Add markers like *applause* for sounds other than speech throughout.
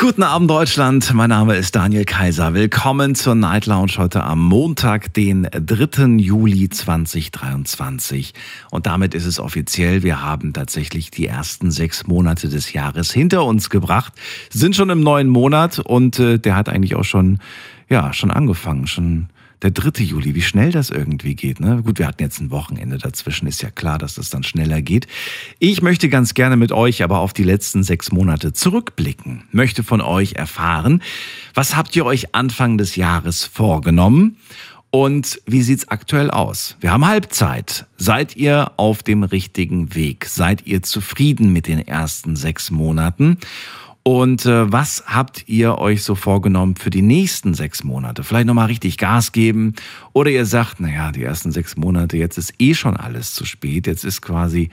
Guten Abend Deutschland, mein Name ist Daniel Kaiser. Willkommen zur Night Lounge heute am Montag, den 3. Juli 2023. Und damit ist es offiziell, wir haben tatsächlich die ersten sechs Monate des Jahres hinter uns gebracht, sind schon im neuen Monat und äh, der hat eigentlich auch schon, ja, schon angefangen, schon der 3. Juli, wie schnell das irgendwie geht. Ne? Gut, wir hatten jetzt ein Wochenende dazwischen, ist ja klar, dass das dann schneller geht. Ich möchte ganz gerne mit euch aber auf die letzten sechs Monate zurückblicken, möchte von euch erfahren, was habt ihr euch Anfang des Jahres vorgenommen? Und wie sieht's aktuell aus? Wir haben Halbzeit. Seid ihr auf dem richtigen Weg? Seid ihr zufrieden mit den ersten sechs Monaten? Und äh, was habt ihr euch so vorgenommen für die nächsten sechs Monate? Vielleicht nochmal richtig Gas geben? Oder ihr sagt, naja, die ersten sechs Monate, jetzt ist eh schon alles zu spät. Jetzt ist quasi,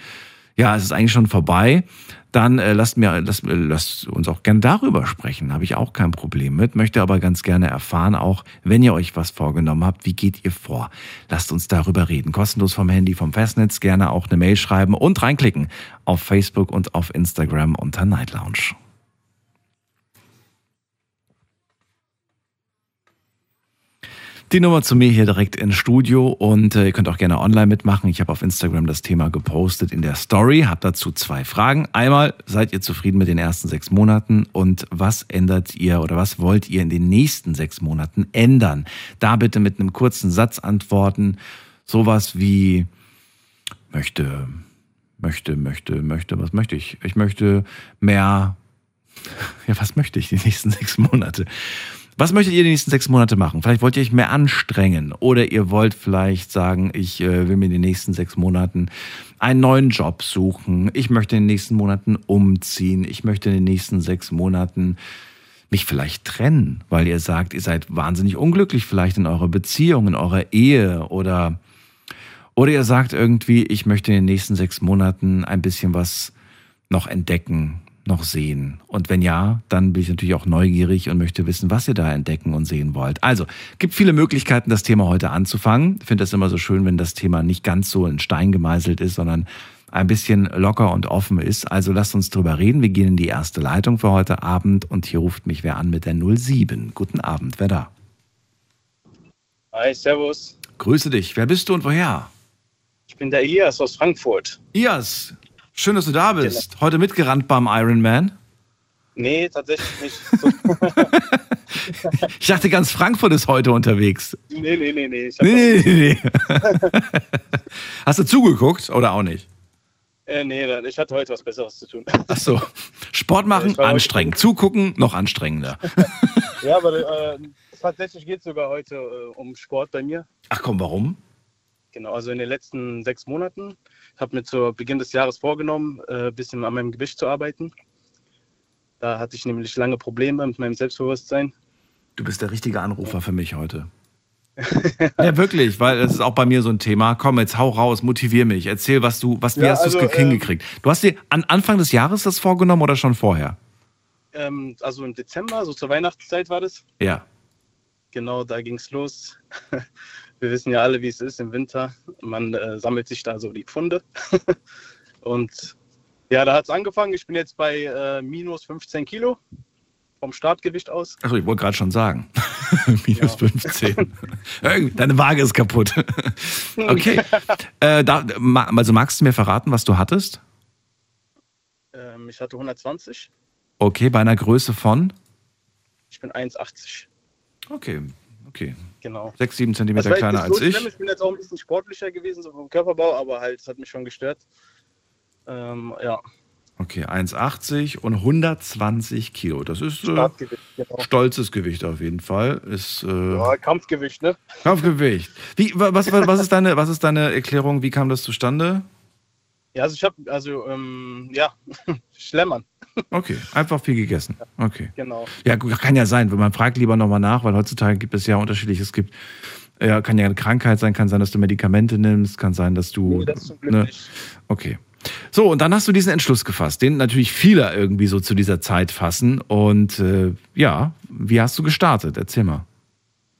ja, es ist eigentlich schon vorbei. Dann äh, lasst, mir, lasst, lasst uns auch gern darüber sprechen. Habe ich auch kein Problem mit. Möchte aber ganz gerne erfahren, auch wenn ihr euch was vorgenommen habt, wie geht ihr vor? Lasst uns darüber reden. Kostenlos vom Handy, vom Festnetz. Gerne auch eine Mail schreiben und reinklicken auf Facebook und auf Instagram unter Night Lounge. Die Nummer zu mir hier direkt ins Studio und äh, ihr könnt auch gerne online mitmachen. Ich habe auf Instagram das Thema gepostet in der Story, habe dazu zwei Fragen. Einmal, seid ihr zufrieden mit den ersten sechs Monaten und was ändert ihr oder was wollt ihr in den nächsten sechs Monaten ändern? Da bitte mit einem kurzen Satz antworten. Sowas wie möchte, möchte, möchte, möchte, was möchte ich? Ich möchte mehr, *laughs* ja, was möchte ich die nächsten sechs Monate? Was möchtet ihr die nächsten sechs Monate machen? Vielleicht wollt ihr euch mehr anstrengen oder ihr wollt vielleicht sagen, ich äh, will mir in den nächsten sechs Monaten einen neuen Job suchen. Ich möchte in den nächsten Monaten umziehen. Ich möchte in den nächsten sechs Monaten mich vielleicht trennen, weil ihr sagt, ihr seid wahnsinnig unglücklich vielleicht in eurer Beziehung, in eurer Ehe oder oder ihr sagt irgendwie, ich möchte in den nächsten sechs Monaten ein bisschen was noch entdecken, noch sehen? Und wenn ja, dann bin ich natürlich auch neugierig und möchte wissen, was ihr da entdecken und sehen wollt. Also, gibt viele Möglichkeiten, das Thema heute anzufangen. Ich finde es immer so schön, wenn das Thema nicht ganz so in Stein gemeißelt ist, sondern ein bisschen locker und offen ist. Also lasst uns drüber reden. Wir gehen in die erste Leitung für heute Abend und hier ruft mich wer an mit der 07. Guten Abend, wer da? Hi, servus. Grüße dich. Wer bist du und woher? Ich bin der Ias aus Frankfurt. Ias, Schön, dass du da bist. Genau. Heute mitgerannt beim Ironman? Nee, tatsächlich nicht. *laughs* ich dachte, ganz Frankfurt ist heute unterwegs. Nee, nee, nee, nee. Nee, nee, nee. *laughs* Hast du zugeguckt oder auch nicht? Äh, nee, ich hatte heute was Besseres zu tun. Ach so. Sport machen, anstrengend. Zugucken, noch anstrengender. *laughs* ja, aber äh, tatsächlich geht es sogar heute äh, um Sport bei mir. Ach komm, warum? Genau, also in den letzten sechs Monaten habe mir zu Beginn des Jahres vorgenommen, ein äh, bisschen an meinem Gewicht zu arbeiten. Da hatte ich nämlich lange Probleme mit meinem Selbstbewusstsein. Du bist der richtige Anrufer für mich heute. *laughs* ja, wirklich, weil das ist auch bei mir so ein Thema. Komm, jetzt hau raus, motivier mich, erzähl, was du, was, wie ja, hast also, du es hingekriegt? Ähm, du hast dir an Anfang des Jahres das vorgenommen oder schon vorher? Ähm, also im Dezember, so zur Weihnachtszeit war das. Ja. Genau, da ging es los *laughs* wir wissen ja alle, wie es ist im Winter. Man äh, sammelt sich da so die Pfunde. *laughs* und ja, da hat es angefangen. Ich bin jetzt bei äh, minus 15 Kilo vom Startgewicht aus. Achso, ich wollte gerade schon sagen. *laughs* minus 15. Deine Waage ist kaputt. *laughs* okay. äh, da, also magst du mir verraten, was du hattest? Ähm, ich hatte 120. Okay, bei einer Größe von? Ich bin 1,80. Okay, okay. Genau. Sechs, sieben Zentimeter kleiner als ich. Ich bin jetzt auch ein bisschen sportlicher gewesen, so vom Körperbau, aber halt, es hat mich schon gestört. Ähm, ja. Okay, 1,80 und 120 Kilo. Das ist äh, genau. stolzes Gewicht auf jeden Fall. Ist, äh, ja, Kampfgewicht, ne? Kampfgewicht. Wie, was, was, was, ist deine, was ist deine Erklärung? Wie kam das zustande? Ja, also ich habe, also, ähm, ja, *laughs* Schlemmern. Okay, einfach viel gegessen. Okay. Genau. Ja, kann ja sein. Man fragt lieber nochmal nach, weil heutzutage gibt es ja unterschiedlich. Es gibt, ja, kann ja eine Krankheit sein, kann sein, dass du Medikamente nimmst, kann sein, dass du. Nee, das zum Glück ne? nicht. Okay. So, und dann hast du diesen Entschluss gefasst, den natürlich viele irgendwie so zu dieser Zeit fassen. Und äh, ja, wie hast du gestartet? Erzähl mal.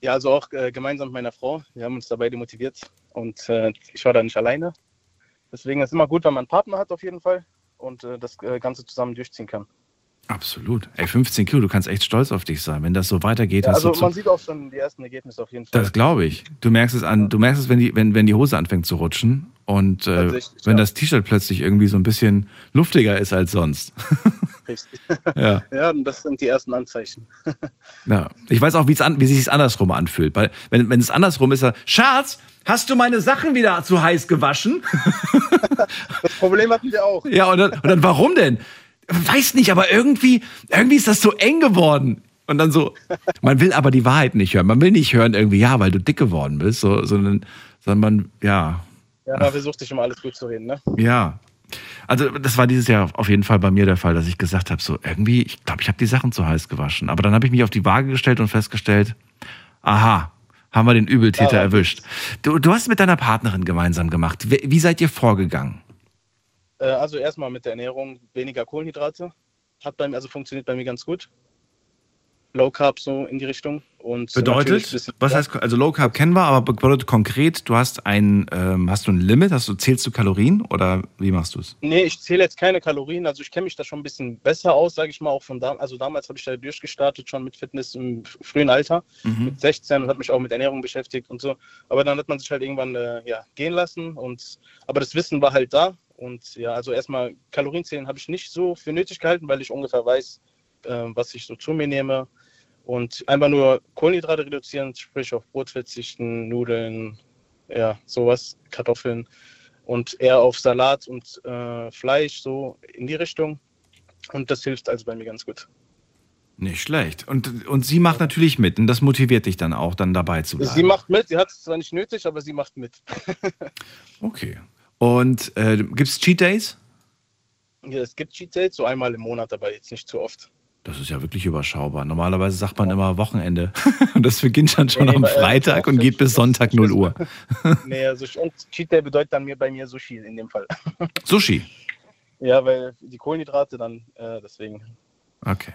Ja, also auch äh, gemeinsam mit meiner Frau. Wir haben uns dabei motiviert und äh, ich war da nicht alleine. Deswegen ist es immer gut, wenn man einen Partner hat auf jeden Fall und äh, das äh, Ganze zusammen durchziehen kann. Absolut. Ey, 15 Kilo, du kannst echt stolz auf dich sein. Wenn das so weitergeht, Ja, hast also du man sieht auch schon die ersten Ergebnisse auf jeden Fall. Das glaube ich. Du merkst es an, du merkst es, wenn die, wenn, wenn die Hose anfängt zu rutschen und äh, wenn ja. das T-Shirt plötzlich irgendwie so ein bisschen luftiger ist als sonst. *laughs* Richtig. ja. *laughs* ja, und das sind die ersten Anzeichen. *laughs* ja. Ich weiß auch, an, wie sich es andersrum anfühlt. Weil, wenn, wenn es andersrum ist, dann, Schatz, hast du meine Sachen wieder zu heiß gewaschen? *laughs* Das Problem hatten wir auch. ja, und dann, und dann warum denn? Weiß nicht, aber irgendwie, irgendwie ist das so eng geworden. Und dann so, man will aber die Wahrheit nicht hören. Man will nicht hören irgendwie, ja, weil du dick geworden bist, so, sondern, sondern man, ja, Ja, man versucht sich immer alles gut zu reden, ne? Ja. Also das war dieses Jahr auf jeden Fall bei mir der Fall, dass ich gesagt habe, so irgendwie, ich glaube, ich habe die Sachen zu heiß gewaschen. Aber dann habe ich mich auf die Waage gestellt und festgestellt, aha, haben wir den Übeltäter Ja. erwischt. Du, du hast es mit deiner Partnerin gemeinsam gemacht. Wie, wie seid ihr vorgegangen? Äh, also erstmal mit der Ernährung weniger Kohlenhydrate. Hat bei mir, also funktioniert bei mir ganz gut. Low Carb so in die Richtung. Und Bedeutet, was heißt, also Low Carb kennen wir, aber bedeutet konkret, du hast ein, ähm, hast du ein Limit, hast du, zählst du Kalorien oder wie machst du es? Nee, ich zähle jetzt keine Kalorien. Also ich kenne mich da schon ein bisschen besser aus, sage ich mal, auch von da. Also damals habe ich da durchgestartet, schon mit Fitness im frühen Alter, mit 16 und habe mich auch mit Ernährung beschäftigt und so. Aber dann hat man sich halt irgendwann äh, ja, gehen lassen. Und aber das Wissen war halt da. Und ja, also erstmal Kalorien zählen habe ich nicht so für nötig gehalten, weil ich ungefähr weiß, äh, was ich so zu mir nehme. Und einfach nur Kohlenhydrate reduzieren, sprich auf Brot verzichten, Nudeln, ja, sowas, Kartoffeln und eher auf Salat und äh, Fleisch, so in die Richtung. Und das hilft also bei mir ganz gut. Nicht schlecht. Und, und sie macht natürlich mit und das motiviert dich dann auch, dann dabei zu bleiben. Sie macht mit, sie hat es zwar nicht nötig, aber sie macht mit. *laughs* Okay. Und äh, gibt es Cheat Days? Ja, es gibt Cheat Days, so einmal im Monat, aber jetzt nicht zu oft. Das ist ja wirklich überschaubar. Normalerweise sagt man immer Wochenende. *laughs* Und das beginnt dann schon Nee, am äh, Freitag und geht bis Sonntag 0 Uhr. *laughs* nee, also und Cheat Day bedeutet dann mir bei mir Sushi in dem Fall. *laughs* Sushi. ja, weil die Kohlenhydrate dann, äh, deswegen. Okay.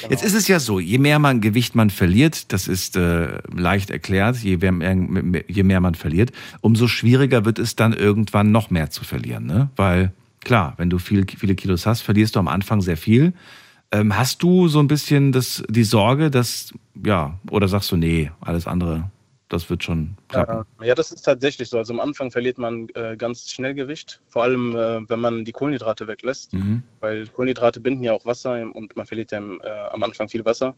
Genau. Jetzt ist es ja so, je mehr man Gewicht man verliert, das ist äh, leicht erklärt, je mehr, je mehr man verliert, umso schwieriger wird es dann irgendwann noch mehr zu verlieren. Ne? Weil klar, wenn du viel, viele Kilos hast, verlierst du am Anfang sehr viel. Ähm, hast du so ein bisschen das, die Sorge, dass, ja, oder sagst du, nee, alles andere, das wird schon klappen? Äh, ja, das ist tatsächlich so. Also am Anfang verliert man äh, ganz schnell Gewicht, vor allem äh, wenn man die Kohlenhydrate weglässt, Mhm. weil Kohlenhydrate binden ja auch Wasser und man verliert ja äh, am Anfang viel Wasser.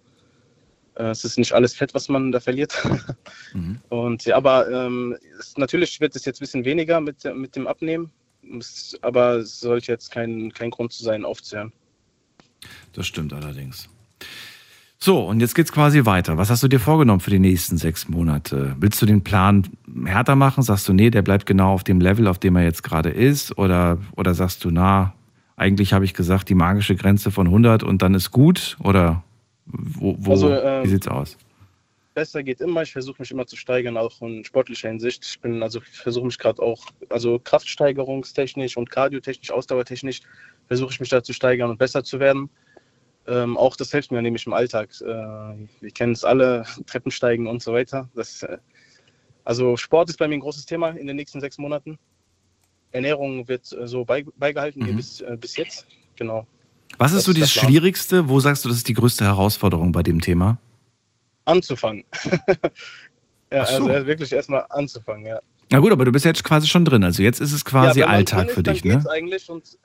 Äh, es ist nicht alles Fett, was man da verliert. *laughs* Mhm. Und ja, aber ähm, es, natürlich wird es jetzt ein bisschen weniger mit, mit dem Abnehmen, es, aber es sollte jetzt kein, kein Grund zu sein, aufzuhören. Das stimmt allerdings. So, und jetzt geht's quasi weiter. Was hast du dir vorgenommen für die nächsten sechs Monate? Willst du den Plan härter machen? Sagst du, nee, der bleibt genau auf dem Level, auf dem er jetzt gerade ist? Oder, oder sagst du, na, eigentlich habe ich gesagt, die magische Grenze von 100 und dann ist gut? Oder wo, wo Also, ähm, wie sieht's aus? besser geht immer. Ich versuche mich immer zu steigern, auch in sportlicher Hinsicht. Ich bin also versuche mich gerade auch, also kraftsteigerungstechnisch und kardiotechnisch, ausdauertechnisch, versuche ich mich da zu steigern und besser zu werden. Ähm, auch das hilft mir nämlich im Alltag. Äh, wir kennen es alle, *laughs* Treppensteigen und so weiter. Das, äh, also Sport ist bei mir ein großes Thema in den nächsten sechs Monaten. Ernährung wird äh, so bei, beigehalten wie Mhm. bis, äh, bis jetzt. Genau. Was ist das so das. Schwierigste? Wo sagst du, das ist die größte Herausforderung bei dem Thema? Anzufangen. *laughs* ja, so. also äh, wirklich erstmal anzufangen, ja. Na gut, aber du bist jetzt quasi schon drin. Also jetzt ist es quasi ja, Alltag ist, für dich, ne?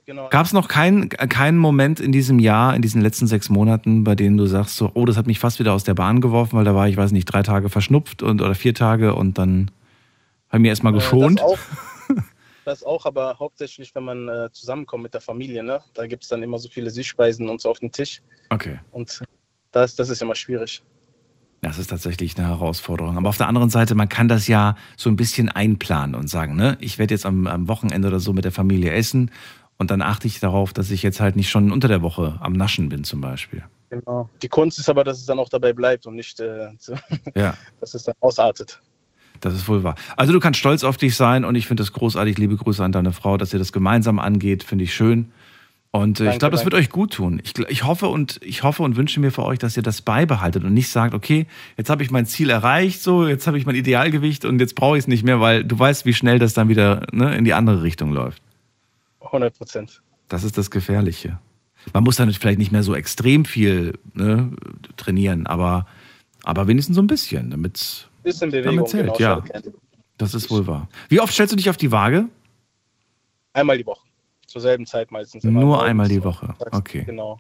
genau. Gab es noch keinen keinen Moment in diesem Jahr, in diesen letzten sechs Monaten, bei denen du sagst, so, oh, das hat mich fast wieder aus der Bahn geworfen, weil da war ich, weiß nicht, drei Tage verschnupft und oder vier Tage und dann habe ich mir erstmal Äh, geschont. Das auch, *laughs* das auch, aber hauptsächlich, wenn man äh, zusammenkommt mit der Familie, ne? Da gibt es dann immer so viele Süßspeisen und so auf dem Tisch. Okay. Und das, das ist immer schwierig. Das ist tatsächlich eine Herausforderung. Aber auf der anderen Seite, man kann das ja so ein bisschen einplanen und sagen, ne, ich werde jetzt am, am Wochenende oder so mit der Familie essen und dann achte ich darauf, dass ich jetzt halt nicht schon unter der Woche am Naschen bin zum Beispiel. Genau. Die Kunst ist aber, dass es dann auch dabei bleibt und nicht, äh, so, *laughs* Ja. dass es dann ausartet. Das ist wohl wahr. Also du kannst stolz auf dich sein und ich finde es großartig. Liebe Grüße an deine Frau, dass ihr das gemeinsam angeht. Finde ich schön. Und äh, ich Danke, glaube, das wird euch gut tun. Ich, ich hoffe und ich hoffe und wünsche mir für euch, dass ihr das beibehaltet und nicht sagt, okay, jetzt habe ich mein Ziel erreicht, so jetzt habe ich mein Idealgewicht und jetzt brauche ich es nicht mehr, weil du weißt, wie schnell das dann wieder ne, in die andere Richtung läuft. 100 Prozent. Das ist das Gefährliche. Man muss dann vielleicht nicht mehr so extrem viel ne, trainieren, aber, aber wenigstens so ein bisschen, damit Damit zählt, genau. ja. das ist wohl wahr. Wie oft stellst du dich auf die Waage? Einmal die Woche. Zur selben Zeit meistens. immer Nur einmal die Woche. Okay. Genau.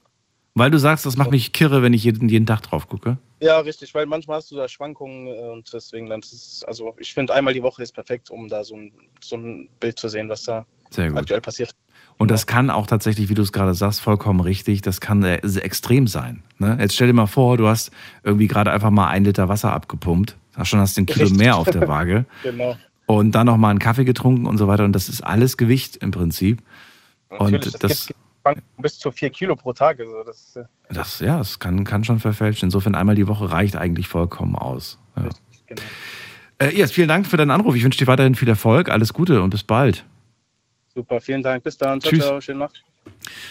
Weil du sagst, das macht mich kirre, wenn ich jeden, jeden Tag drauf gucke. Ja, richtig, weil manchmal hast du da Schwankungen äh, und deswegen dann ist es, also ich finde einmal die Woche ist perfekt, um da so ein, so ein Bild zu sehen, was da Sehr gut. aktuell passiert. Und das kann auch tatsächlich, wie du es gerade sagst, vollkommen richtig, das kann äh, extrem sein. Ne? Jetzt stell dir mal vor, du hast irgendwie gerade einfach mal ein Liter Wasser abgepumpt, hast schon hast den Kilo Richtig. mehr auf der Waage *laughs* Genau. und dann noch mal einen Kaffee getrunken und so weiter und das ist alles Gewicht im Prinzip. Natürlich, Und das- Schwankungen bis zu vier Kilo pro Tag. Also das, äh, Das, ja, das kann, kann schon verfälschen. Insofern einmal die Woche reicht eigentlich vollkommen aus. Ja. genau. Äh, Ias, vielen Dank für deinen Anruf. Ich wünsche dir weiterhin viel Erfolg, alles Gute und bis bald. Super, vielen Dank. Bis dann. Ciao, Tschüss. ciao. Schöne Nacht.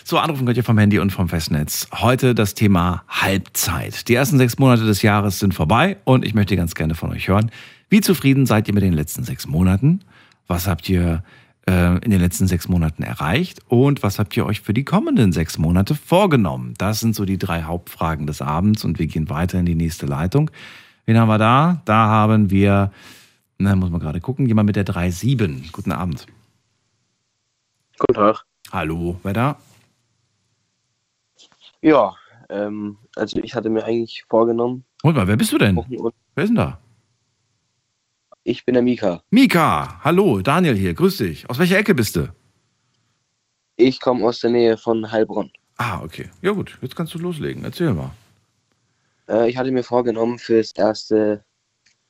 So, anrufen könnt ihr vom Handy und vom Festnetz. Heute das Thema Halbzeit. Die ersten sechs Monate des Jahres sind vorbei und ich möchte ganz gerne von euch hören. Wie zufrieden seid ihr mit den letzten sechs Monaten? Was habt ihr in den letzten sechs Monaten erreicht? Und was habt ihr euch für die kommenden sechs Monate vorgenommen? Das sind so die drei Hauptfragen des Abends und wir gehen weiter in die nächste Leitung. Wen haben wir da? Da haben wir, na, muss man gerade gucken, jemand mit der 3.7. Guten Abend. Guten Tag. Hallo, wer da? Ja, ähm, also ich hatte mir eigentlich vorgenommen, Hol mal, wer bist du denn? Wer ist denn da? Ich bin der Mika. Mika, hallo, Daniel hier, grüß dich. Aus welcher Ecke bist du? Ich komme aus der Nähe von Heilbronn. Ah, okay. Ja gut, jetzt kannst du loslegen. Erzähl mal. Äh, ich hatte mir vorgenommen, fürs erste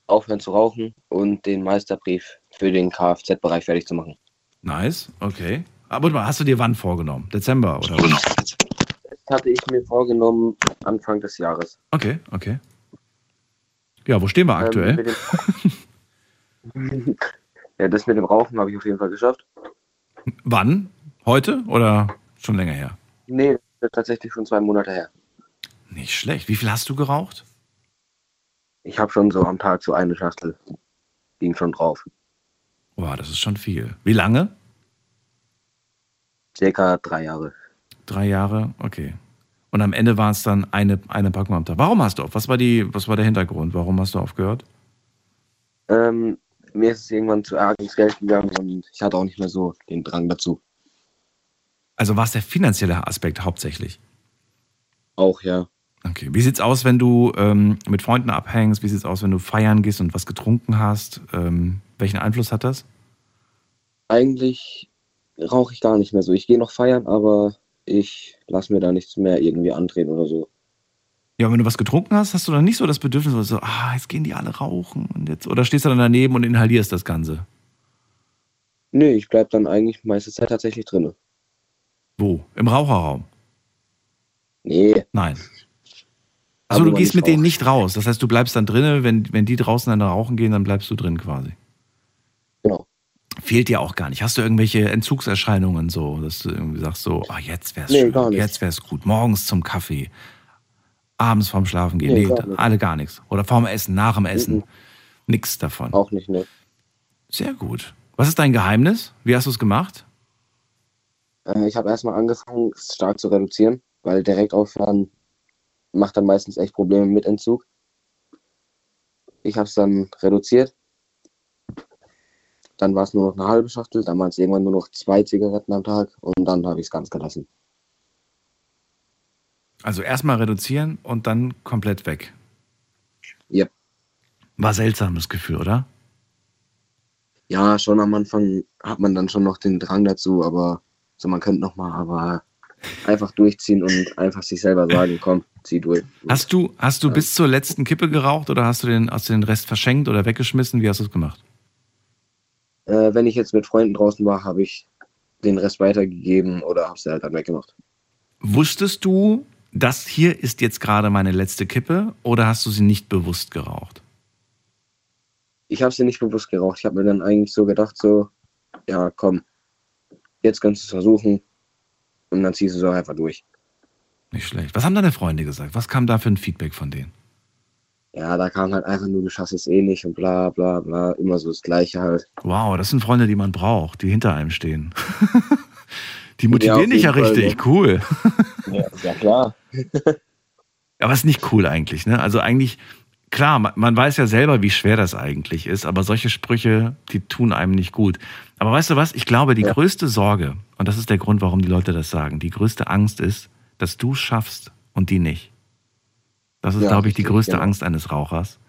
aufhören zu rauchen und den Meisterbrief für den Kfz-Bereich fertig zu machen. Nice, okay. Aber warte mal, hast du dir wann vorgenommen? Dezember oder was? Das hatte ich mir vorgenommen Anfang des Jahres. Okay, okay. Ja, wo stehen wir Ähm, aktuell? dem *laughs* *laughs* ja, das mit dem Rauchen habe ich auf jeden Fall geschafft. wann? Heute oder schon länger her? Nee, das ist tatsächlich schon zwei Monate her. Nicht schlecht. Wie viel hast du geraucht? Ich habe schon so am Tag so eine Schachtel. Ging schon drauf. Boah, das ist schon viel. Wie lange? Circa drei Jahre. Drei Jahre? Okay. Und am Ende war es dann eine, eine Packung am Tag. Warum hast du auf? Was war, die, was war der Hintergrund? Warum hast du aufgehört? Ähm, mir ist es irgendwann zu arg ins Geld gegangen und ich hatte auch nicht mehr so den Drang dazu. Also war es der finanzielle Aspekt hauptsächlich? Auch, ja. Okay. Wie sieht's aus, wenn du ähm, mit Freunden abhängst? Wie sieht's aus, wenn du feiern gehst und was getrunken hast? Ähm, welchen Einfluss hat das? Eigentlich rauche ich gar nicht mehr so. Ich gehe noch feiern, aber ich lasse mir da nichts mehr irgendwie andrehen oder so. Ja, wenn du was getrunken hast, hast du dann nicht so das Bedürfnis, so, ah, jetzt gehen die alle rauchen und jetzt oder stehst du dann daneben und inhalierst das Ganze? Nee, ich bleib dann eigentlich meiste Zeit tatsächlich drinne. Wo? Im Raucherraum? Nee, Nein. Also du gehst mit denen nicht raus. Das heißt, du bleibst dann drinnen, wenn, wenn die draußen dann rauchen gehen, dann bleibst du drin quasi. genau. Fehlt dir auch gar nicht. Hast du irgendwelche Entzugserscheinungen so, dass du irgendwie sagst so, ah, jetzt wär's Nee, schön, gar nicht. jetzt wär's gut. Morgens zum Kaffee, abends vorm Schlafen gehen. Nee, Nee, gar alle gar nichts. Oder vorm Essen, nach dem Essen. Mhm. Nix davon. Auch nicht, ne. Sehr gut. Was ist dein Geheimnis? Wie hast du es gemacht? Äh, ich habe erstmal angefangen, es stark zu reduzieren, weil direkt aufhören macht dann meistens echt Probleme mit Entzug. Ich habe es dann reduziert. Dann war es nur noch eine halbe Schachtel, dann waren es irgendwann nur noch zwei Zigaretten am Tag und dann habe ich es ganz gelassen. Also erstmal reduzieren und dann komplett weg. Ja. War seltsam das Gefühl, oder? Ja, schon am Anfang hat man dann schon noch den Drang dazu, aber so man könnte noch mal, aber einfach durchziehen und einfach sich selber sagen, komm, zieh durch. Hast du, hast du Ja. bis zur letzten Kippe geraucht oder hast du den, hast du den Rest verschenkt oder weggeschmissen? Wie hast du es gemacht? Äh, wenn ich jetzt mit Freunden draußen war, habe ich den Rest weitergegeben oder habe es halt dann weggemacht. Wusstest du, das hier ist jetzt gerade meine letzte Kippe oder hast du sie nicht bewusst geraucht? Ich habe sie nicht bewusst geraucht. Ich habe mir dann eigentlich so gedacht, so, ja, komm, jetzt kannst du es versuchen. und dann ziehst du es auch einfach durch. Nicht schlecht. Was haben deine Freunde gesagt? Was kam da für ein Feedback von denen? Ja, da kam halt einfach nur, du schaffst es eh nicht und bla bla bla, immer so das Gleiche halt. Wow, das sind Freunde, die man braucht, die hinter einem stehen. *laughs* die motivieren Ja, dich ja Fall, richtig, cool. Ja, ja klar. *laughs* Aber ist nicht cool eigentlich, ne? Also eigentlich, klar, man, man weiß ja selber, wie schwer das eigentlich ist, aber solche Sprüche, die tun einem nicht gut. Aber weißt du was? Ich glaube, die Ja. größte Sorge, und das ist der Grund, warum die Leute das sagen, die größte Angst ist, dass du es schaffst und die nicht. Das ist, Ja, glaube ich, die größte genau. Angst eines Rauchers,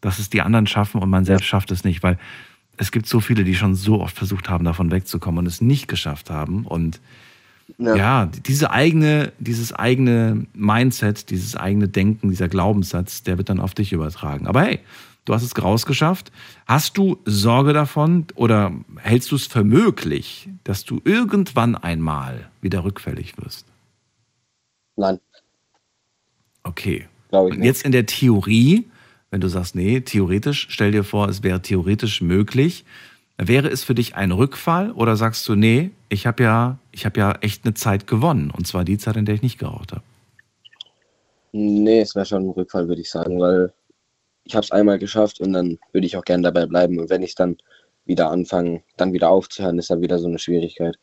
dass es die anderen schaffen und man selbst schafft es nicht, weil es gibt so viele, die schon so oft versucht haben, davon wegzukommen und es nicht geschafft haben. Und Ja. ja, diese eigene, dieses eigene Mindset, dieses eigene Denken, dieser Glaubenssatz, der wird dann auf dich übertragen. Aber hey, du hast es rausgeschafft. Hast du Sorge davon oder hältst du es für möglich, dass du irgendwann einmal wieder rückfällig wirst? Nein, Okay. glaube ich Und jetzt in der Theorie, wenn du sagst, nee, theoretisch, stell dir vor, es wäre theoretisch möglich, wäre es für dich ein Rückfall oder sagst du, nee, ich habe ja, ich habe ja echt eine Zeit gewonnen und zwar die Zeit, in der ich nicht geraucht habe. Nee, es wäre schon ein Rückfall, würde ich sagen, weil ich habe es einmal geschafft und dann würde ich auch gerne dabei bleiben. Und wenn ich dann wieder anfange, dann wieder aufzuhören, ist dann wieder so eine Schwierigkeit.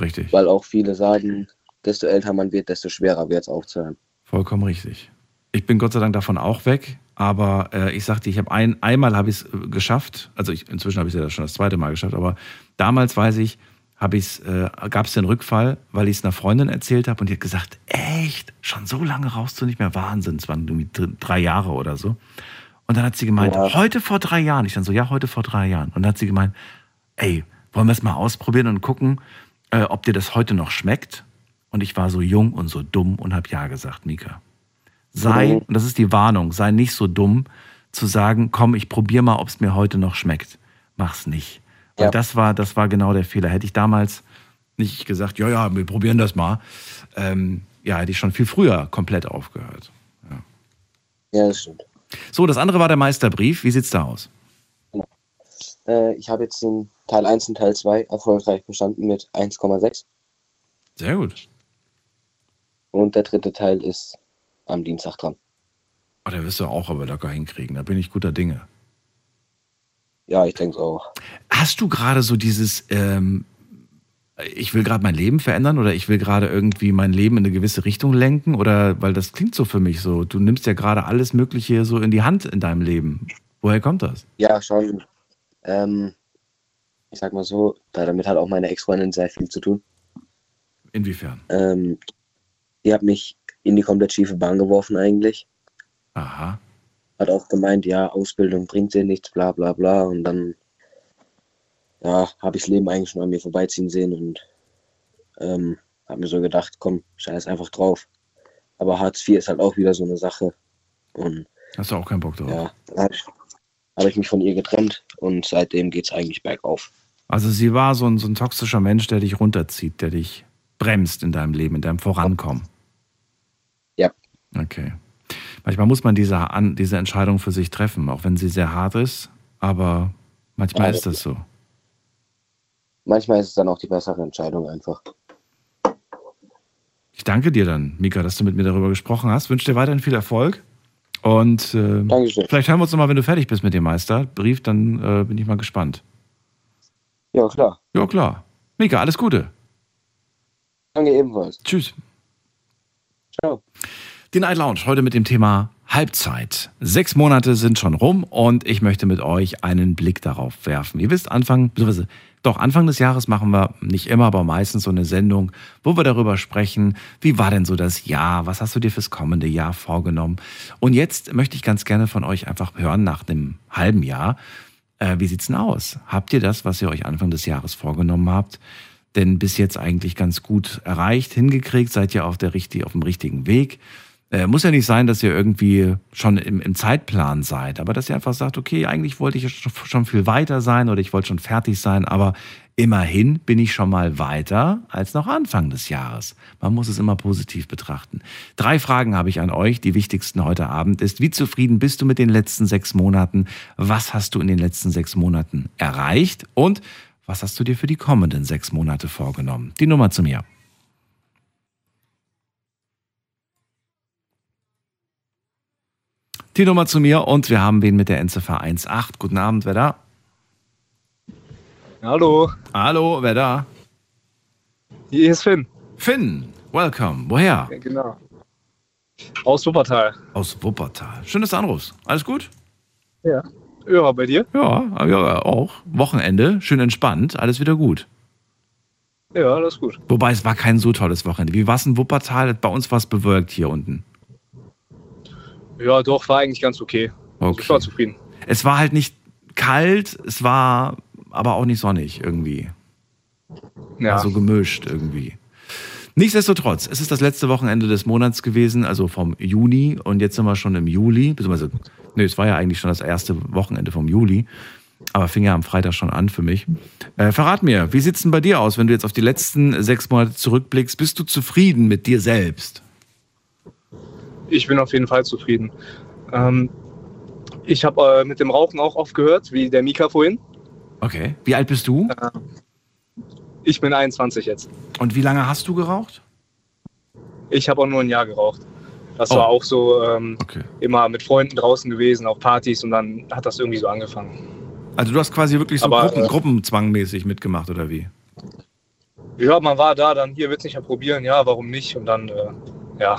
Richtig. Weil auch viele sagen, desto älter man wird, desto schwerer wird es aufzuhören. Vollkommen richtig. Ich bin Gott sei Dank davon auch weg, aber äh, ich sagte, ich habe ein, einmal habe ich es äh, geschafft, also ich, inzwischen habe ich es ja schon das zweite Mal geschafft, aber damals weiß ich, habe ich's, äh, gab es den Rückfall, weil ich es einer Freundin erzählt habe und die hat gesagt, echt, schon so lange rauchst du nicht mehr, Wahnsinn, es waren irgendwie dr- drei Jahre oder so. Und dann hat sie gemeint, Ja. heute vor drei Jahren, ich dann so, ja, heute vor drei Jahren. Und dann hat sie gemeint, ey, wollen wir es mal ausprobieren und gucken, äh, ob dir das heute noch schmeckt? Und ich war so jung und so dumm und habe ja gesagt, Mika. Sei, Mhm. und das ist die Warnung, sei nicht so dumm zu sagen, komm, ich probiere mal, ob es mir heute noch schmeckt. Mach's nicht. Und Ja. das war, das war genau der Fehler. Hätte ich damals nicht gesagt, ja, ja, wir probieren das mal, ähm, ja, hätte ich schon viel früher komplett aufgehört. Ja, das stimmt. So, das andere war der Meisterbrief. Wie sieht's da aus? Äh, ich habe jetzt den Teil 1 und Teil 2 erfolgreich bestanden mit 1,6. Sehr gut. Und der dritte Teil ist am Dienstag dran. Oh, der wirst du auch aber locker hinkriegen. Da bin ich guter Dinge. Ja, ich denke auch. Hast du gerade so dieses, ähm, ich will gerade mein Leben verändern oder ich will gerade irgendwie mein Leben in eine gewisse Richtung lenken? Oder, weil das klingt so für mich so, du nimmst ja gerade alles Mögliche so in die Hand in deinem Leben. Woher kommt das? Ja, schon. Ähm, ich sag mal so, da damit hat auch meine Ex-Freundin sehr viel zu tun. Inwiefern? Ähm, die hat mich in die komplett schiefe Bahn geworfen eigentlich. Aha. Hat auch gemeint, ja, Ausbildung bringt dir nichts, bla bla bla. Und dann, ja, habe ich das Leben eigentlich schon an mir vorbeiziehen sehen und ähm, habe mir so gedacht, komm, scheiß einfach drauf. Aber Hartz IV ist halt auch wieder so eine Sache. Und Hast du auch keinen Bock drauf? ja, dann habe ich, hab ich mich von ihr getrennt und seitdem geht es eigentlich bergauf. Also sie war so ein, so ein toxischer Mensch, der dich runterzieht, der dich bremst in deinem Leben, in deinem Vorankommen. Okay. Manchmal muss man diese, an, diese Entscheidung für sich treffen, auch wenn sie sehr hart ist, aber manchmal Ja, ist das so. Manchmal ist es dann auch die bessere Entscheidung einfach. Ich danke dir dann, Mika, dass du mit mir darüber gesprochen hast. Wünsche dir weiterhin viel Erfolg. Und äh, vielleicht hören wir uns nochmal, wenn du fertig bist mit dem Meisterbrief, dann äh, bin ich mal gespannt. Ja, klar. Ja, klar. Mika, alles Gute. Danke ebenfalls. Tschüss. Ciao. Die Night Lounge heute mit dem Thema Halbzeit. Sechs Monate sind schon rum und ich möchte mit euch einen Blick darauf werfen. Ihr wisst, Anfang, beziehungsweise doch Anfang des Jahres machen wir nicht immer, aber meistens so eine Sendung, wo wir darüber sprechen, wie war denn so das Jahr, was hast du dir fürs kommende Jahr vorgenommen? Und jetzt möchte ich ganz gerne von euch einfach hören, nach einem halben Jahr, äh, wie sieht's denn aus? Habt ihr das, was ihr euch Anfang des Jahres vorgenommen habt, denn bis jetzt eigentlich ganz gut erreicht, hingekriegt? Seid ihr auf, der, auf dem richtigen Weg? Äh, muss ja nicht sein, dass ihr irgendwie schon im, im Zeitplan seid, aber dass ihr einfach sagt, okay, eigentlich wollte ich schon viel weiter sein oder ich wollte schon fertig sein, aber immerhin bin ich schon mal weiter als noch Anfang des Jahres. Man muss es immer positiv betrachten. Drei Fragen habe ich an euch. Die wichtigsten heute Abend ist, wie zufrieden bist du mit den letzten sechs Monaten? Was hast du in den letzten sechs Monaten erreicht? Und was hast du dir für die kommenden sechs Monate vorgenommen? Die Nummer zu mir. Die Nummer zu mir und wir haben wen mit der Endziffer 18. Guten Abend, wer da? Hallo, Hallo, wer da? hier ist Finn. Finn, welcome. Woher? Ja, genau. Aus Wuppertal. Aus Wuppertal. Schön, dass du anrufst. Alles gut? Ja. Ja, bei dir? Ja, ja, auch. Wochenende, schön entspannt, alles wieder gut. Ja, alles gut. Wobei es war kein so tolles Wochenende. Wie war es in Wuppertal? Bei uns war es bewölkt hier unten. Ja, doch, war eigentlich ganz okay. Also ich war Okay. zufrieden. Es war halt nicht kalt, es war aber auch nicht sonnig irgendwie. Ja. Also gemischt irgendwie. Nichtsdestotrotz, es ist das letzte Wochenende des Monats gewesen, also vom Juni und jetzt sind wir schon im Juli, beziehungsweise, nee, es war ja eigentlich schon das erste Wochenende vom Juli, aber fing ja am Freitag schon an für mich. Äh, verrat mir, wie sieht's denn bei dir aus, wenn du jetzt auf die letzten sechs Monate zurückblickst? Bist du zufrieden mit dir selbst? Ich bin auf jeden Fall zufrieden. Ähm, ich habe äh, mit dem Rauchen auch oft gehört, wie der Mika vorhin. Okay. Wie alt bist du? Ich bin 21 jetzt. Und wie lange hast du geraucht? Ich habe auch nur ein Jahr geraucht. Das Oh. war auch so ähm, Okay. immer mit Freunden draußen gewesen, auf Partys und dann hat das irgendwie so angefangen. Also du hast quasi wirklich so Aber, Gruppen, äh, Gruppenzwangmäßig mitgemacht, oder wie? Ja, man war da, dann hier willst du nicht mal probieren, ja, warum nicht? Und dann, äh, ja,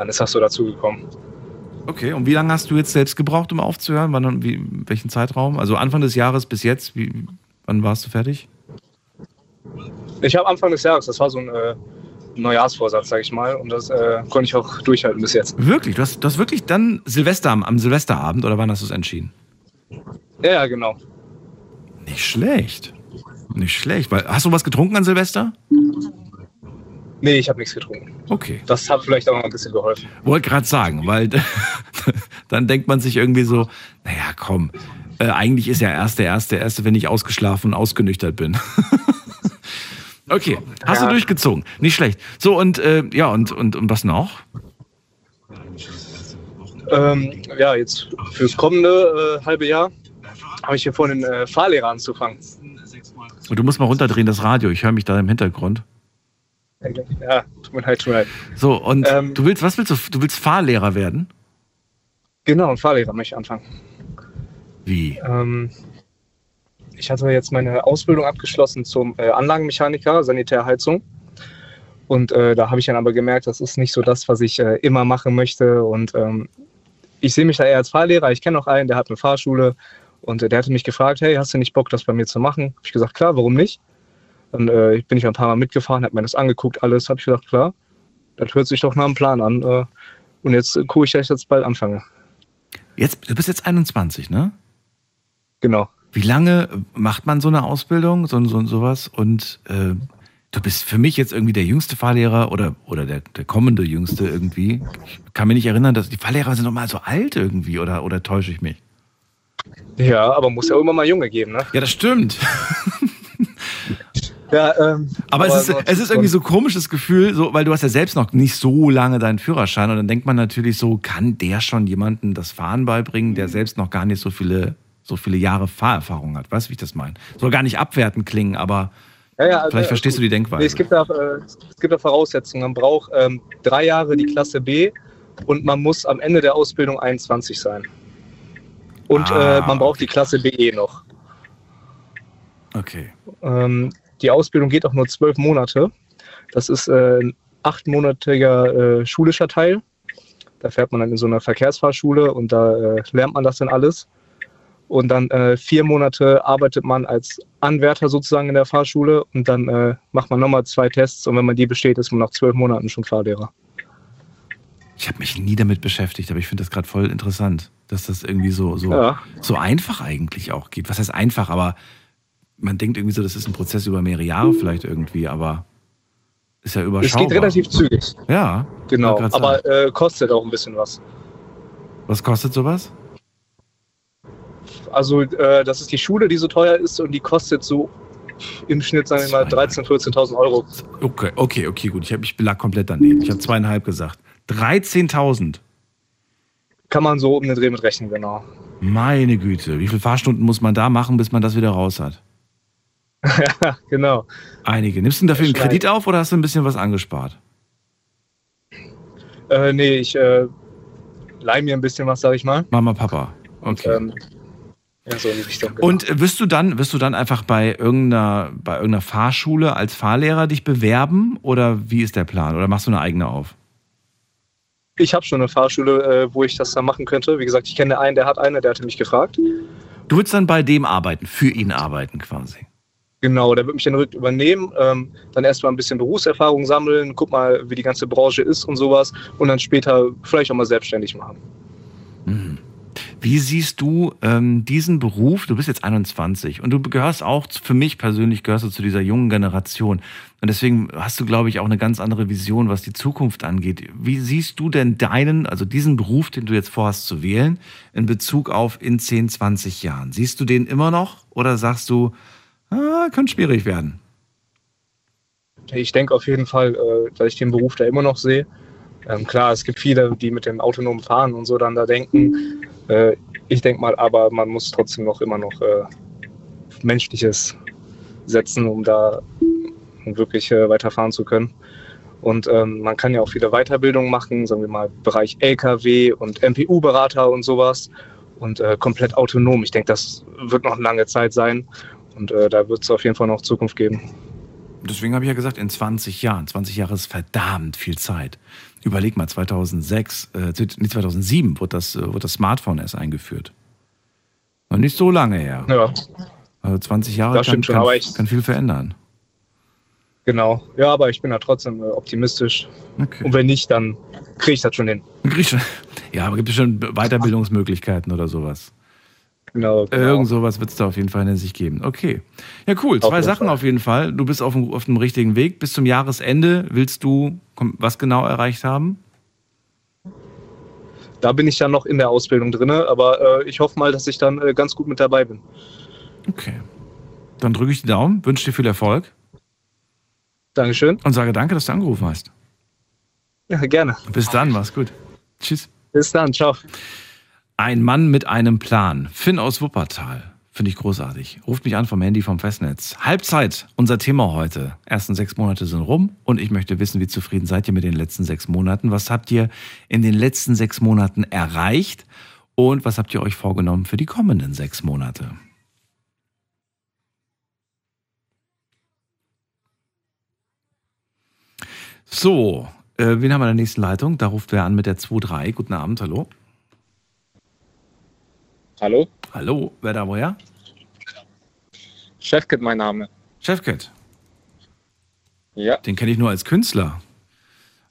dann ist das so dazugekommen. Okay, und wie lange hast du jetzt selbst gebraucht, um aufzuhören? Wann, wie, welchen Zeitraum? Also Anfang des Jahres bis jetzt, wie, wann warst du fertig? Ich habe Anfang des Jahres, das war so ein äh, Neujahrsvorsatz, sag ich mal, und das äh, konnte ich auch durchhalten bis jetzt. Wirklich? Du hast, du hast wirklich dann Silvester am, am Silvesterabend oder wann hast du es entschieden? Ja, ja, genau. Nicht schlecht. Nicht schlecht. Weil, hast du was getrunken an Silvester? Nee, ich habe nichts getrunken. Okay. Das hat vielleicht auch noch ein bisschen geholfen. Wollte gerade sagen, weil *laughs* dann denkt man sich irgendwie so, naja, komm, äh, eigentlich ist ja erst der erste, erste, wenn ich ausgeschlafen und ausgenüchtert bin. *laughs* okay, hast Ja. du durchgezogen. Nicht schlecht. So, und äh, ja, und, und, und was noch? Ähm, ja, jetzt fürs kommende äh, halbe Jahr habe ich hier vor, den äh, Fahrlehrer anzufangen. Und du musst mal runterdrehen, das Radio. Ich höre mich da im Hintergrund. Ja, tut mir leid, tut mir leid. So, und Ähm. du willst, was willst du? Du willst Fahrlehrer werden? Genau, ein Fahrlehrer möchte ich anfangen. Wie? Ähm, ich hatte jetzt meine Ausbildung abgeschlossen zum äh, Anlagenmechaniker, Sanitärheizung. Und äh, da habe ich dann aber gemerkt, das ist nicht so das, was ich äh, immer machen möchte. Und ähm, ich sehe mich da eher als Fahrlehrer. Ich kenne noch einen, der hat eine Fahrschule. Und äh, der hatte mich gefragt, hey, hast du nicht Bock, das bei mir zu machen? Habe ich gesagt, klar, warum nicht? Dann äh, bin ich ein paar Mal mitgefahren, habe mir das angeguckt, alles. Habe ich gesagt, klar, das hört sich doch nach einem Plan an. Äh, und jetzt äh, gucke ich, dass ich jetzt bald anfange. Jetzt, du bist jetzt 21, ne? Genau. Wie lange macht man so eine Ausbildung, so, so sowas? Und äh, du bist für mich jetzt irgendwie der jüngste Fahrlehrer oder, oder der, der kommende jüngste irgendwie. Ich kann mich nicht erinnern, dass die Fahrlehrer sind doch mal so alt irgendwie oder, oder täusche ich mich? Ja, aber muss ja immer mal Junge geben, ne? Ja, das stimmt. *laughs* Ja, ähm, Aber, es, ist, es ist irgendwie so ein komisches Gefühl, so, weil du hast ja selbst noch nicht so lange deinen Führerschein und dann denkt man natürlich so, kann der schon jemandem das Fahren beibringen, der selbst noch gar nicht so viele, so viele Jahre Fahrerfahrung hat. Weißt du, wie ich das meine? Soll gar nicht abwertend klingen, aber Ja, ja, also, vielleicht verstehst du die Nee, Denkweise. es, gibt da, äh, es gibt da Voraussetzungen. Man braucht ähm, drei Jahre die Klasse B und man muss am Ende der Ausbildung 21 sein. Und Ah, äh, man braucht die Klasse BE noch. Okay. Ähm, die Ausbildung geht auch nur zwölf Monate. Das ist äh, ein achtmonatiger äh, schulischer Teil. Da fährt man dann in so einer Verkehrsfahrschule und da äh, lernt man das dann alles. Und dann äh, vier Monate arbeitet man als Anwärter sozusagen in der Fahrschule und dann äh, macht man nochmal zwei Tests und wenn man die besteht, ist man nach zwölf Monaten schon Fahrlehrer. Ich habe mich nie damit beschäftigt, aber ich finde das gerade voll interessant, dass das irgendwie so, so, Ja. so einfach eigentlich auch geht. Was heißt einfach, aber man denkt irgendwie so, das ist ein Prozess über mehrere Jahre vielleicht irgendwie, aber ist ja Es überschaubar. geht relativ zügig, Ja. genau. Aber äh, kostet auch ein bisschen was. Was kostet sowas? Also äh, das ist die Schule, die so teuer ist und die kostet so im Schnitt, sagen wir mal, 13.000, 14.000 Euro. Okay, okay, okay, gut. Ich, hab, ich lag komplett daneben. Ich habe zweieinhalb gesagt. 13.000. Kann man so um den Dreh mit rechnen, genau. Meine Güte. Wie viele Fahrstunden muss man da machen, bis man das wieder raus hat? Ja, *laughs* genau. Einige. Nimmst du denn dafür einen. Kredit auf oder hast du ein bisschen was angespart? Äh, nee, ich äh, leih mir ein bisschen was, sag ich mal. Mama, Papa. Okay. Ähm, ja, so in die Richtung. genau. Und wirst du dann, wirst du dann einfach bei irgendeiner, bei irgendeiner Fahrschule als Fahrlehrer dich bewerben oder wie ist der Plan? Oder machst du eine eigene auf? ich habe schon eine Fahrschule, äh, wo ich das dann machen könnte. Wie gesagt, ich kenne einen, der hat eine, der hatte mich gefragt. Du würdest dann bei dem arbeiten, für ihn arbeiten quasi. Genau, der wird mich dann direkt übernehmen, ähm, dann erstmal ein bisschen Berufserfahrung sammeln, guck mal, wie die ganze Branche ist und sowas und dann später vielleicht auch mal selbstständig machen. Mhm. Wie siehst du ähm, diesen Beruf? Du bist jetzt 21 und du gehörst auch, für mich persönlich gehörst du zu dieser jungen Generation. Und deswegen hast du, glaube ich, auch eine ganz andere Vision, was die Zukunft angeht. Wie siehst du denn deinen, also diesen Beruf, den du jetzt vorhast zu wählen, in Bezug auf in 10, 20 Jahren? Siehst du den immer noch oder sagst du, ah, könnte schwierig werden? Ich denke auf jeden Fall, äh, dass ich den Beruf da immer noch sehe. Ähm, klar, es gibt viele, die mit dem autonomen Fahren und so dann da denken. Äh, ich denke mal, aber man muss trotzdem noch immer noch äh, Menschliches setzen, um da wirklich weiterfahren zu können. Und ähm, man kann ja auch viele Weiterbildungen machen, sagen wir mal Bereich LKW und MPU-Berater und sowas. Und äh, komplett autonom. Ich denke, das wird noch eine lange Zeit sein. Und äh, da wird es auf jeden Fall noch Zukunft geben. Deswegen habe ich ja gesagt, in 20 Jahren. 20 Jahre ist verdammt viel Zeit. Überleg mal, 2006, äh, nee, 2007 wurde das, äh, wurde das Smartphone erst eingeführt. Noch nicht so lange her. Ja, Also 20 Jahre Das kann, schon, kann, ich- kann viel verändern. genau. Ja, aber ich bin da trotzdem äh, optimistisch. Okay. Und wenn nicht, dann kriege ich das schon hin. *laughs* Ja, aber gibt es schon Weiterbildungsmöglichkeiten oder sowas? Genau. genau. Irgend sowas wird es da auf jeden Fall in sich geben. Okay. Ja, cool. Auf Zwei jeden Sachen auf jeden Fall. Du bist auf dem, auf dem richtigen Weg. Bis zum Jahresende willst du was genau erreicht haben? Da bin ich ja noch in der Ausbildung drin, aber äh, ich hoffe mal, dass ich dann äh, ganz gut mit dabei bin. Okay. Dann drücke ich die Daumen, wünsche dir viel Erfolg Dankeschön. und sage danke, dass du angerufen hast. Ja, gerne. Bis dann, mach's gut. Tschüss. Bis dann. Ciao. Ein Mann mit einem Plan. Finn aus Wuppertal. Finde ich großartig. Ruft mich an vom Handy vom Festnetz. Halbzeit, unser Thema heute. Ersten sechs Monate sind rum und ich möchte wissen, wie zufrieden seid ihr mit den letzten sechs Monaten? Was habt ihr in den letzten sechs Monaten erreicht? Und was habt ihr euch vorgenommen für die kommenden sechs Monate? So, äh, wen haben wir in der nächsten Leitung? Da ruft wer an mit der 2.3. Guten Abend, hallo. Hallo, Hallo, wer da woher? Chefkit mein Name. Chefcat. Ja, Den kenne ich nur als Künstler.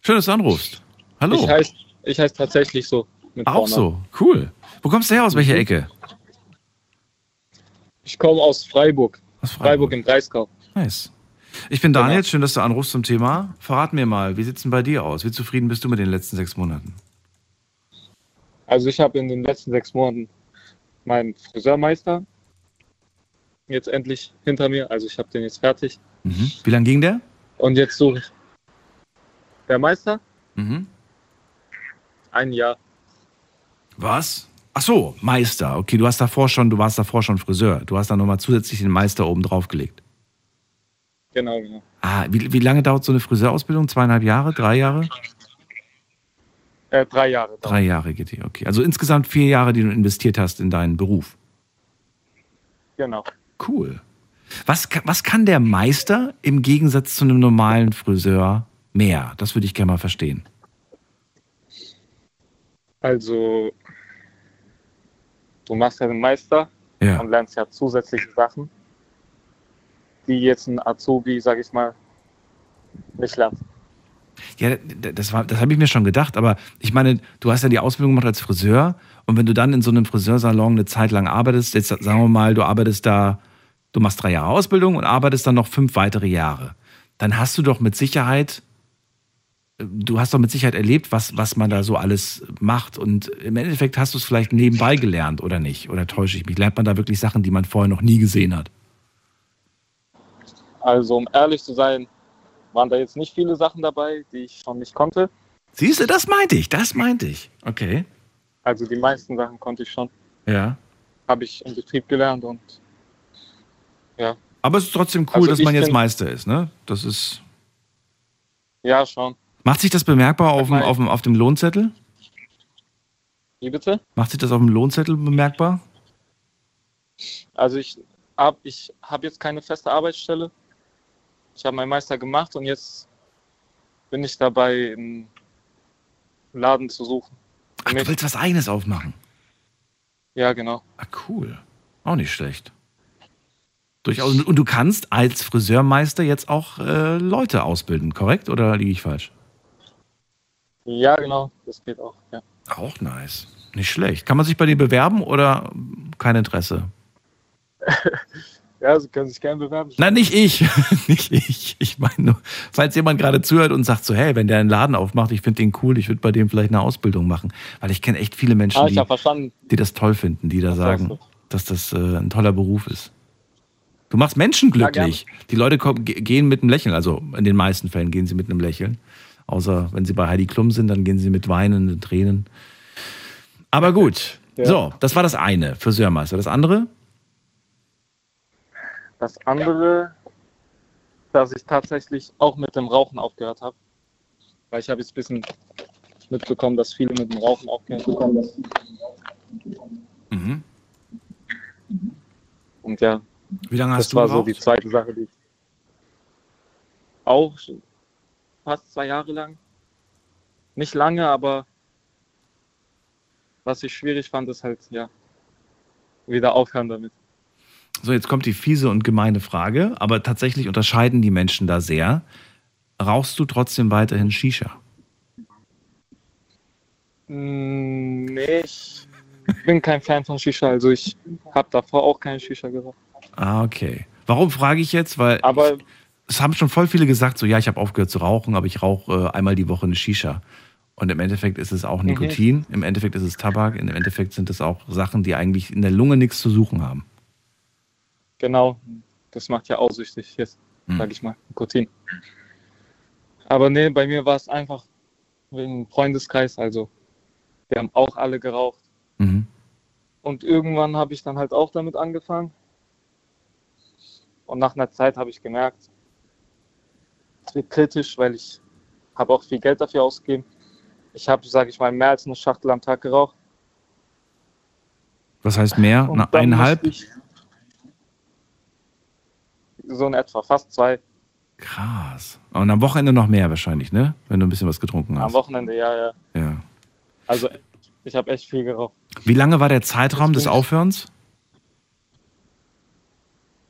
Schön, dass du anrufst. Hallo. ich heiße ich heiß tatsächlich so. Auch so, cool. Wo kommst du her? Aus welcher Mhm. Ecke? Ich komme aus Freiburg. Aus Freiburg im Breisgau. Nice. Ich bin Daniel, Genau. schön, dass du anrufst zum Thema. Verrat mir mal, wie sieht's denn bei dir aus? Wie zufrieden bist du mit den letzten sechs Monaten? Also ich habe in den letzten sechs Monaten meinen Friseurmeister jetzt endlich hinter mir. Also ich habe den jetzt fertig. Mhm. Wie lang ging der? Und jetzt suche ich der Meister Mhm. ein Jahr. Was? Ach so, Meister. Okay, du hast davor schon, du warst davor schon Friseur. Du hast dann nochmal zusätzlich den Meister oben drauf gelegt. Genau, genau. Ah, wie, wie lange dauert so eine Friseurausbildung? Zweieinhalb Jahre? Drei Jahre? Äh, drei Jahre. dauert. Drei Jahre geht die, okay. Also insgesamt vier Jahre, die du investiert hast in deinen Beruf. Genau. Cool. Was, was kann der Meister im Gegensatz zu einem normalen Friseur mehr? Das würde ich gerne mal verstehen. Also du machst ja den Meister Ja. und lernst ja zusätzliche Sachen, die jetzt ein Azubi, sag ich mal, nicht lernt. Ja, das, das habe ich mir schon gedacht, aber ich meine, du hast ja die Ausbildung gemacht als Friseur und wenn du dann in so einem Friseursalon eine Zeit lang arbeitest, jetzt sagen wir mal, du arbeitest da, du machst drei Jahre Ausbildung und arbeitest dann noch fünf weitere Jahre, dann hast du doch mit Sicherheit, du hast doch mit Sicherheit erlebt, was, was man da so alles macht und im Endeffekt hast du es vielleicht nebenbei gelernt oder nicht? Oder täusche ich mich? Lernt man da wirklich Sachen, die man vorher noch nie gesehen hat? Also um ehrlich zu sein, waren da jetzt nicht viele Sachen dabei, die ich schon nicht konnte. Siehst du, das meinte ich, das meinte ich. Okay. Also die meisten Sachen konnte ich schon, Ja. habe ich im Betrieb gelernt und Aber es ist trotzdem cool, Also dass man jetzt Meister ist, ne? Das ist. ja schon. Macht sich das bemerkbar auf dem, auf dem, auf dem Lohnzettel? Wie bitte? Macht sich das auf dem Lohnzettel bemerkbar? Also ich habe ich hab jetzt keine feste Arbeitsstelle. Ich habe meinen Meister gemacht und jetzt bin ich dabei, einen Laden zu suchen. Ach, du willst was eigenes aufmachen? Ja, genau. Ah, cool. Auch nicht schlecht. Durchaus. Und du kannst als Friseurmeister jetzt auch äh, Leute ausbilden, korrekt? Oder liege ich falsch? Ja, genau. Das geht auch, ja. Auch nice. Nicht schlecht. Kann man sich bei dir bewerben oder kein Interesse? *laughs* Ja, Sie können sich gerne bewerben. Nein, nicht ich. *laughs* nicht ich. Ich meine nur, falls jemand gerade zuhört und sagt so, hey, wenn der einen Laden aufmacht, ich finde den cool, ich würde bei dem vielleicht eine Ausbildung machen. Weil ich kenne echt viele Menschen, Ah, die, die das toll finden, die da Was sagen, dass das äh, ein toller Beruf ist. Du machst Menschen Ja, glücklich. die Leute kommen, ge- gehen mit einem Lächeln. Also in den meisten Fällen gehen sie mit einem Lächeln. Außer wenn sie bei Heidi Klum sind, dann gehen sie mit weinenden Tränen. Aber gut. Ja. So, das war das eine, Friseurmeister. Das andere? Das andere, dass ich tatsächlich auch mit dem Rauchen aufgehört habe. Weil ich habe jetzt ein bisschen mitbekommen, dass viele mit dem Rauchen aufgehört haben. Mhm. Und ja, Wie lange hast das du war so geraucht? die zweite Sache, die ich auch fast zwei Jahre lang. Nicht lange, aber was ich schwierig fand, ist halt, ja, wieder aufhören damit. So, jetzt kommt die fiese und gemeine Frage, aber tatsächlich unterscheiden die Menschen da sehr. Rauchst du trotzdem weiterhin Shisha? Mm, Nee, ich bin kein Fan von Shisha, also ich habe davor auch keine Shisha geraucht. Ah, okay. Warum frage ich jetzt? Weil Aber es haben schon voll viele gesagt, so ja, ich habe aufgehört zu rauchen, aber ich rauche äh, einmal die Woche eine Shisha. Und im Endeffekt ist es auch Nikotin, im Endeffekt ist es Tabak, im Endeffekt sind es auch Sachen, die eigentlich in der Lunge nichts zu suchen haben. Genau, das macht ja auch süchtig jetzt, Hm. sag ich mal, Nikotin. Aber nee, bei mir war es einfach wegen Freundeskreis, also wir haben auch alle geraucht. Mhm. Und irgendwann habe ich dann halt auch damit angefangen. Und nach einer Zeit habe ich gemerkt, es wird kritisch, weil ich habe auch viel Geld dafür ausgegeben. Ich habe, sage ich mal, mehr als eine Schachtel am Tag geraucht. Was heißt mehr? Und Na, dann eineinhalb? ich So in etwa, fast zwei. Krass. Und am Wochenende noch mehr wahrscheinlich, ne? Wenn du ein bisschen was getrunken Am hast. Wochenende, ja, ja. Ja. Also ich habe echt viel geraucht. Wie lange war der Zeitraum des Aufhörens?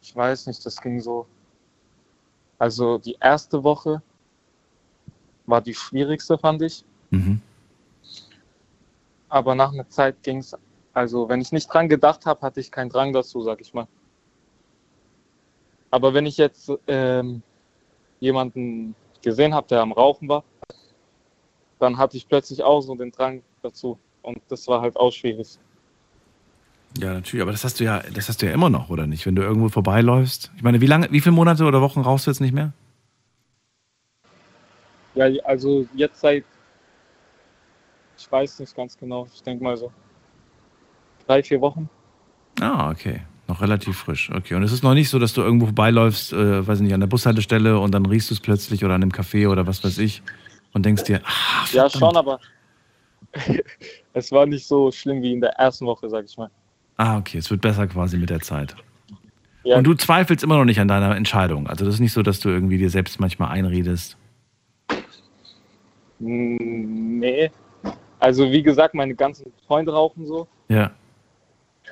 Ich weiß nicht, das ging so. Also die erste Woche war die schwierigste, fand ich. Mhm. Aber nach einer Zeit ging es. Also wenn ich nicht dran gedacht habe, hatte ich keinen Drang dazu, sag ich mal. Aber wenn ich jetzt ähm, jemanden gesehen habe, der am Rauchen war, dann hatte ich plötzlich auch so den Drang dazu. Und das war halt auch schwierig. Ja, natürlich, aber das hast du ja, das hast du ja immer noch, oder nicht? Wenn du irgendwo vorbeiläufst. Ich meine, wie lange, wie viele Monate oder Wochen rauchst du jetzt nicht mehr? Ja, also jetzt seit, ich weiß nicht ganz genau, ich denke mal so drei, vier Wochen. Ah, okay. Noch relativ frisch. Okay. Und es ist noch nicht so, dass du irgendwo vorbeiläufst, äh, weiß nicht, an der Bushaltestelle und dann riechst du es plötzlich oder an einem Café oder was weiß ich und denkst dir, ah, Ja, verdammt. schon, aber *laughs* es war nicht so schlimm wie in der ersten Woche, sag ich mal. Ah, okay, es wird besser quasi mit der Zeit. Ja, Und du zweifelst immer noch nicht an deiner Entscheidung. Also das ist nicht so, dass du irgendwie dir selbst manchmal einredest. mm, nee. Also wie gesagt, meine ganzen Freunde rauchen so. Ja.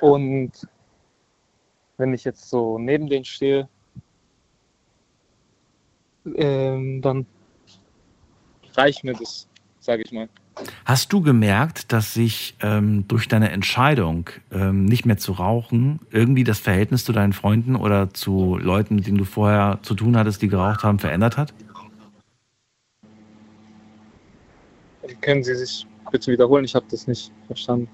Und wenn ich jetzt so neben denen stehe, ähm, dann reicht mir das, sag ich mal. Hast du gemerkt, dass sich ähm, durch deine Entscheidung, ähm, nicht mehr zu rauchen, irgendwie das Verhältnis zu deinen Freunden oder zu Leuten, mit denen du vorher zu tun hattest, die geraucht haben, verändert hat? Können Sie sich bitte wiederholen? Ich habe das nicht verstanden.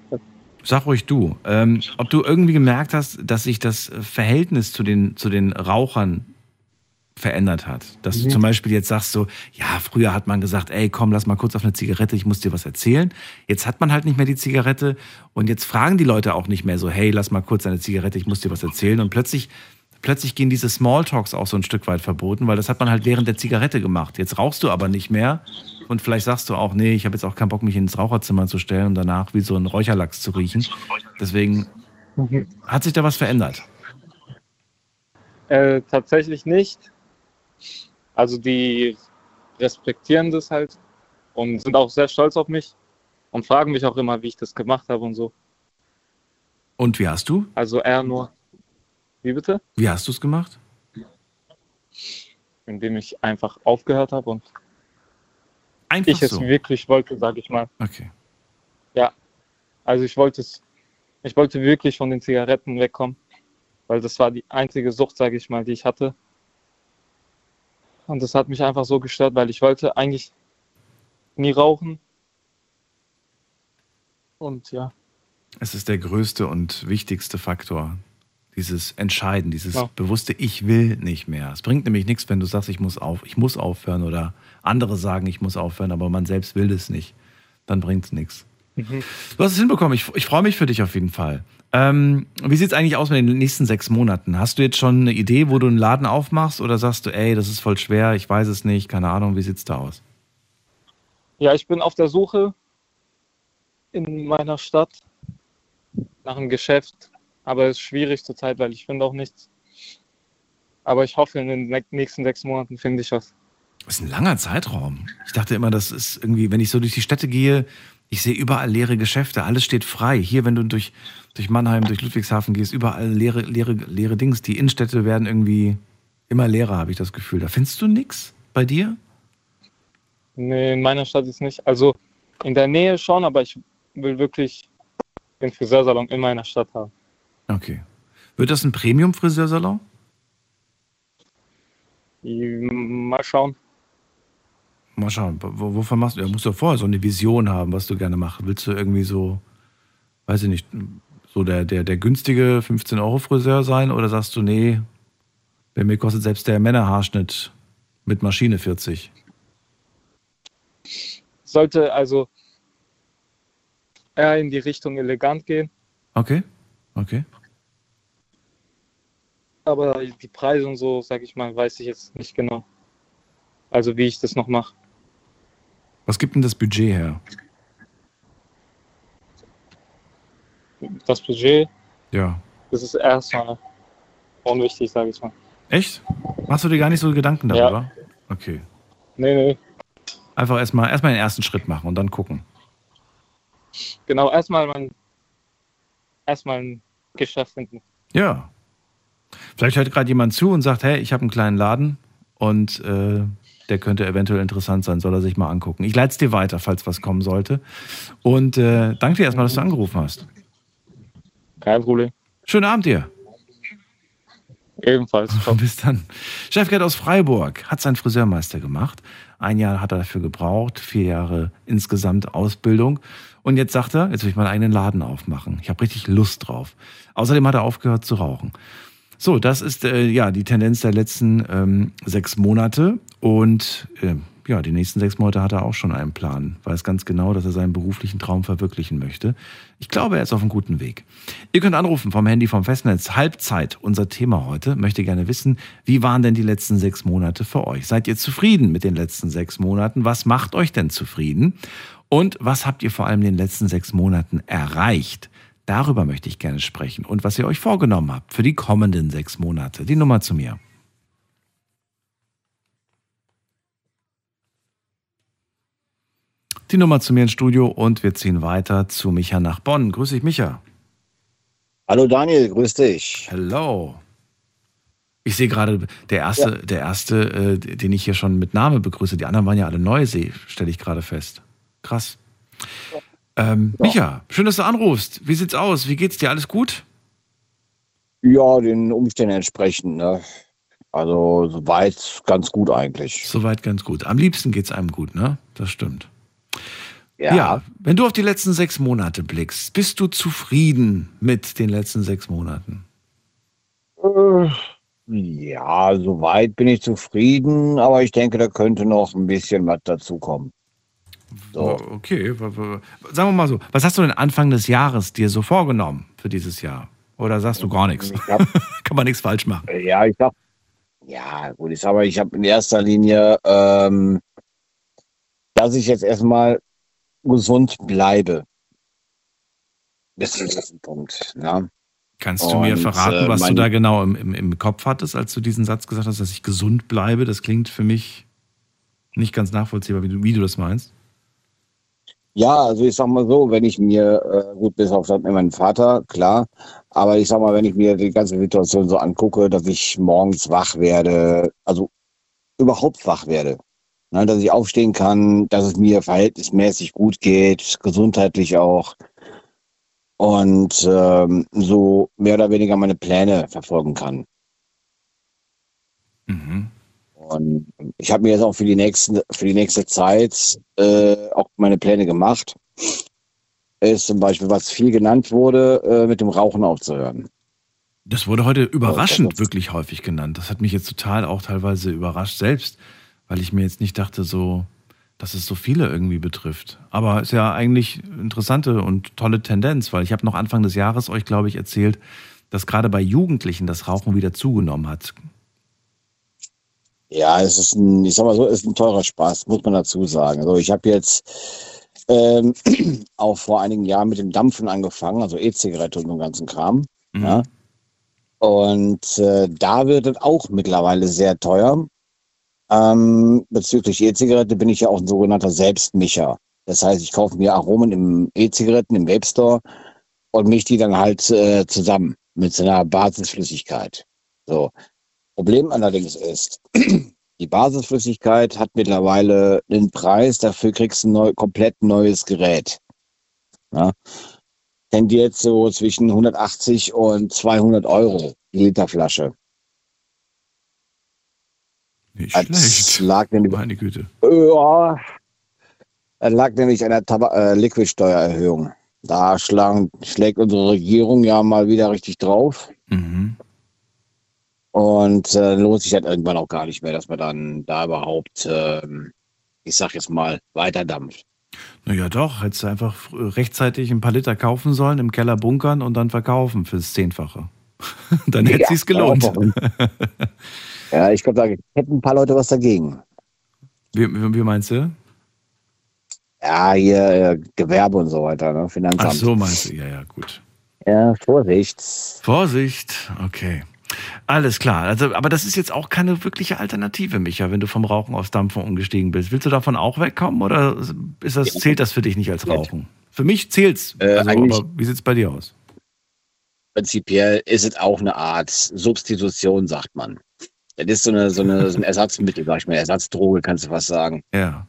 Sag ruhig du, ähm, ob du irgendwie gemerkt hast, dass sich das Verhältnis zu den, zu den Rauchern verändert hat. Dass du Mhm. zum Beispiel jetzt sagst so, ja, früher hat man gesagt, ey, komm, lass mal kurz auf eine Zigarette, ich muss dir was erzählen. Jetzt hat man halt nicht mehr die Zigarette und jetzt fragen die Leute auch nicht mehr so, hey, lass mal kurz eine Zigarette, ich muss dir was erzählen. Und plötzlich plötzlich gehen diese Smalltalks auch so ein Stück weit verboten, weil das hat man halt während der Zigarette gemacht. Jetzt rauchst du aber nicht mehr und vielleicht sagst du auch, nee, ich habe jetzt auch keinen Bock, mich ins Raucherzimmer zu stellen und danach wie so ein Räucherlachs zu riechen. Deswegen hat sich da was verändert. Äh, tatsächlich nicht. Also die respektieren das halt und sind auch sehr stolz auf mich und fragen mich auch immer, wie ich das gemacht habe und so. Und wie hast du? Also eher nur. Wie bitte? Wie hast du es gemacht? Indem ich einfach aufgehört habe und Einfach ich es so. wirklich wollte, sage ich mal. Okay. Ja. Also ich wollte es, ich wollte wirklich von den Zigaretten wegkommen, weil das war die einzige Sucht, sage ich mal, die ich hatte. Und das hat mich einfach so gestört, weil ich wollte eigentlich nie rauchen. Und ja, Es ist der größte und wichtigste Faktor. Dieses Entscheiden, dieses Ja. bewusste Ich will nicht mehr. Es bringt nämlich nichts, wenn du sagst, ich muss auf, ich muss aufhören oder andere sagen, ich muss aufhören, aber man selbst will es nicht. Dann bringt es nichts. Mhm. Du hast es hinbekommen. Ich, ich freue mich für dich auf jeden Fall. Ähm, wie sieht es eigentlich aus mit den nächsten sechs Monaten? Hast du jetzt schon eine Idee, wo du einen Laden aufmachst oder sagst du, ey, das ist voll schwer, ich weiß es nicht, keine Ahnung, wie sieht es da aus? ja, ich bin auf der Suche in meiner Stadt nach einem Geschäft, aber es ist schwierig zurzeit, weil ich finde auch nichts. Aber ich hoffe, in den nächsten sechs Monaten finde ich was. Das ist ein langer Zeitraum. Ich dachte immer, das ist irgendwie, wenn ich so durch die Städte gehe, ich sehe überall leere Geschäfte, alles steht frei. Hier, wenn du durch, durch Mannheim, durch Ludwigshafen gehst, überall leere, leere, leere Dings. Die Innenstädte werden irgendwie immer leerer, habe ich das Gefühl. Da findest du nichts bei dir? Nee, in meiner Stadt ist nicht. Also in der Nähe schon, aber ich will wirklich den Friseursalon in meiner Stadt haben. Okay. Wird das ein Premium-Friseursalon? Mal schauen. Mal schauen, wo- wovon machst du? Ja, musst du vorher so eine Vision haben, was du gerne machst. Willst du irgendwie so, weiß ich nicht, so der, der, der günstige 15-Euro-Friseur sein oder sagst du, nee, bei mir kostet selbst der Männerhaarschnitt mit Maschine 40? Sollte also eher in die Richtung elegant gehen, Okay, okay. aber die Preise und so, sag ich mal, weiß ich jetzt nicht genau. Also wie ich das noch mache. Was gibt denn das Budget her? Das Budget, Ja. das ist erstmal unwichtig, sage ich mal. Echt? Machst du dir gar nicht so Gedanken Ja. darüber? Okay. Nee, nee. Einfach erstmal erstmal den ersten Schritt machen und dann gucken. Genau, erstmal ein Geschäft finden. Ja. Vielleicht hört gerade jemand zu und sagt, hey, ich habe einen kleinen Laden und äh, der könnte eventuell interessant sein, soll er sich mal angucken. Ich leite es dir weiter, falls was kommen sollte. Und äh, danke dir erstmal, dass du angerufen hast. Kein Problem. Schönen Abend dir. Ebenfalls. Ciao. Bis dann. Chefgeld aus Freiburg hat seinen Friseurmeister gemacht. Ein Jahr hat er dafür gebraucht, vier Jahre insgesamt Ausbildung. Und jetzt sagt er, jetzt will ich meinen eigenen Laden aufmachen. Ich habe richtig Lust drauf. Außerdem hat er aufgehört zu rauchen. So, das ist äh, ja die Tendenz der letzten ähm, sechs Monate. Und äh, ja, die nächsten sechs Monate hat er auch schon einen Plan. Weiß ganz genau, dass er seinen beruflichen Traum verwirklichen möchte. Ich glaube, er ist auf einem guten Weg. Ihr könnt anrufen vom Handy vom Festnetz. Halbzeit, unser Thema heute. Möchte gerne wissen, wie waren denn die letzten sechs Monate für euch? Seid ihr zufrieden mit den letzten sechs Monaten? Was macht euch denn zufrieden? Und was habt ihr vor allem in den letzten sechs Monaten erreicht? Darüber möchte ich gerne sprechen. Und was ihr euch vorgenommen habt für die kommenden sechs Monate. Die Nummer zu mir. Die Nummer zu mir ins Studio und wir ziehen weiter zu Micha nach Bonn. Grüß dich, Micha. Hallo Daniel, grüß dich. Hello. Ich sehe gerade, der erste, der erste, äh, den ich hier schon mit Name begrüße. Die anderen waren ja alle neu, stelle ich gerade fest. Krass. Ähm, Micha, schön, dass du anrufst. Wie sieht's aus? Wie geht's dir? Alles gut? Ja, den Umständen entsprechend. Ne? Also soweit ganz gut eigentlich. Soweit ganz gut. Am liebsten geht's einem gut, ne? Das stimmt. Ja. wenn du auf die letzten sechs Monate blickst, bist du zufrieden mit den letzten sechs Monaten? Ja, soweit bin ich zufrieden, aber ich denke, da könnte noch ein bisschen was dazukommen. So. Okay, sagen wir mal so. Was hast du denn Anfang des Jahres dir so vorgenommen für dieses Jahr? Oder sagst du gar nichts? Ich hab, *laughs* Kann man nichts falsch machen. ja, ich sag, ja, gut, ich habe in erster Linie, ähm, dass ich jetzt erstmal gesund bleibe. Das ist ein Punkt. Ja. Kannst du mir Und, verraten, äh, was du mein- da genau im, im, im Kopf hattest, als du diesen Satz gesagt hast, dass ich gesund bleibe? Das klingt für mich nicht ganz nachvollziehbar, wie du, wie du das meinst. Ja, also ich sag mal so, wenn ich mir, äh, gut, bis auf meinem Vater, klar, aber ich sag mal, wenn ich mir die ganze Situation so angucke, dass ich morgens wach werde, also überhaupt wach werde, ne, dass ich aufstehen kann, dass es mir verhältnismäßig gut geht, gesundheitlich auch und ähm, so mehr oder weniger meine Pläne verfolgen kann. Mhm. Und ich habe mir jetzt auch für die nächsten, für die nächste Zeit äh, auch meine Pläne gemacht. Ist zum Beispiel, was viel genannt wurde, äh, mit dem Rauchen aufzuhören. Das wurde heute überraschend wirklich häufig genannt. Das hat mich jetzt total auch teilweise überrascht selbst, weil ich mir jetzt nicht dachte, so, dass es so viele irgendwie betrifft. Aber ist ja eigentlich interessante und tolle Tendenz, weil ich habe noch Anfang des Jahres euch, glaube ich, erzählt, dass gerade bei Jugendlichen das Rauchen wieder zugenommen hat. Ja, es ist ein, ich sag mal so, es ist ein teurer Spaß, muss man dazu sagen. Also ich habe jetzt ähm, *clears throat* auch vor einigen Jahren mit dem Dampfen angefangen, also E-Zigarette und dem ganzen Kram. Mhm. Ja. Und äh, da wird es auch mittlerweile sehr teuer. Ähm, bezüglich E-Zigarette bin ich ja auch ein sogenannter Selbstmischer. Das heißt, ich kaufe mir Aromen im E-Zigaretten, im Vape Store und mische die dann halt äh, zusammen mit so einer Basisflüssigkeit. So. Problem allerdings ist, *clears throat* die Basisflüssigkeit hat mittlerweile einen Preis, dafür kriegst du ein neu, komplett neues Gerät. Ja. Tendiert so zwischen 180 und 200 Euro die Literflasche. Nicht Das schlecht. lag nämlich, Meine Güte. ja, das lag nämlich an der Tab äh, Liquidsteuererhöhung. Da schlang, schlägt unsere Regierung ja mal wieder richtig drauf. Mhm. Und äh, lohnt sich halt irgendwann auch gar nicht mehr, dass man dann da überhaupt, ähm, ich sag jetzt mal, weiterdampft. Naja, doch. Hättest du einfach rechtzeitig ein paar Liter kaufen sollen, im Keller bunkern und dann verkaufen fürs Zehnfache. *laughs* dann hätte Ja, sich's gelohnt. *laughs* Ja, ich glaube, da hätten ein paar Leute was dagegen. Wie, wie, wie meinst du? Ja, hier äh, Gewerbe und so weiter, ne? Finanzamt. Ach so, meinst du? Ja, ja, gut. Ja, Vorsicht. Vorsicht. Okay. Alles klar. Also, aber das ist jetzt auch keine wirkliche Alternative, Micha, wenn du vom Rauchen aufs Dampfen umgestiegen bist. Willst du davon auch wegkommen oder ist das, zählt das für dich nicht als Rauchen? Für mich zählt's. Äh, Also, aber wie sieht's bei dir aus? Prinzipiell ist es auch eine Art Substitution, sagt man. Das ist so, eine, so, eine, so ein Ersatzmittel, sag ich mal, Ersatzdroge, kannst du fast sagen. Ja.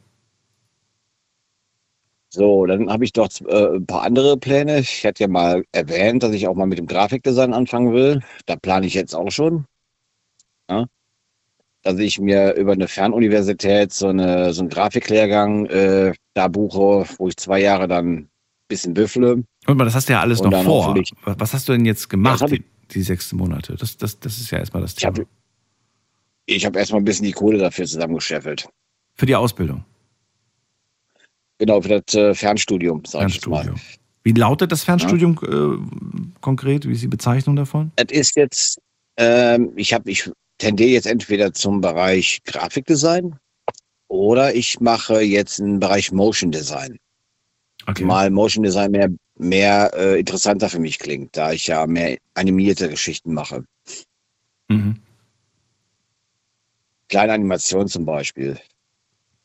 So, dann habe ich doch äh, ein paar andere Pläne. Ich hatte ja mal erwähnt, dass ich auch mal mit dem Grafikdesign anfangen will. Da plane ich jetzt auch schon. Ja? Dass ich mir über eine Fernuniversität so, eine, so einen Grafiklehrgang äh, da buche, wo ich zwei Jahre dann ein bisschen büffle. Und mal, das hast du ja alles noch vor. Was was hast du denn jetzt gemacht, die, die sechs Monate? Das, das, das ist ja erstmal das Thema. Habe ich hab erstmal ein bisschen die Kohle dafür zusammengescheffelt. Für die Ausbildung, Genau, für das äh, Fernstudium, sag ich jetzt mal. Fernstudium. Wie lautet das Fernstudium äh, konkret? Wie ist die Bezeichnung davon? Es ist jetzt, ähm, ich habe, ich tendiere jetzt entweder zum Bereich Grafikdesign oder ich mache jetzt einen Bereich Motion Design. Okay. Mal Motion Design mehr, mehr äh, interessanter für mich klingt, da ich ja mehr animierte Geschichten mache. Mhm. Kleine Animation zum Beispiel.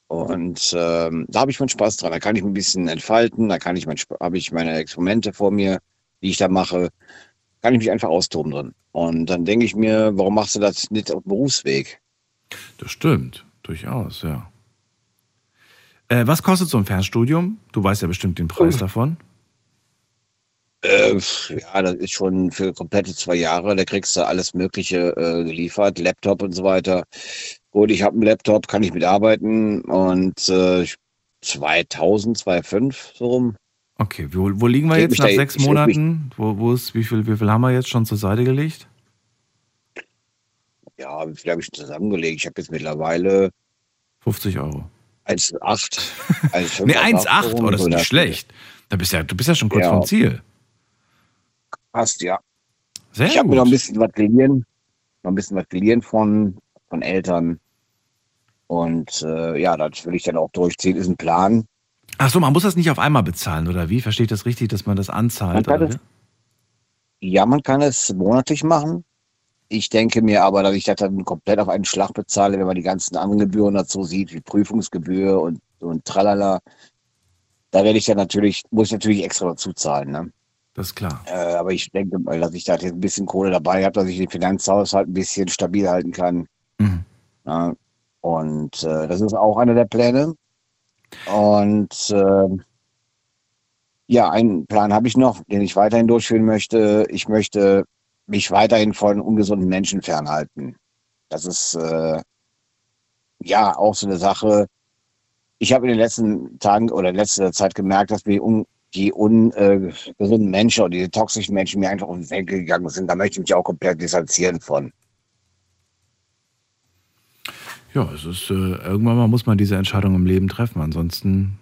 Und ähm, da habe ich meinen Spaß dran. Da kann ich mich ein bisschen entfalten, da kann ich mein, habe ich meine Experimente vor mir, die ich da mache, kann ich mich einfach austoben drin. Und dann denke ich mir, warum machst du das nicht auf dem Berufsweg? Das stimmt, durchaus, ja. Äh, was kostet so ein Fernstudium? Du weißt ja bestimmt den Preis davon. Äh, ja, das ist schon für komplette zwei Jahre. Da kriegst du alles Mögliche äh, geliefert, Laptop und so weiter. Gut, ich habe einen Laptop, kann ich mitarbeiten und äh, 2000, 2005 so rum. Okay, wo, wo liegen wir jetzt nach da- sechs Monaten? Wo, wo ist, wie, viel, wie viel haben wir jetzt schon zur Seite gelegt? Ja, wie viel habe ich zusammengelegt? Ich habe jetzt mittlerweile 50 Euro. 1,8. 1,5, *laughs* Nee, 1,8, rum, oh, das ist nicht schlecht. Da bist ja, du bist ja schon kurz Ja. vom Ziel. Passt, ja. Sehr ich habe mir noch ein bisschen was geliehen, noch ein bisschen was geliehen von, von Eltern. Und äh, ja, das will ich dann auch durchziehen, ist ein Plan. Ach so, man muss das nicht auf einmal bezahlen, oder wie? Verstehe ich das richtig, dass man das anzahlt? Man es- Ja, man kann es monatlich machen. Ich denke mir aber, dass ich das dann komplett auf einen Schlag bezahle, wenn man die ganzen anderen Gebühren dazu sieht, wie Prüfungsgebühr und, und tralala. Da werde ich dann natürlich, muss ich natürlich extra dazu zahlen. Ne? Das ist klar. Äh, aber ich denke mal, dass ich da jetzt ein bisschen Kohle dabei habe, dass ich den Finanzhaushalt ein bisschen stabil halten kann. Mhm. Ja, und äh, das ist auch einer der Pläne. Und äh, ja, einen Plan habe ich noch, den ich weiterhin durchführen möchte. Ich möchte mich weiterhin von ungesunden Menschen fernhalten. Das ist äh, ja auch so eine Sache. Ich habe in den letzten Tagen oder in letzter Zeit gemerkt, dass mir un, die ungesunden Menschen oder diese toxischen Menschen mir einfach um den Senkel gegangen sind. Da möchte ich mich auch komplett distanzieren von. Ja, es ist äh, irgendwann mal muss man diese Entscheidung im Leben treffen, ansonsten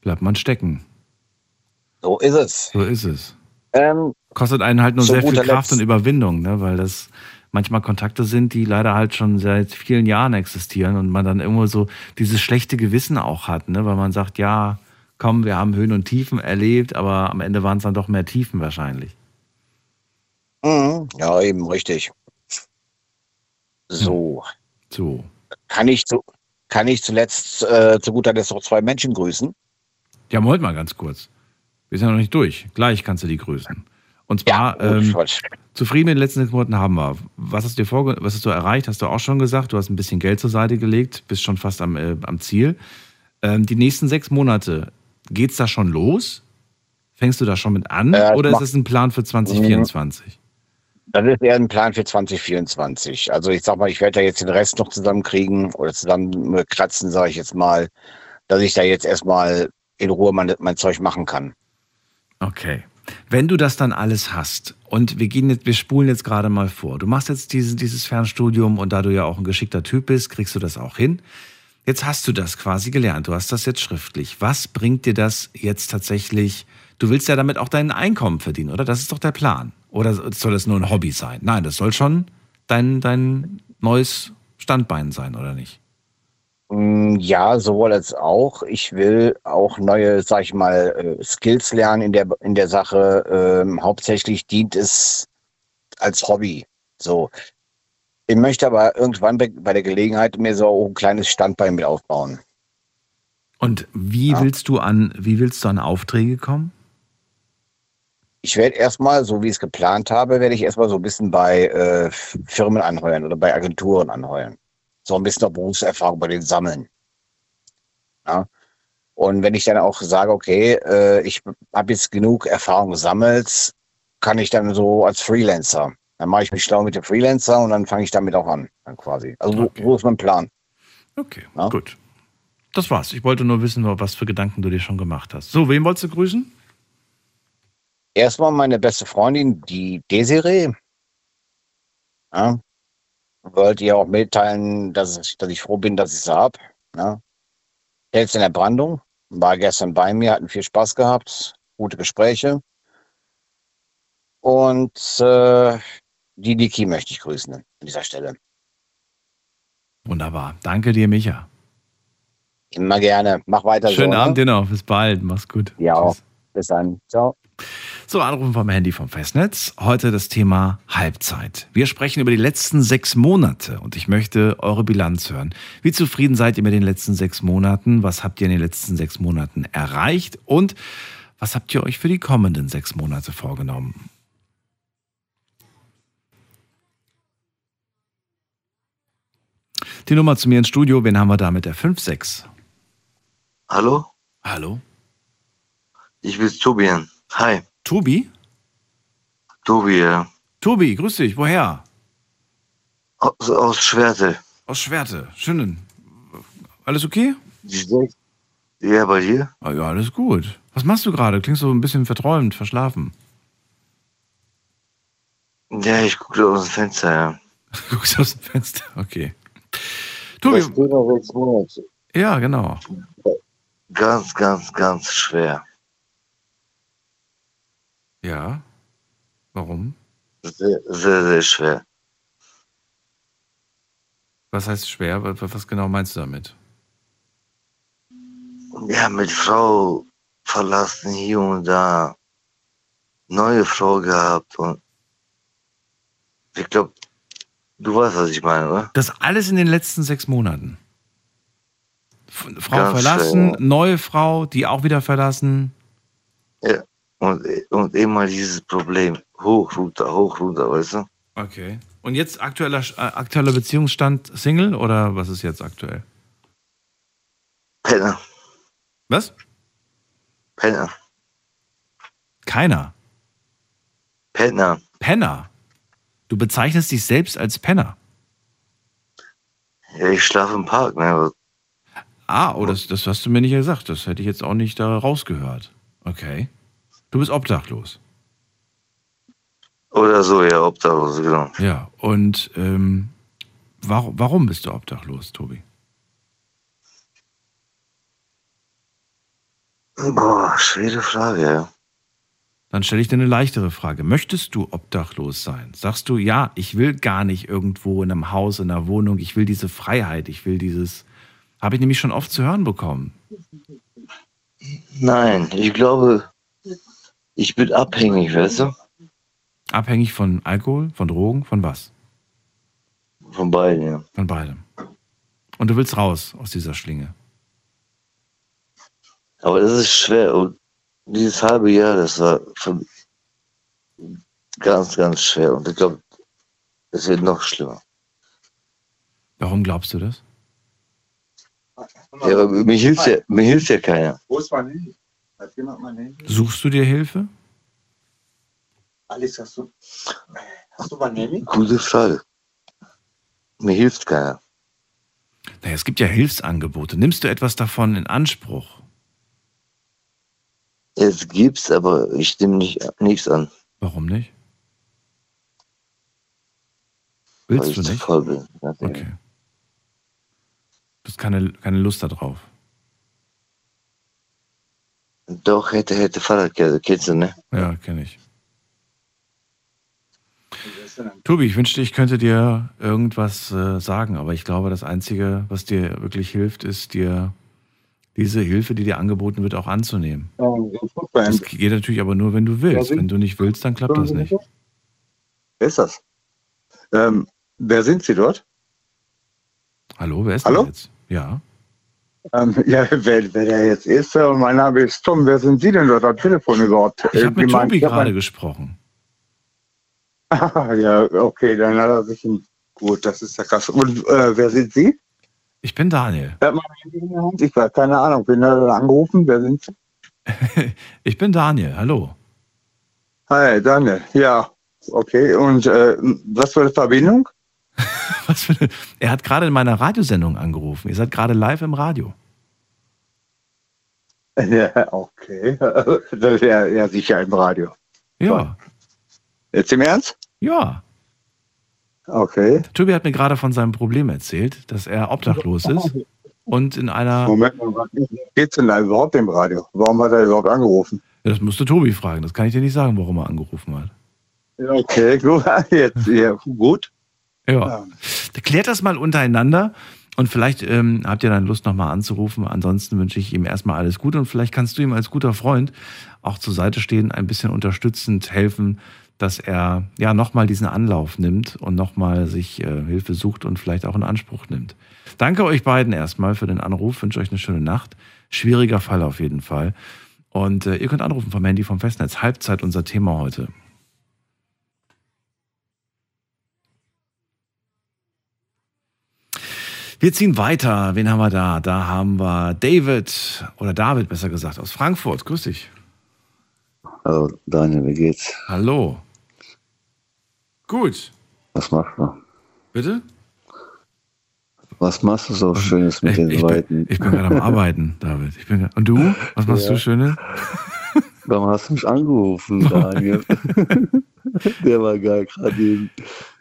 bleibt man stecken. So ist es. So ist es. Ähm, Kostet einen halt nur sehr viel Kraft Letzt- und Überwindung, ne? weil das manchmal Kontakte sind, die leider halt schon seit vielen Jahren existieren und man dann irgendwo so dieses schlechte Gewissen auch hat, ne? weil man sagt, ja, komm, wir haben Höhen und Tiefen erlebt, aber am Ende waren es dann doch mehr Tiefen wahrscheinlich. Mhm. Ja, eben richtig. So, So. kann ich zu, kann ich zuletzt äh, zu guter Letzt noch zwei Menschen grüßen? Ja, Moment mal ganz kurz. Wir sind ja noch nicht durch. Gleich kannst du die grüßen. Und zwar, gut, ähm, zufrieden mit den letzten sechs Monaten haben wir. Was hast du dir vorge was hast du erreicht? Hast du auch schon gesagt. Du hast ein bisschen Geld zur Seite gelegt, bist schon fast am, äh, am Ziel. Ähm, die nächsten sechs Monate, geht's da schon los? Fängst du da schon mit an? Äh, oder ist es ein Plan für 2024? Das ist eher ein Plan für 2024. Also ich sag mal, ich werde da jetzt den Rest noch zusammenkriegen oder zusammen kratzen, sage ich jetzt mal, dass ich da jetzt erstmal in Ruhe mein, mein Zeug machen kann. Okay. Wenn du das dann alles hast und wir gehen jetzt, wir spulen jetzt gerade mal vor. Du machst jetzt dieses, dieses Fernstudium und da du ja auch ein geschickter Typ bist, kriegst du das auch hin. Jetzt hast du das quasi gelernt. Du hast das jetzt schriftlich. Was bringt dir das jetzt tatsächlich? Du willst ja damit auch dein Einkommen verdienen, oder? Das ist doch der Plan. Oder soll das nur ein Hobby sein? Nein, das soll schon dein, dein neues Standbein sein, oder nicht? Mm, Ja, sowohl als auch. Ich will auch neue, sag ich mal, äh, Skills lernen in der, in der Sache. Ähm, hauptsächlich dient es als Hobby. So. Ich möchte aber irgendwann bei, der Gelegenheit mir so ein kleines Standbein mit aufbauen. Und wie Ja. willst du an, wie willst du an Aufträge kommen? Ich werde erstmal, so wie ich es geplant habe, werde ich erstmal so ein bisschen bei äh, Firmen anheuern oder bei Agenturen anheuern. So ein bisschen auch Berufserfahrung bei denen sammeln. Ja. Und wenn ich dann auch sage, okay, äh, ich habe jetzt genug Erfahrung gesammelt, kann ich dann so als Freelancer. Dann mache ich mich schlau mit dem Freelancer und dann fange ich damit auch an, dann quasi. Also so, Okay. so ist mein Plan. Okay, Ja. gut. Das war's. Ich wollte nur wissen, was für Gedanken du dir schon gemacht hast. So, wen wolltest du grüßen? Erstmal meine beste Freundin, die Desiree. Ja. Wollte ihr auch mitteilen, dass ich, dass ich froh bin, dass ich sie habe. Ja. Jetzt in der Brandung. War gestern bei mir, hatten viel Spaß gehabt, gute Gespräche. Und äh, die Niki möchte ich grüßen an dieser Stelle. Wunderbar. Danke dir, Micha. Immer gerne. Mach weiter Schönen so. Abend Ne? dir noch. Bis bald. Mach's gut. Ja, auch. Bis dann. Ciao. So, Anrufen vom Handy vom Festnetz. Heute das Thema Halbzeit. Wir sprechen über die letzten sechs Monate und ich möchte eure Bilanz hören. Wie zufrieden seid ihr mit den letzten sechs Monaten? Was habt ihr in den letzten sechs Monaten erreicht? Und was habt ihr euch für die kommenden sechs Monate vorgenommen? Die Nummer zu mir ins Studio, wen haben wir da mit der 5-6? Hallo, Hallo? ich bin Tobian. Hi, Tobi? Tobi, äh, Tobi, grüß dich. Woher? aus, aus Schwerte. Aus Schwerte. Schönen. Alles okay? Ja, bei dir? Ah, ja, alles gut. Was machst du gerade? Klingst so ein bisschen verträumt, verschlafen. Ja, ich gucke aus dem Fenster, ja. *laughs* Guckst aus dem Fenster. Okay. Tobi, Das Thema sechs Monate. ja, genau. Ganz, ganz, ganz schwer. Ja. Warum? Sehr, sehr, sehr schwer. Was heißt schwer? Was was genau meinst du damit? Ja, mit Frau verlassen hier und da. Neue Frau gehabt und ich glaube, du weißt, was ich meine, oder? Das alles in den letzten sechs Monaten. Frau Ganz verlassen, schwer. neue Frau, die auch wieder verlassen. Ja. Und, und immer dieses Problem. Hoch, runter, hoch, runter, weißt du? Okay. Und jetzt aktueller, äh, aktueller Beziehungsstand Single oder was ist jetzt aktuell? Penner, Was? Penner, Keiner. Penner. Penner. Du bezeichnest dich selbst als Penner. Ja, ich schlafe im Park, ne? Ah, oh, das, das hast du mir nicht gesagt. Das hätte ich jetzt auch nicht da rausgehört. Okay. Du bist obdachlos. Oder so, ja, obdachlos, genau. Ja. Und ähm, warum, warum bist du obdachlos, Tobi? Boah, schwere Frage, ja. Dann stelle ich dir eine leichtere Frage. Möchtest du obdachlos sein? Sagst du, ja, ich will gar nicht irgendwo in einem Haus, in einer Wohnung, ich will diese Freiheit, ich will dieses. Habe ich nämlich schon oft zu hören bekommen. Nein, ich glaube, ich bin abhängig, weißt du? Abhängig von Alkohol, von Drogen, von was? Von beiden, ja. Von beidem. Und du willst raus aus dieser Schlinge. Aber das ist schwer. Und dieses halbe Jahr, das war für ganz, ganz schwer. Und ich glaube, es wird noch schlimmer. Warum glaubst du das? Ja, aber mir hilft ja, mir hilft ja keiner. Wo ist mein Handy? Hat jemand mein Handy? Suchst du dir Hilfe? Alex, hast du, hast du mein Handy? Gute Frage. Mir hilft keiner. Naja, es gibt ja Hilfsangebote. Nimmst du etwas davon in Anspruch? Es gibt's, aber ich nehme nicht, nichts an. Warum nicht? weil Willst ich du zu nicht? voll bin. Okay. Du hast keine, keine Lust darauf. Doch, hätte, hätte Fahrradkette, kennst du, ne? Ja, kenne ich. Tobi, ich wünschte, ich könnte dir irgendwas äh, sagen, aber ich glaube, das Einzige, was dir wirklich hilft, ist dir diese Hilfe, die dir angeboten wird, auch anzunehmen. Das geht natürlich aber nur, wenn du willst. Wenn du nicht willst, dann klappt das nicht. Wer ist das? Ähm, wer sind Sie dort? Hallo, wer ist Hallo? das jetzt? Ja. Ähm, ja, *laughs* wer, wer der jetzt ist, äh, mein Name ist Tom. Wer sind Sie denn dort am Telefon überhaupt? Ich habe mit Tobi gerade gesprochen. Ah, *laughs* ja, okay, dann hat er sich ein... Gut, das ist ja krass. Und äh, wer sind Sie? Ich bin Daniel. Ich weiß keine Ahnung. Hat er angerufen? Wer sind Sie? *laughs* Ich bin Daniel. Hallo. Hi, Daniel. Ja, okay. Und äh, was für eine Verbindung? *laughs* Was für eine, er hat gerade in meiner Radiosendung angerufen. Ihr seid gerade live im Radio. *laughs* Ja, okay. Das ist ja, ja sicher im Radio. Ja. Jetzt im Ernst? Ja. Okay. Tobi hat mir gerade von seinem Problem erzählt, dass er obdachlos ist und in einer. Moment geht's denn da überhaupt im Radio? Warum hat er überhaupt angerufen? Ja, Das musst du Tobi fragen. Das kann ich dir nicht sagen, warum er angerufen hat. Okay, *laughs* gut. Jetzt, ja, gut. Ja. Klärt das mal untereinander und vielleicht ähm, habt ihr dann Lust, nochmal anzurufen. Ansonsten wünsche ich ihm erstmal alles Gute und vielleicht kannst du ihm als guter Freund auch zur Seite stehen, ein bisschen unterstützend helfen, dass er ja nochmal diesen Anlauf nimmt und nochmal sich äh, Hilfe sucht und vielleicht auch in Anspruch nimmt. Danke euch beiden erstmal für den Anruf, wünsche euch eine schöne Nacht. Schwieriger Fall auf jeden Fall. Und äh, ihr könnt anrufen vom Handy vom Festnetz. Halbzeit unser Thema heute. Wir ziehen weiter. Wen haben wir da? Da haben wir David oder David besser gesagt aus Frankfurt. Grüß dich. Hallo Daniel, wie geht's? Hallo. Gut. Was machst du? Bitte? Was machst du so Schönes mit Ich, den ich, bin, Leuten? ich bin gerade am Arbeiten, *laughs* David. Ich bin, und du? Was machst Ja. du Schönes? Warum hast du mich angerufen, *laughs* Daniel? *laughs* Der war geil gerade eben.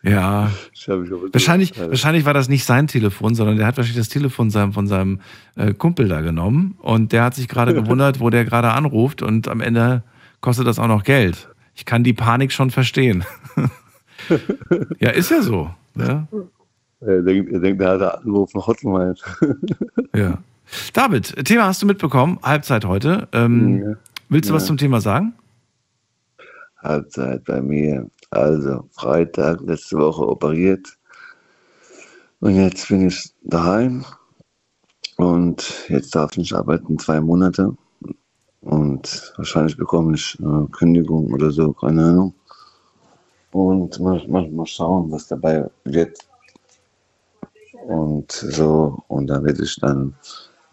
Ja. Wahrscheinlich, wahrscheinlich war das nicht sein Telefon, sondern der hat wahrscheinlich das Telefon seinem, von seinem äh, Kumpel da genommen und der hat sich gerade gewundert, wo der gerade anruft und am Ende kostet das auch noch Geld. Ich kann die Panik schon verstehen. *laughs* Ja, ist ja so. Ja. Er denkt, er denkt, er hat angerufen, Hotline. ja. David, Thema hast du mitbekommen, Halbzeit heute. Ähm, Ja. Willst du was Ja. zum Thema sagen? Halbzeit bei mir. Also, Freitag, letzte Woche operiert. Und jetzt bin ich daheim. Und jetzt darf ich nicht arbeiten, zwei Monate. Und wahrscheinlich bekomme ich äh, Kündigung oder so, keine Ahnung. Und mal, mal, mal schauen, was dabei wird. Und so, und dann werde ich dann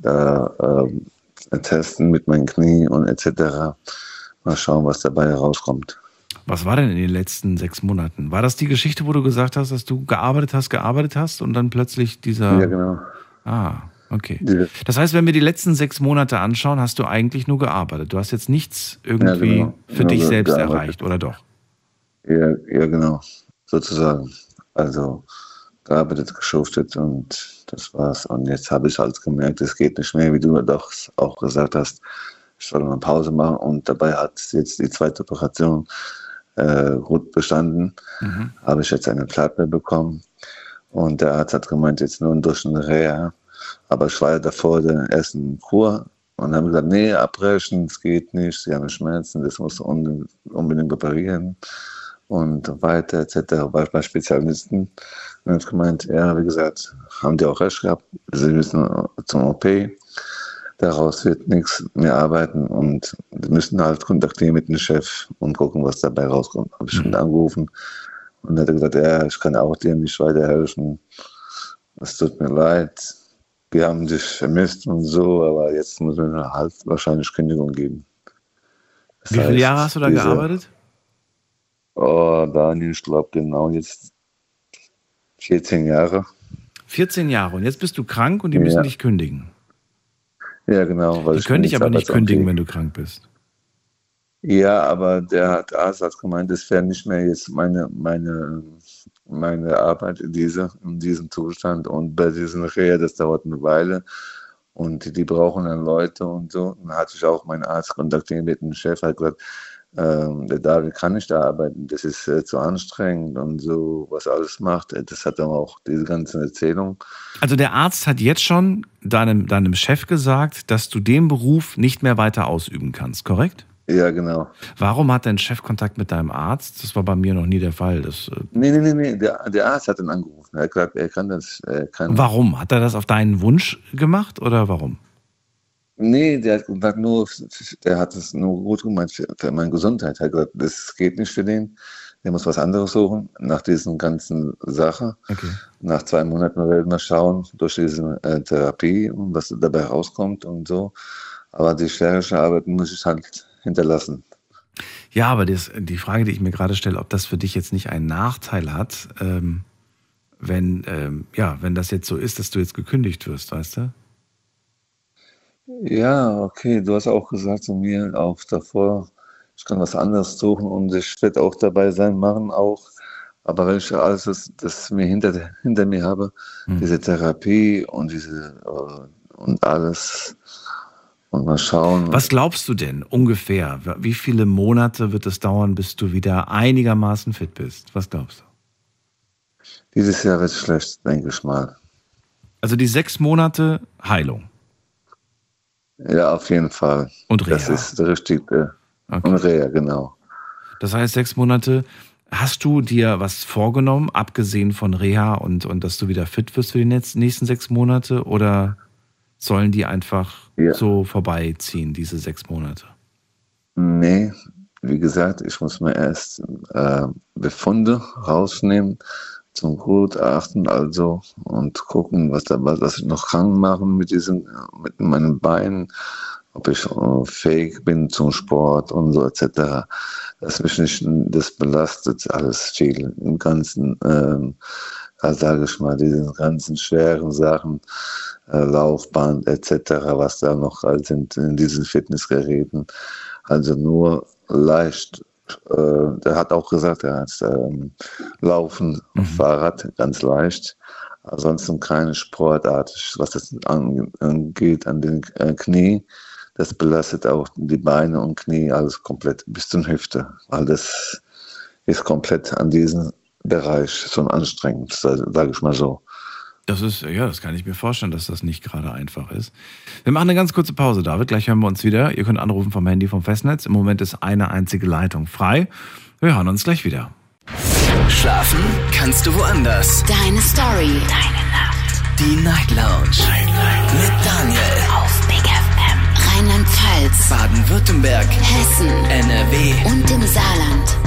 da ähm, testen mit meinem Knie und etc. Mal schauen, was dabei herauskommt. Was war denn in den letzten sechs Monaten? War das die Geschichte, wo du gesagt hast, dass du gearbeitet hast, gearbeitet hast und dann plötzlich dieser. Ja, genau. Ah, okay. Das heißt, wenn wir die letzten sechs Monate anschauen, hast du eigentlich nur gearbeitet. Du hast jetzt nichts irgendwie genau. für Nur dich selbst gearbeitet. erreicht, oder doch? Ja, ja, genau, sozusagen. Also gearbeitet, geschuftet und das war's. Und jetzt habe ich halt gemerkt, es geht nicht mehr, wie du doch auch gesagt hast. Ich soll eine Pause machen und dabei hat jetzt die zweite Operation äh, gut bestanden. Mhm. Habe ich jetzt eine Platte bekommen und der Arzt hat gemeint, jetzt nur durch eine Reha. Aber ich war ja davor der ersten Kur und haben gesagt, nee, abbrechen, es geht nicht, sie haben Schmerzen, das muss un unbedingt operieren und weiter etc. War ich bei Spezialisten und habe gemeint, ja, wie gesagt, haben die auch recht gehabt, sie müssen zum OP, daraus wird nichts mehr arbeiten und die müssen halt kontaktieren mit dem Chef und gucken, was dabei rauskommt. Habe ich ihn angerufen und er hat gesagt, ja, ich kann auch dir nicht weiterhelfen, es tut mir leid, wir haben dich vermisst und so, aber jetzt muss man halt wahrscheinlich Kündigung geben. Das Wie viele heißt, Jahre hast du da gearbeitet? Oh, Daniel, ich glaube genau jetzt 14 Jahre. 14 Jahre und jetzt bist du krank und die müssen Ja. dich kündigen. Ja, genau. weil Die ich können dich aber nicht kündigen, wenn du krank bist. Ja, aber der hat Arzt hat gemeint, das wäre nicht mehr jetzt meine, meine, meine Arbeit in, diese, in diesem Zustand. Und bei diesen Reha, das dauert eine Weile. Und die, die brauchen dann Leute und so. Dann hatte ich auch meinen Arzt kontaktiert mit dem Chef, hat gesagt, der David kann nicht da arbeiten, das ist äh, zu anstrengend und so, was alles macht. Äh, Das hat dann auch diese ganze Erzählung. Also der Arzt hat jetzt schon deinem, deinem Chef gesagt, dass du den Beruf nicht mehr weiter ausüben kannst, korrekt? Ja, genau. Warum hat dein Chef Kontakt mit deinem Arzt? Das war bei mir noch nie der Fall. Das, äh, Nee, nee, nee, nee. Der, der Arzt hat ihn angerufen. Er hat gesagt, er kann das. Er kann warum? Hat er das auf deinen Wunsch gemacht oder warum? Nee, der hat gesagt, nur, der hat es nur gut gemeint für, für meine Gesundheit. Er hat gesagt, das geht nicht für den. Der muss was anderes suchen. Nach diesen ganzen Sache. Okay. Nach zwei Monaten werden wir schauen durch diese äh, Therapie und was dabei rauskommt und so. Aber die schwere Arbeit muss ich halt hinterlassen. Ja, aber das, die Frage, die ich mir gerade stelle, ob das für dich jetzt nicht einen Nachteil hat, ähm, wenn, ähm, ja, wenn das jetzt so ist, dass du jetzt gekündigt wirst, weißt du? Ja, okay, du hast auch gesagt zu mir auch davor, ich kann was anderes suchen und ich werde auch dabei sein, machen auch. Aber wenn ich alles das, das mir hinter, hinter mir habe, diese Therapie und diese äh, und alles und mal schauen. Was glaubst du denn ungefähr? Wie viele Monate wird es dauern, bis du wieder einigermaßen fit bist? Was glaubst du? Dieses Jahr wird schlecht, denke ich mal. Also die sechs Monate Heilung. Ja, auf jeden Fall. Und Das Reha. ist richtig. Äh, Und Reha, genau. Das heißt, sechs Monate. Hast du dir was vorgenommen, abgesehen von Reha und, und dass du wieder fit wirst für die nächsten sechs Monate? Oder sollen die einfach Ja. so vorbeiziehen, diese sechs Monate? Nee, wie gesagt, ich muss mir erst äh, Befunde rausnehmen zum Gutachten also und gucken, was da was ich noch kann machen mit diesen mit meinen Beinen, ob ich äh, fähig bin zum Sport und so etc. Das mich nicht, das belastet alles viel im ganzen, ähm, da sage ich mal, diese ganzen schweren Sachen, äh, Laufband etc., was da noch sind in diesen Fitnessgeräten. Also nur leicht. Äh, der hat auch gesagt, er hat ähm, Laufen, Fahrrad ganz leicht. Ansonsten keine Sportart, was das an- angeht an den äh, Knie. Das belastet auch die Beine und Knie alles komplett bis zur Hüfte. Das ist komplett an diesen Bereich schon anstrengend, sage ich mal so. Das ist, ja, das kann ich mir vorstellen, dass das nicht gerade einfach ist. Wir machen eine ganz kurze Pause, David. Gleich hören wir uns wieder. Ihr könnt anrufen vom Handy vom Festnetz. Im Moment ist eine einzige Leitung frei. Wir hören uns gleich wieder. Schlafen kannst du woanders. Deine Story. Deine Nacht. Die Night Lounge. Night, Night. Mit Daniel. Auf Big FM. Rheinland-Pfalz. Baden-Württemberg. Hessen. NRW. Und im Saarland.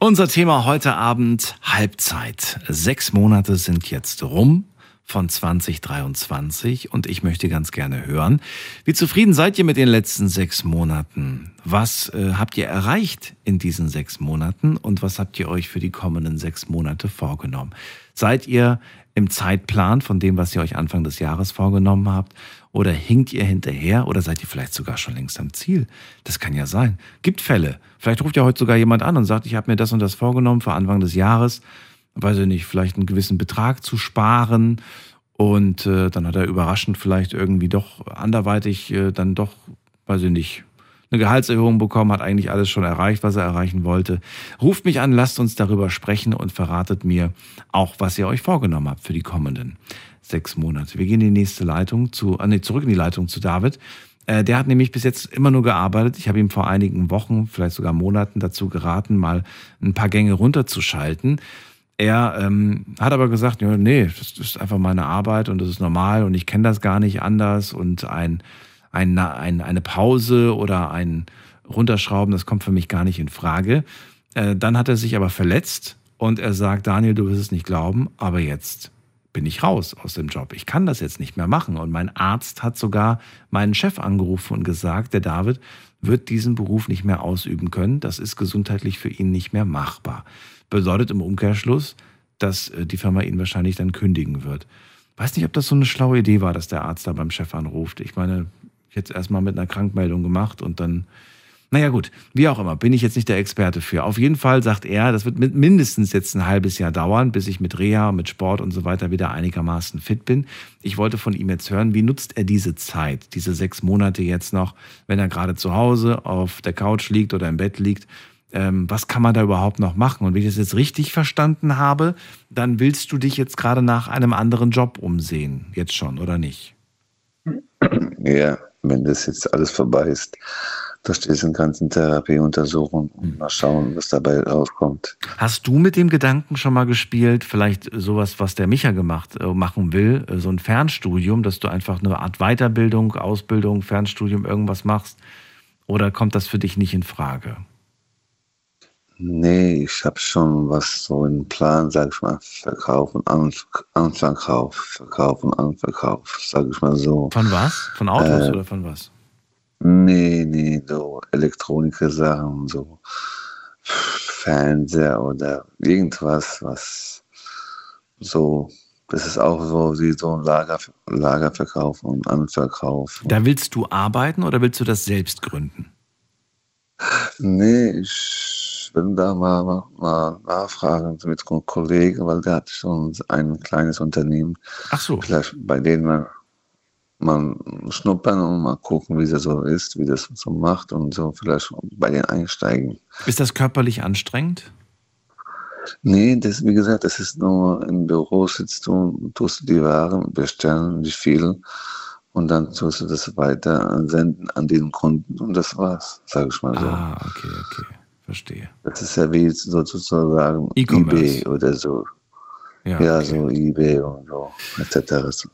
Unser Thema heute Abend Halbzeit. Sechs Monate sind jetzt rum von 2023 und ich möchte ganz gerne hören, wie zufrieden seid ihr mit den letzten sechs Monaten? Was äh, habt ihr erreicht in diesen sechs Monaten und was habt ihr euch für die kommenden sechs Monate vorgenommen? Seid ihr im Zeitplan von dem, was ihr euch Anfang des Jahres vorgenommen habt? Oder hinkt ihr hinterher oder seid ihr vielleicht sogar schon längst am Ziel? Das kann ja sein. Gibt Fälle. Vielleicht ruft ja heute sogar jemand an und sagt, ich habe mir das und das vorgenommen für Anfang des Jahres. Weiß ich nicht, vielleicht einen gewissen Betrag zu sparen. Und äh, dann hat er überraschend vielleicht irgendwie doch anderweitig äh, dann doch, weiß ich nicht, eine Gehaltserhöhung bekommen, hat eigentlich alles schon erreicht, was er erreichen wollte. Ruft mich an, lasst uns darüber sprechen und verratet mir auch, was ihr euch vorgenommen habt für die kommenden sechs Monate. Wir gehen in die nächste Leitung zu, äh, nee, zurück in die Leitung zu David. Äh, der hat nämlich bis jetzt immer nur gearbeitet. Ich habe ihm vor einigen Wochen, vielleicht sogar Monaten dazu geraten, mal ein paar Gänge runterzuschalten. Er ähm, hat aber gesagt, ja, nee, das ist einfach meine Arbeit und das ist normal und ich kenne das gar nicht anders und ein, ein, ein, eine Pause oder ein Runterschrauben, das kommt für mich gar nicht in Frage. Äh, dann hat er sich aber verletzt und er sagt, Daniel, du wirst es nicht glauben, aber jetzt bin ich raus aus dem Job. Ich kann das jetzt nicht mehr machen. Und mein Arzt hat sogar meinen Chef angerufen und gesagt, der David wird diesen Beruf nicht mehr ausüben können. Das ist gesundheitlich für ihn nicht mehr machbar. Bedeutet im Umkehrschluss, dass äh, die Firma ihn wahrscheinlich dann kündigen wird. Weiß nicht, ob das so eine schlaue Idee war, dass der Arzt da beim Chef anruft. Ich meine, es erstmal mit einer Krankmeldung gemacht und dann naja gut, wie auch immer, bin ich jetzt nicht der Experte für. Auf jeden Fall sagt er, das wird mindestens jetzt ein halbes Jahr dauern, bis ich mit Reha, mit Sport und so weiter wieder einigermaßen fit bin. Ich wollte von ihm jetzt hören, wie nutzt er diese Zeit, diese sechs Monate jetzt noch, wenn er gerade zu Hause auf der Couch liegt oder im Bett liegt. Ähm, was kann man da überhaupt noch machen? Und wenn ich das jetzt richtig verstanden habe, dann willst du dich jetzt gerade nach einem anderen Job umsehen, jetzt schon, oder nicht? Ja, wenn das jetzt alles vorbei ist durch diesen ganzen Therapieuntersuchungen und mal schauen, was dabei rauskommt. Hast du mit dem Gedanken schon mal gespielt, vielleicht sowas, was der Micha gemacht, äh, machen will, äh, so ein Fernstudium, dass du einfach eine Art Weiterbildung, Ausbildung, Fernstudium, irgendwas machst? Oder kommt das für dich nicht in Frage? Nee, ich habe schon was so im Plan, sag ich mal, Verkauf und An Anverkauf, Verkauf und Anverkauf, sag ich mal so. Von was? Von Autos äh, oder von was? Nee, nee, so Elektroniker-Sachen, so Fernseher oder irgendwas, was so, das ist auch so wie so ein Lager, Lagerverkauf und Anverkauf. Da willst du arbeiten oder willst du das selbst gründen? Nee, ich will da mal, mal, mal nachfragen mit einem Kollegen, weil der hat schon ein kleines Unternehmen. Ach so. Vielleicht bei denen man mal schnuppern und mal gucken, wie das so ist, wie das so macht und so vielleicht bei den einsteigen. Ist das körperlich anstrengend? Nee, das, wie gesagt, das ist nur im Büro sitzt du, tust du die Waren bestellen, wie viel, und dann tust du das weiter senden an den Kunden und das war's, sage ich mal so. Ah, okay, okay, verstehe. Das ist ja wie sozusagen e eBay oder so. Ja, ja okay. so eBay und so, etc.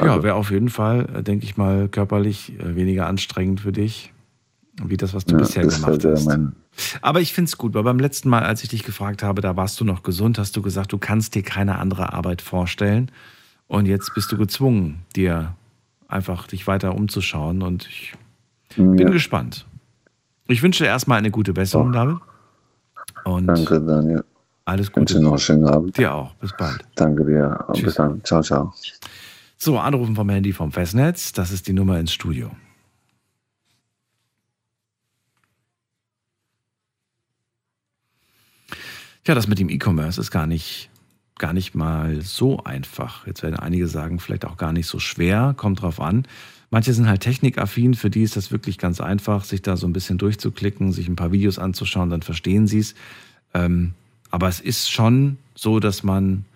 Also, ja, wäre auf jeden Fall, äh, denke ich mal, körperlich äh, weniger anstrengend für dich, wie das, was du ja, bisher gemacht hast. Aber ich finde es gut, weil beim letzten Mal, als ich dich gefragt habe, da warst du noch gesund, hast du gesagt, du kannst dir keine andere Arbeit vorstellen. Und jetzt bist du gezwungen, dir einfach dich weiter umzuschauen. Und ich ja. bin gespannt. Ich wünsche dir erstmal eine gute Besserung, David. Und Danke, Daniel. Alles Gute. Ich wünsche noch einen schönen Abend. Dir auch. Bis bald. Danke dir. Tschüss. Bis dann. Ciao, ciao. So, anrufen vom Handy vom Festnetz. Das ist die Nummer ins Studio. Ja, das mit dem E-Commerce ist gar nicht, gar nicht mal so einfach. Jetzt werden einige sagen, vielleicht auch gar nicht so schwer, kommt drauf an. Manche sind halt technikaffin, für die ist das wirklich ganz einfach, sich da so ein bisschen durchzuklicken, sich ein paar Videos anzuschauen, dann verstehen sie es. Ähm, Aber es ist schon so, dass man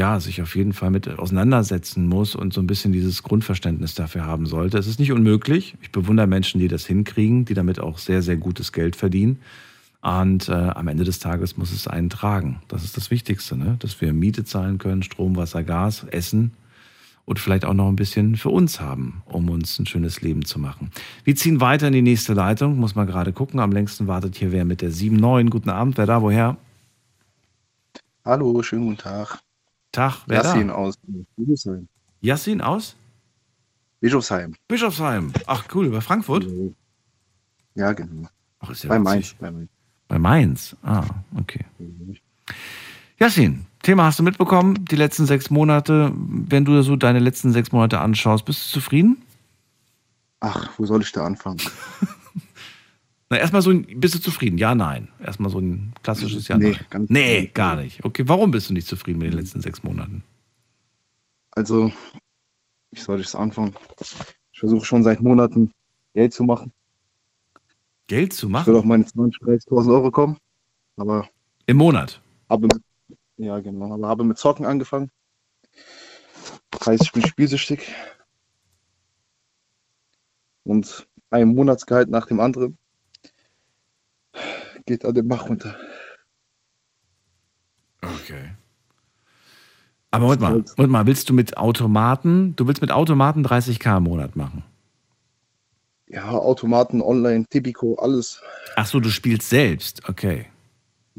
ja sich auf jeden Fall mit auseinandersetzen muss und so ein bisschen dieses Grundverständnis dafür haben sollte. Es ist nicht unmöglich. Ich bewundere Menschen, die das hinkriegen, die damit auch sehr, sehr gutes Geld verdienen. Und äh, am Ende des Tages muss es einen tragen. Das ist das Wichtigste, ne? dass wir Miete zahlen können, Strom, Wasser, Gas, Essen und vielleicht auch noch ein bisschen für uns haben, um uns ein schönes Leben zu machen. Wir ziehen weiter in die nächste Leitung, muss man gerade gucken. Am längsten wartet hier wer mit der 7-9. Guten Abend, wer da, woher? Hallo, schönen guten Tag. Tag, wer Yassin da? aus Bischofsheim. Yassin aus? Bischofsheim. Bischofsheim. Ach cool, bei Frankfurt? Ja, genau. Ach, ist ja bei. Mainz. Bei Mainz. Bei Mainz. Ah, okay. Yassin, Thema hast du mitbekommen, die letzten sechs Monate. Wenn du so deine letzten sechs Monate anschaust, bist du zufrieden? Ach, wo soll ich da anfangen? *laughs* Na, erstmal so ein, bist du zufrieden? Ja, nein. Erstmal so ein klassisches Ja, Nee, nein. ganz- nee, gar nicht. Okay, warum bist du nicht zufrieden mit den letzten sechs Monaten? Also, wie soll ich es anfangen? Ich versuche schon seit Monaten Geld zu machen. Geld zu Ich will machen? auf meine 20.000, 30.000 Euro kommen. Aber Im Monat? habe ja, genau, aber habe mit Zocken angefangen. Das heißt, ich bin spielsüchtig. Und ein Monatsgehalt nach dem anderen geht an den Bach runter. Okay. Aber Moment mal, Moment mal, willst du mit Automaten, du willst mit Automaten 30k im Monat machen? Ja, Automaten, Online, Tipico, alles. Ach so, du spielst selbst, okay.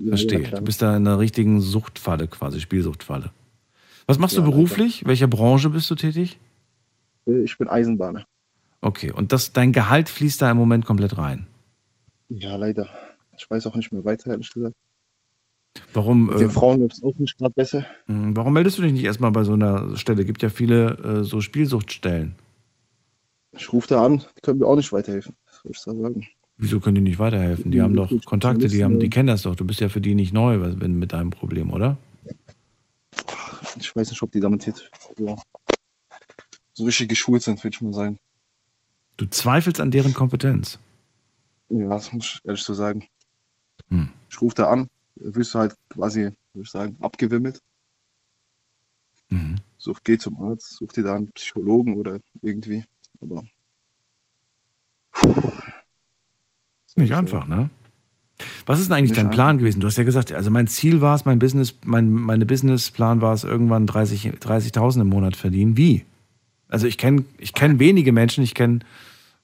Verstehe. ja, du bist da in einer richtigen Suchtfalle quasi, Spielsuchtfalle. Was machst Ja, du beruflich? Welcher Branche bist du tätig? Äh, Ich bin Eisenbahner. Okay, und das, dein Gehalt fließt da im Moment komplett rein. Ja, leider. Ich weiß auch nicht mehr weiter, ehrlich gesagt. Warum, Mit den äh, Frauen läuft es auch nicht gerade besser. mh, warum meldest du dich nicht erstmal bei so einer Stelle? Gibt ja viele äh, so Spielsuchtstellen. Ich rufe da an, die können mir auch nicht weiterhelfen. Soll ich da sagen? Wieso können die nicht weiterhelfen? Die haben doch Kontakte, die, haben, die kennen das doch. Du bist ja für die nicht neu wenn, mit deinem Problem, oder? Ich weiß nicht, ob die damit jetzt so richtig geschult sind, würde ich mal sagen. Du zweifelst an deren Kompetenz. Ja, das muss ich ehrlich so sagen. Hm. Ich rufe da an, wirst du halt quasi, würde ich sagen, abgewimmelt. Mhm. Such, geh zum Arzt, such dir da einen Psychologen oder irgendwie. Aber Nicht einfach, ne? Was ist denn eigentlich dein. Plan gewesen? Du hast ja gesagt, also mein Ziel war es, mein Business, mein meine Businessplan war es, irgendwann 30 30.000 im Monat verdienen. Wie? Also ich kenne ich kenn wenige Menschen, ich kenne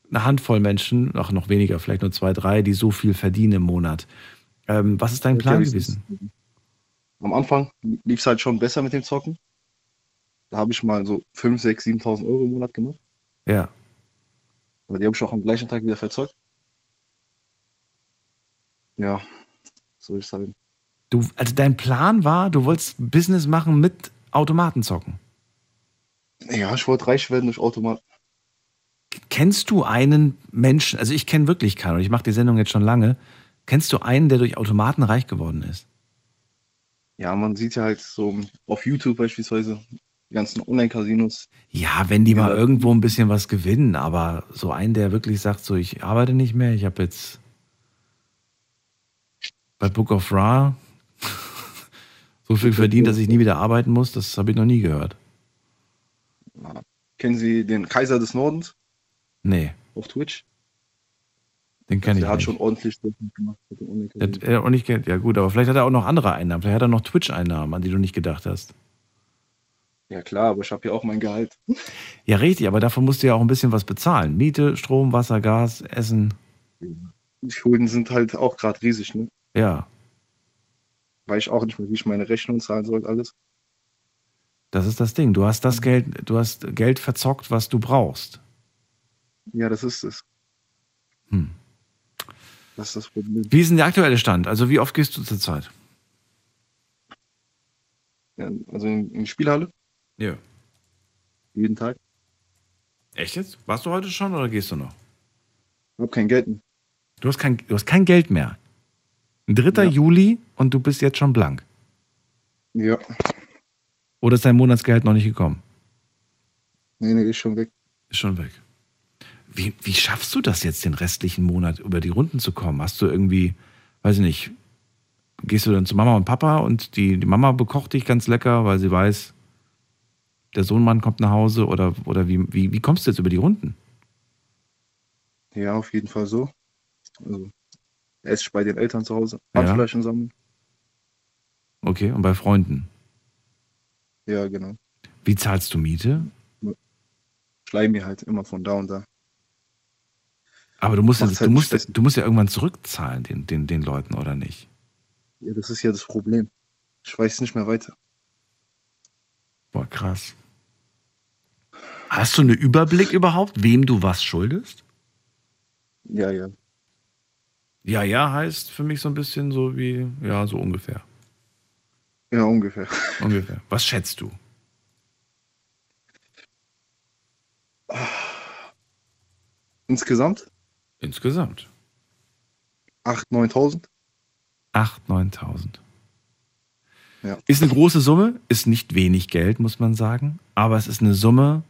eine Handvoll Menschen, auch noch weniger, vielleicht nur zwei, drei, die so viel verdienen im Monat. Ähm, was ist dein Plan gewesen? am Anfang lief es halt schon besser mit dem Zocken. Da habe ich mal so 5, 6, 7.000 Euro im Monat gemacht. Ja. Aber die habe ich auch am gleichen Tag wieder verzockt. Ja, was soll ich sagen. Du, also dein Plan war, du wolltest Business machen mit Automaten zocken. Ja, ich wollte reich werden durch Automat. Kennst du einen Menschen, also ich kenne wirklich keinen, und ich mache die Sendung jetzt schon lange, kennst du einen, der durch Automaten reich geworden ist? Ja, man sieht ja halt so auf YouTube beispielsweise die ganzen Online-Casinos. Ja, wenn die mal Ja. irgendwo ein bisschen was gewinnen, aber so einen, der wirklich sagt, so ich arbeite nicht mehr, ich habe jetzt bei Book of Ra *laughs* so viel verdient, dass ich nie wieder arbeiten muss, das habe ich noch nie gehört. Kennen Sie den Kaiser des Nordens Nee, auf Twitch? Den kenne ich Der hat nicht. schon ordentlich Geld gemacht hat er auch nicht Geld. Ja gut, aber vielleicht hat er auch noch andere Einnahmen. Vielleicht hat er noch Twitch-Einnahmen, an die du nicht gedacht hast. Ja klar, aber ich habe ja auch mein Gehalt. Ja, richtig, aber davon musst du ja auch ein bisschen was bezahlen. Miete, Strom, Wasser, Gas, Essen. Die Schulden sind halt auch gerade riesig, ne? Ja, Weiß ich auch nicht mehr, wie ich meine Rechnung zahlen soll, alles. das ist das Ding. Du hast das Geld, du hast Geld verzockt, was du brauchst. Ja, das ist es. Hm. Das ist das Problem. Wie ist denn der aktuelle Stand? Also wie oft gehst du zurzeit? Ja, also in, in die Spielhalle, Ja. jeden Tag. Echt jetzt? Warst du heute schon oder gehst du noch? Ich habe kein Geld mehr. Du hast kein, du hast kein Geld mehr. 3. Ja. Juli und du bist jetzt schon blank. Ja, Oder ist dein Monatsgehalt noch nicht gekommen? nee, nee, ist schon weg. Ist schon weg. Wie, wie schaffst du das jetzt, den restlichen Monat über die Runden zu kommen? Hast du irgendwie, weiß ich nicht, gehst du dann zu Mama und Papa und die, die Mama bekocht dich ganz lecker, weil sie weiß, der Sohnmann kommt nach Hause oder, oder wie, wie, wie kommst du jetzt über die Runden? Ja, auf jeden Fall so. Also, esse bei den Eltern zu Hause, Ja. Handflaschen sammeln. Okay, und bei Freunden? Ja, genau. Wie zahlst du Miete? Schleim mir halt immer von da und da. Aber du musst, ja, Macht's du, halt musst, Stress. du musst ja irgendwann zurückzahlen, den, den, den Leuten, oder nicht? Ja, das ist ja das Problem. Ich weiß nicht mehr weiter. Boah, krass. Hast du einen Überblick überhaupt, wem du was schuldest? Ja, ja. Ja, ja heißt für mich so ein bisschen so wie, ja, so ungefähr. Ja, ungefähr. Ungefähr. Was schätzt du? Insgesamt Insgesamt. 8.000, 9.000. 8.000, 9.000. Ja. Ist eine große Summe, ist nicht wenig Geld, muss man sagen. Aber es ist eine Summe,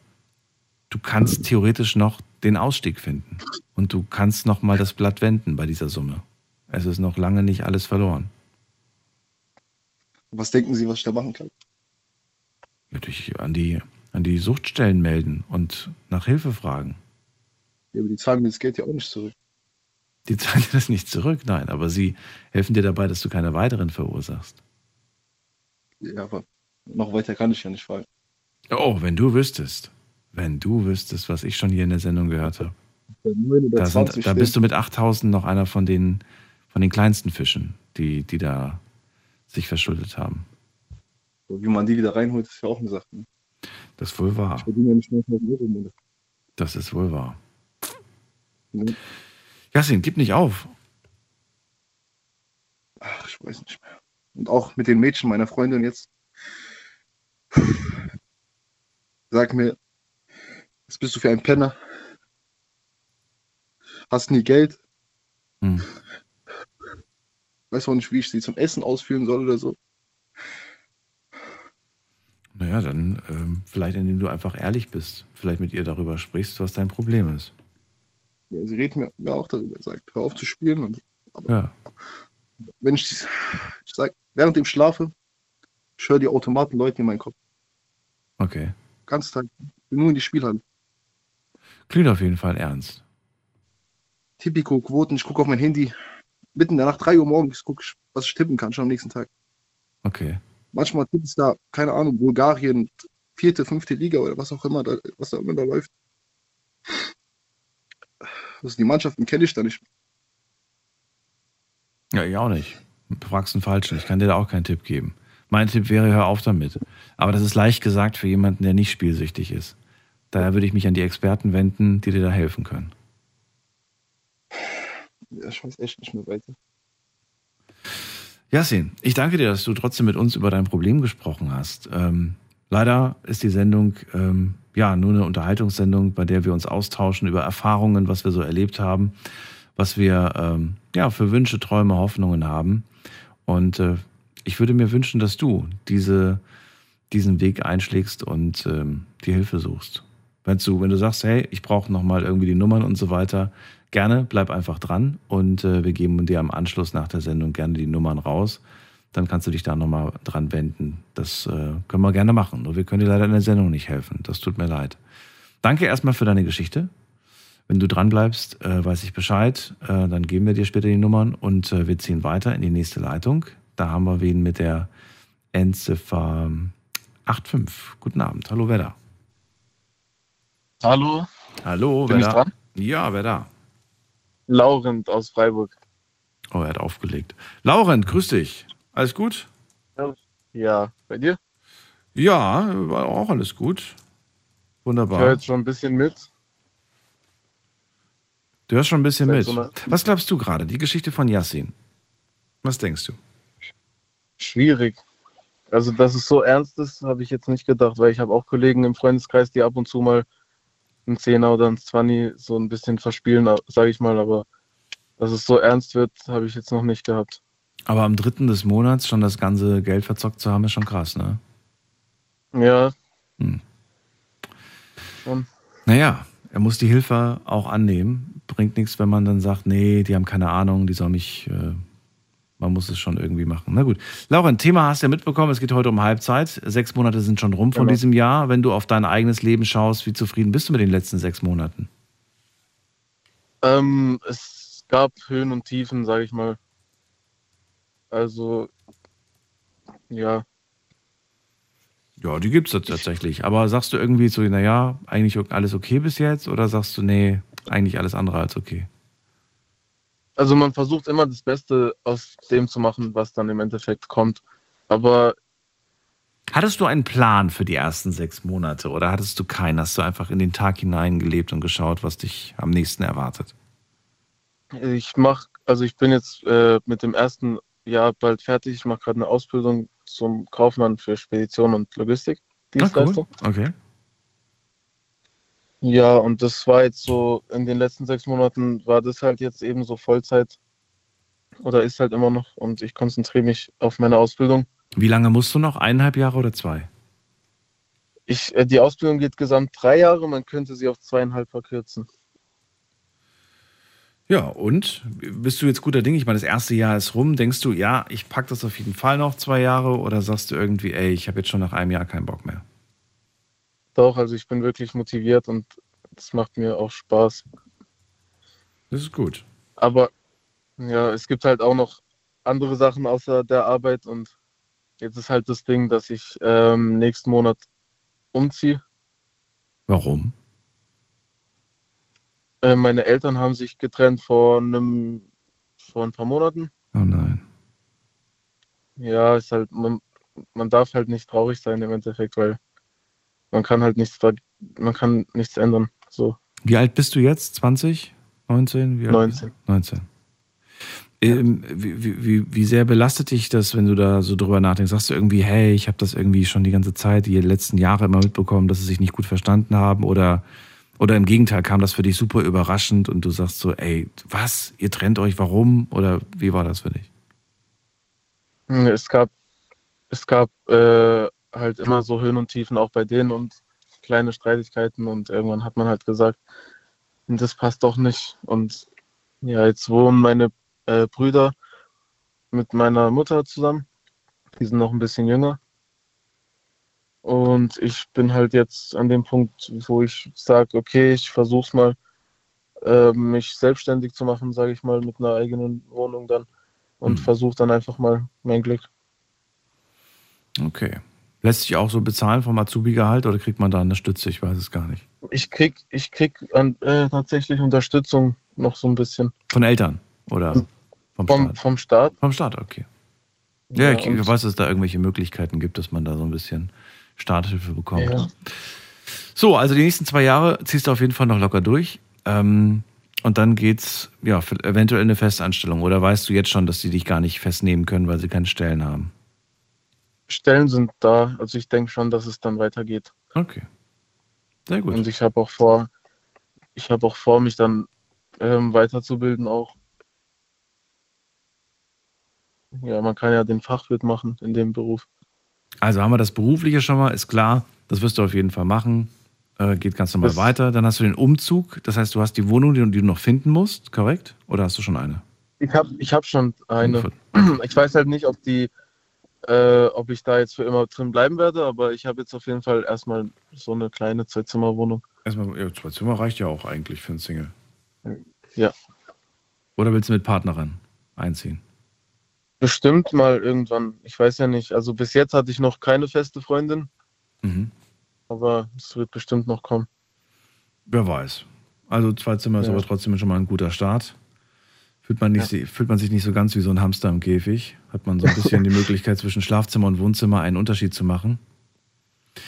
du kannst theoretisch noch den Ausstieg finden. Und du kannst noch mal das Blatt wenden bei dieser Summe. Es ist noch lange nicht alles verloren. Was denken Sie, was ich da machen kann? Natürlich an die, an die Suchtstellen melden und nach Hilfe fragen. Ja, aber die zahlen mir das Geld ja auch nicht zurück. Die zahlen dir das nicht zurück, nein, aber sie helfen dir dabei, dass du keine weiteren verursachst. Ja, aber noch weiter kann ich ja nicht fragen. Oh, wenn du wüsstest, wenn du wüsstest, was ich schon hier in der Sendung gehört habe. Bei 9 oder Da, 20 sind, da bist du mit 8000 noch einer von den, von den kleinsten Fischen, die, die da sich verschuldet haben. Wie man die wieder reinholt, ist ja auch eine Sache. ne? Das ist wohl wahr. Ich verdiene ja nicht 9.000 Euro im Monat. Das ist wohl wahr. Jassin, gib nicht auf. Ach, ich weiß nicht mehr. Und auch mit den Mädchen meiner Freundin jetzt. Sag mir, was bist du für ein Penner? Hast nie Geld? Hm. Weiß auch nicht, wie ich sie zum Essen ausführen soll oder so. Naja, dann ähm, vielleicht indem du einfach ehrlich bist. Vielleicht mit ihr darüber sprichst, was dein Problem ist. Ja, sie redet mir, auch darüber, sagt, hör auf zu spielen. Und, aber Ja. wenn ich, ich sag, während dem Schlafe, ich höre die Automaten Leute in meinen Kopf. Okay. Ganz Tag. Nur in die Spielhalle. Klingt auf jeden Fall ernst. Tipico, Quoten, ich gucke auf mein Handy. Mitten in der Nacht, 3 Uhr morgens, gucke ich, was ich tippen kann, schon am nächsten Tag. Okay. Manchmal tippt es da, keine Ahnung, Bulgarien, vierte, fünfte Liga oder was auch immer, da, was da immer da läuft. Also die Mannschaften kenne ich da nicht. Ja, ich auch nicht. Du fragst einen Falschen. Ich kann dir da auch keinen Tipp geben. Mein Tipp wäre, hör auf damit. Aber das ist leicht gesagt für jemanden, der nicht spielsüchtig ist. Daher würde ich mich an die Experten wenden, die dir da helfen können. Ja, ich weiß echt nicht mehr weiter. Yasin, ich danke dir, dass du trotzdem mit uns über dein Problem gesprochen hast. Ähm, leider ist die Sendung ähm, ja nur eine Unterhaltungssendung, bei der wir uns austauschen über Erfahrungen, was wir so erlebt haben, was wir ähm, ja für Wünsche, Träume, Hoffnungen haben. Und äh, ich würde mir wünschen, dass du diese, diesen Weg einschlägst und ähm, die Hilfe suchst. Wenn du, wenn du sagst, hey, ich brauche nochmal irgendwie die Nummern und so weiter, gerne bleib einfach dran und äh, wir geben dir am Anschluss nach der Sendung gerne die Nummern raus. Dann kannst du dich da nochmal dran wenden. Das äh, können wir gerne machen. Nur wir können dir leider in der Sendung nicht helfen. Das tut mir leid. Danke erstmal für deine Geschichte. Wenn du dran bleibst, äh, weiß ich Bescheid. Äh, dann geben wir dir später die Nummern und äh, wir ziehen weiter in die nächste Leitung. Da haben wir wen mit der Endziffer 85. Guten Abend. Hallo, wer da? Hallo, Hallo, Bin wer ich da? dran? Ja, wer da? Laurent aus Freiburg. Oh, er hat aufgelegt. Laurent, grüß dich. Alles gut? Ja, bei dir? Ja, war auch alles gut. Ich höre Wunderbar. jetzt schon ein bisschen mit. Du hörst schon ein bisschen mit. so Was glaubst du gerade? Die Geschichte von Yassin. Was denkst du? Schwierig. Also, dass es so ernst ist, habe ich jetzt nicht gedacht, weil ich habe auch Kollegen im Freundeskreis, die ab und zu mal einen Zehner oder einen Zwanni so ein bisschen verspielen, sage ich mal, aber dass es so ernst wird, habe ich jetzt noch nicht gehabt. Aber am dritten des Monats schon das ganze Geld verzockt zu haben, ist schon krass, ne? Ja. Hm. Schon. Naja, er muss die Hilfe auch annehmen. Bringt nichts, wenn man dann sagt, nee, die haben keine Ahnung, die sollen mich, äh, man muss es schon irgendwie machen. Na gut. Laura, ein Thema hast du ja mitbekommen, es geht heute um Halbzeit. Sechs Monate sind schon rum von Genau. diesem Jahr. Wenn du auf dein eigenes Leben schaust, wie zufrieden bist du mit den letzten sechs Monaten? Ähm, es gab Höhen und Tiefen, sage ich mal. Also, ja, Ja, die gibt es tatsächlich. Aber sagst du irgendwie so, naja, eigentlich alles okay bis jetzt? Oder sagst du, nee, eigentlich alles andere als okay? also man versucht immer das Beste aus dem zu machen, was dann im Endeffekt kommt. Aber Hattest du einen Plan für die ersten sechs Monate oder hattest du keinen? Hast du einfach in den Tag hineingelebt und geschaut, was dich am nächsten erwartet? ich mache, also ich bin jetzt äh, mit dem ersten Jahr bald fertig. Ich mache gerade eine Ausbildung zum Kaufmann für Spedition und Logistik. Dienstleistung. Ah, Okay. Ja, und das war jetzt so, in den letzten sechs Monaten war das halt jetzt eben so Vollzeit oder ist halt immer noch und ich konzentriere mich auf meine Ausbildung. Wie lange musst du noch? Eineinhalb Jahre oder zwei? Ich, äh, die Ausbildung geht gesamt drei Jahre, man könnte sie auf zweieinhalb verkürzen. Ja, und bist du jetzt guter Ding? Ich meine, das erste Jahr ist rum. Denkst du, ja, ich pack das auf jeden Fall noch zwei Jahre oder sagst du irgendwie, ey, ich habe jetzt schon nach einem Jahr keinen Bock mehr? Doch, also ich bin wirklich motiviert und es macht mir auch Spaß. Das ist gut. Aber ja, es gibt halt auch noch andere Sachen außer der Arbeit und jetzt ist halt das Ding, dass ich ähm, nächsten Monat umziehe. Warum? Äh, meine Eltern haben sich getrennt vor einem, vor ein paar Monaten. Oh nein. Ja, ist halt, man, man darf halt nicht traurig sein im Endeffekt, weil man kann halt nichts, man kann nichts ändern. So. Wie alt bist du jetzt? 20? 19? Wie alt 19. 19. Ähm, wie, wie, wie, wie sehr belastet dich das, wenn du da so drüber nachdenkst? Sagst du irgendwie, hey, ich habe das irgendwie schon die ganze Zeit, die letzten Jahre immer mitbekommen, dass sie sich nicht gut verstanden haben? Oder, oder im Gegenteil, kam das für dich super überraschend und du sagst so, ey, was? Ihr trennt euch, warum? Oder wie war das für dich? Hm, Es gab, es gab äh, halt immer so Höhen und Tiefen auch bei denen und kleine Streitigkeiten und irgendwann hat man halt gesagt, das passt doch nicht. Und ja, jetzt wohnen meine äh, Brüder mit meiner Mutter zusammen. Die sind noch ein bisschen jünger. Und ich bin halt jetzt an dem Punkt, wo ich sage, okay, ich versuche mal, äh, mich selbstständig zu machen, sage ich mal, mit einer eigenen Wohnung dann und versuche dann einfach mal mein Glück. Okay. Lässt sich auch so bezahlen vom Azubi-Gehalt oder kriegt man da eine Stütze? Ich weiß es gar nicht. Ich krieg, ich krieg an, äh, tatsächlich Unterstützung noch so ein bisschen. Von Eltern oder vom Vom, Staat? vom Staat. Vom Staat, okay. Ja, Ja, ich und- weiß, dass es da irgendwelche Möglichkeiten gibt, dass man da so ein bisschen Starthilfe bekommt. Ja. So, also die nächsten zwei Jahre ziehst du auf jeden Fall noch locker durch. Ähm, und dann geht's, ja, für eventuell eine Festanstellung. Oder weißt du jetzt schon, dass sie dich gar nicht festnehmen können, weil sie keine Stellen haben? Stellen sind da, also ich denke schon, dass es dann weitergeht. Okay. Sehr gut. Und ich habe auch vor, ich habe auch vor, mich dann ähm, weiterzubilden auch. Ja, man kann ja den Fachwirt machen in dem Beruf. Also haben wir das Berufliche schon mal, ist klar. Das wirst du auf jeden Fall machen. Äh, geht ganz normal Das- weiter. Dann hast du den Umzug. Das heißt, du hast die Wohnung, die, du- die du noch finden musst, korrekt? Oder hast du schon eine? Ich habe ich hab schon eine. *clears throat* Ich weiß halt nicht, ob die, äh, ob ich da jetzt für immer drin bleiben werde, aber ich habe jetzt auf jeden Fall erstmal so eine kleine Zwei-Zimmer-Wohnung. Erstmal, ja, zwei Zimmer reicht ja auch eigentlich für einen Single. Ja. Oder willst du mit Partnerin einziehen? Bestimmt mal irgendwann. Ich weiß ja nicht. Also bis jetzt hatte ich noch keine feste Freundin, Mhm. aber es wird bestimmt noch kommen. Wer weiß. Also zwei Zimmer ist Ja. aber trotzdem schon mal ein guter Start. Fühlt man, nicht, fühlt man sich nicht so ganz wie so ein Hamster im Käfig. Hat man so ein bisschen *laughs* die Möglichkeit, zwischen Schlafzimmer und Wohnzimmer einen Unterschied zu machen.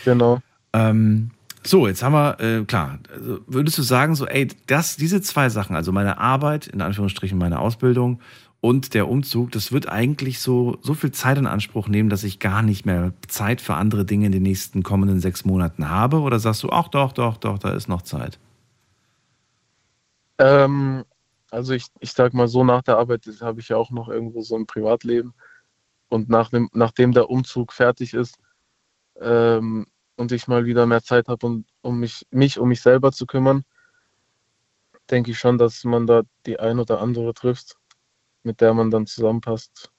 Genau. Ähm, so, jetzt haben wir, äh, klar, also würdest du sagen, so, ey, das, diese zwei Sachen, also meine Arbeit, in Anführungsstrichen meine Ausbildung und der Umzug, das wird eigentlich so, so viel Zeit in Anspruch nehmen, dass ich gar nicht mehr Zeit für andere Dinge in den nächsten kommenden sechs Monaten habe? Oder sagst du, ach doch, doch, doch, da ist noch Zeit? Ähm, also ich, ich sag mal so, nach der Arbeit habe ich ja auch noch irgendwo so ein Privatleben. Und nach dem, nachdem der Umzug fertig ist ähm, und ich mal wieder mehr Zeit habe, um, um mich, mich um mich selber zu kümmern, denke ich schon, dass man da die ein oder andere trifft, mit der man dann zusammenpasst.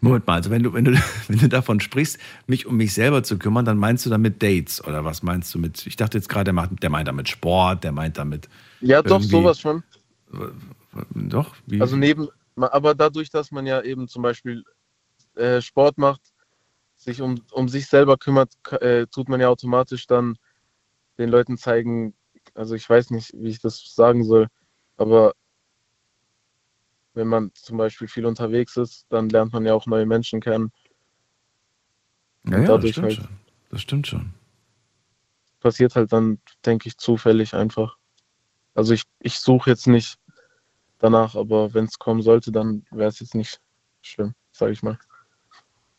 Moment mal, also wenn du, wenn, du, *laughs* wenn du davon sprichst, mich um mich selber zu kümmern, dann meinst du damit Dates oder was meinst du mit? Ich dachte jetzt gerade, der, macht, der meint damit Sport, der meint damit. Ja, doch, sowas schon. Doch? Wie? Also neben, aber dadurch, dass man ja eben zum Beispiel äh, Sport macht, sich um, um sich selber kümmert, äh, tut man ja automatisch dann den Leuten zeigen, also ich weiß nicht, wie ich das sagen soll, aber wenn man zum Beispiel viel unterwegs ist, dann lernt man ja auch neue Menschen kennen. ja, ja, das stimmt halt schon. Das stimmt schon. passiert halt dann, denke ich, zufällig einfach. Also ich, ich suche jetzt nicht danach, aber wenn es kommen sollte, dann wäre es jetzt nicht schlimm, sage ich mal.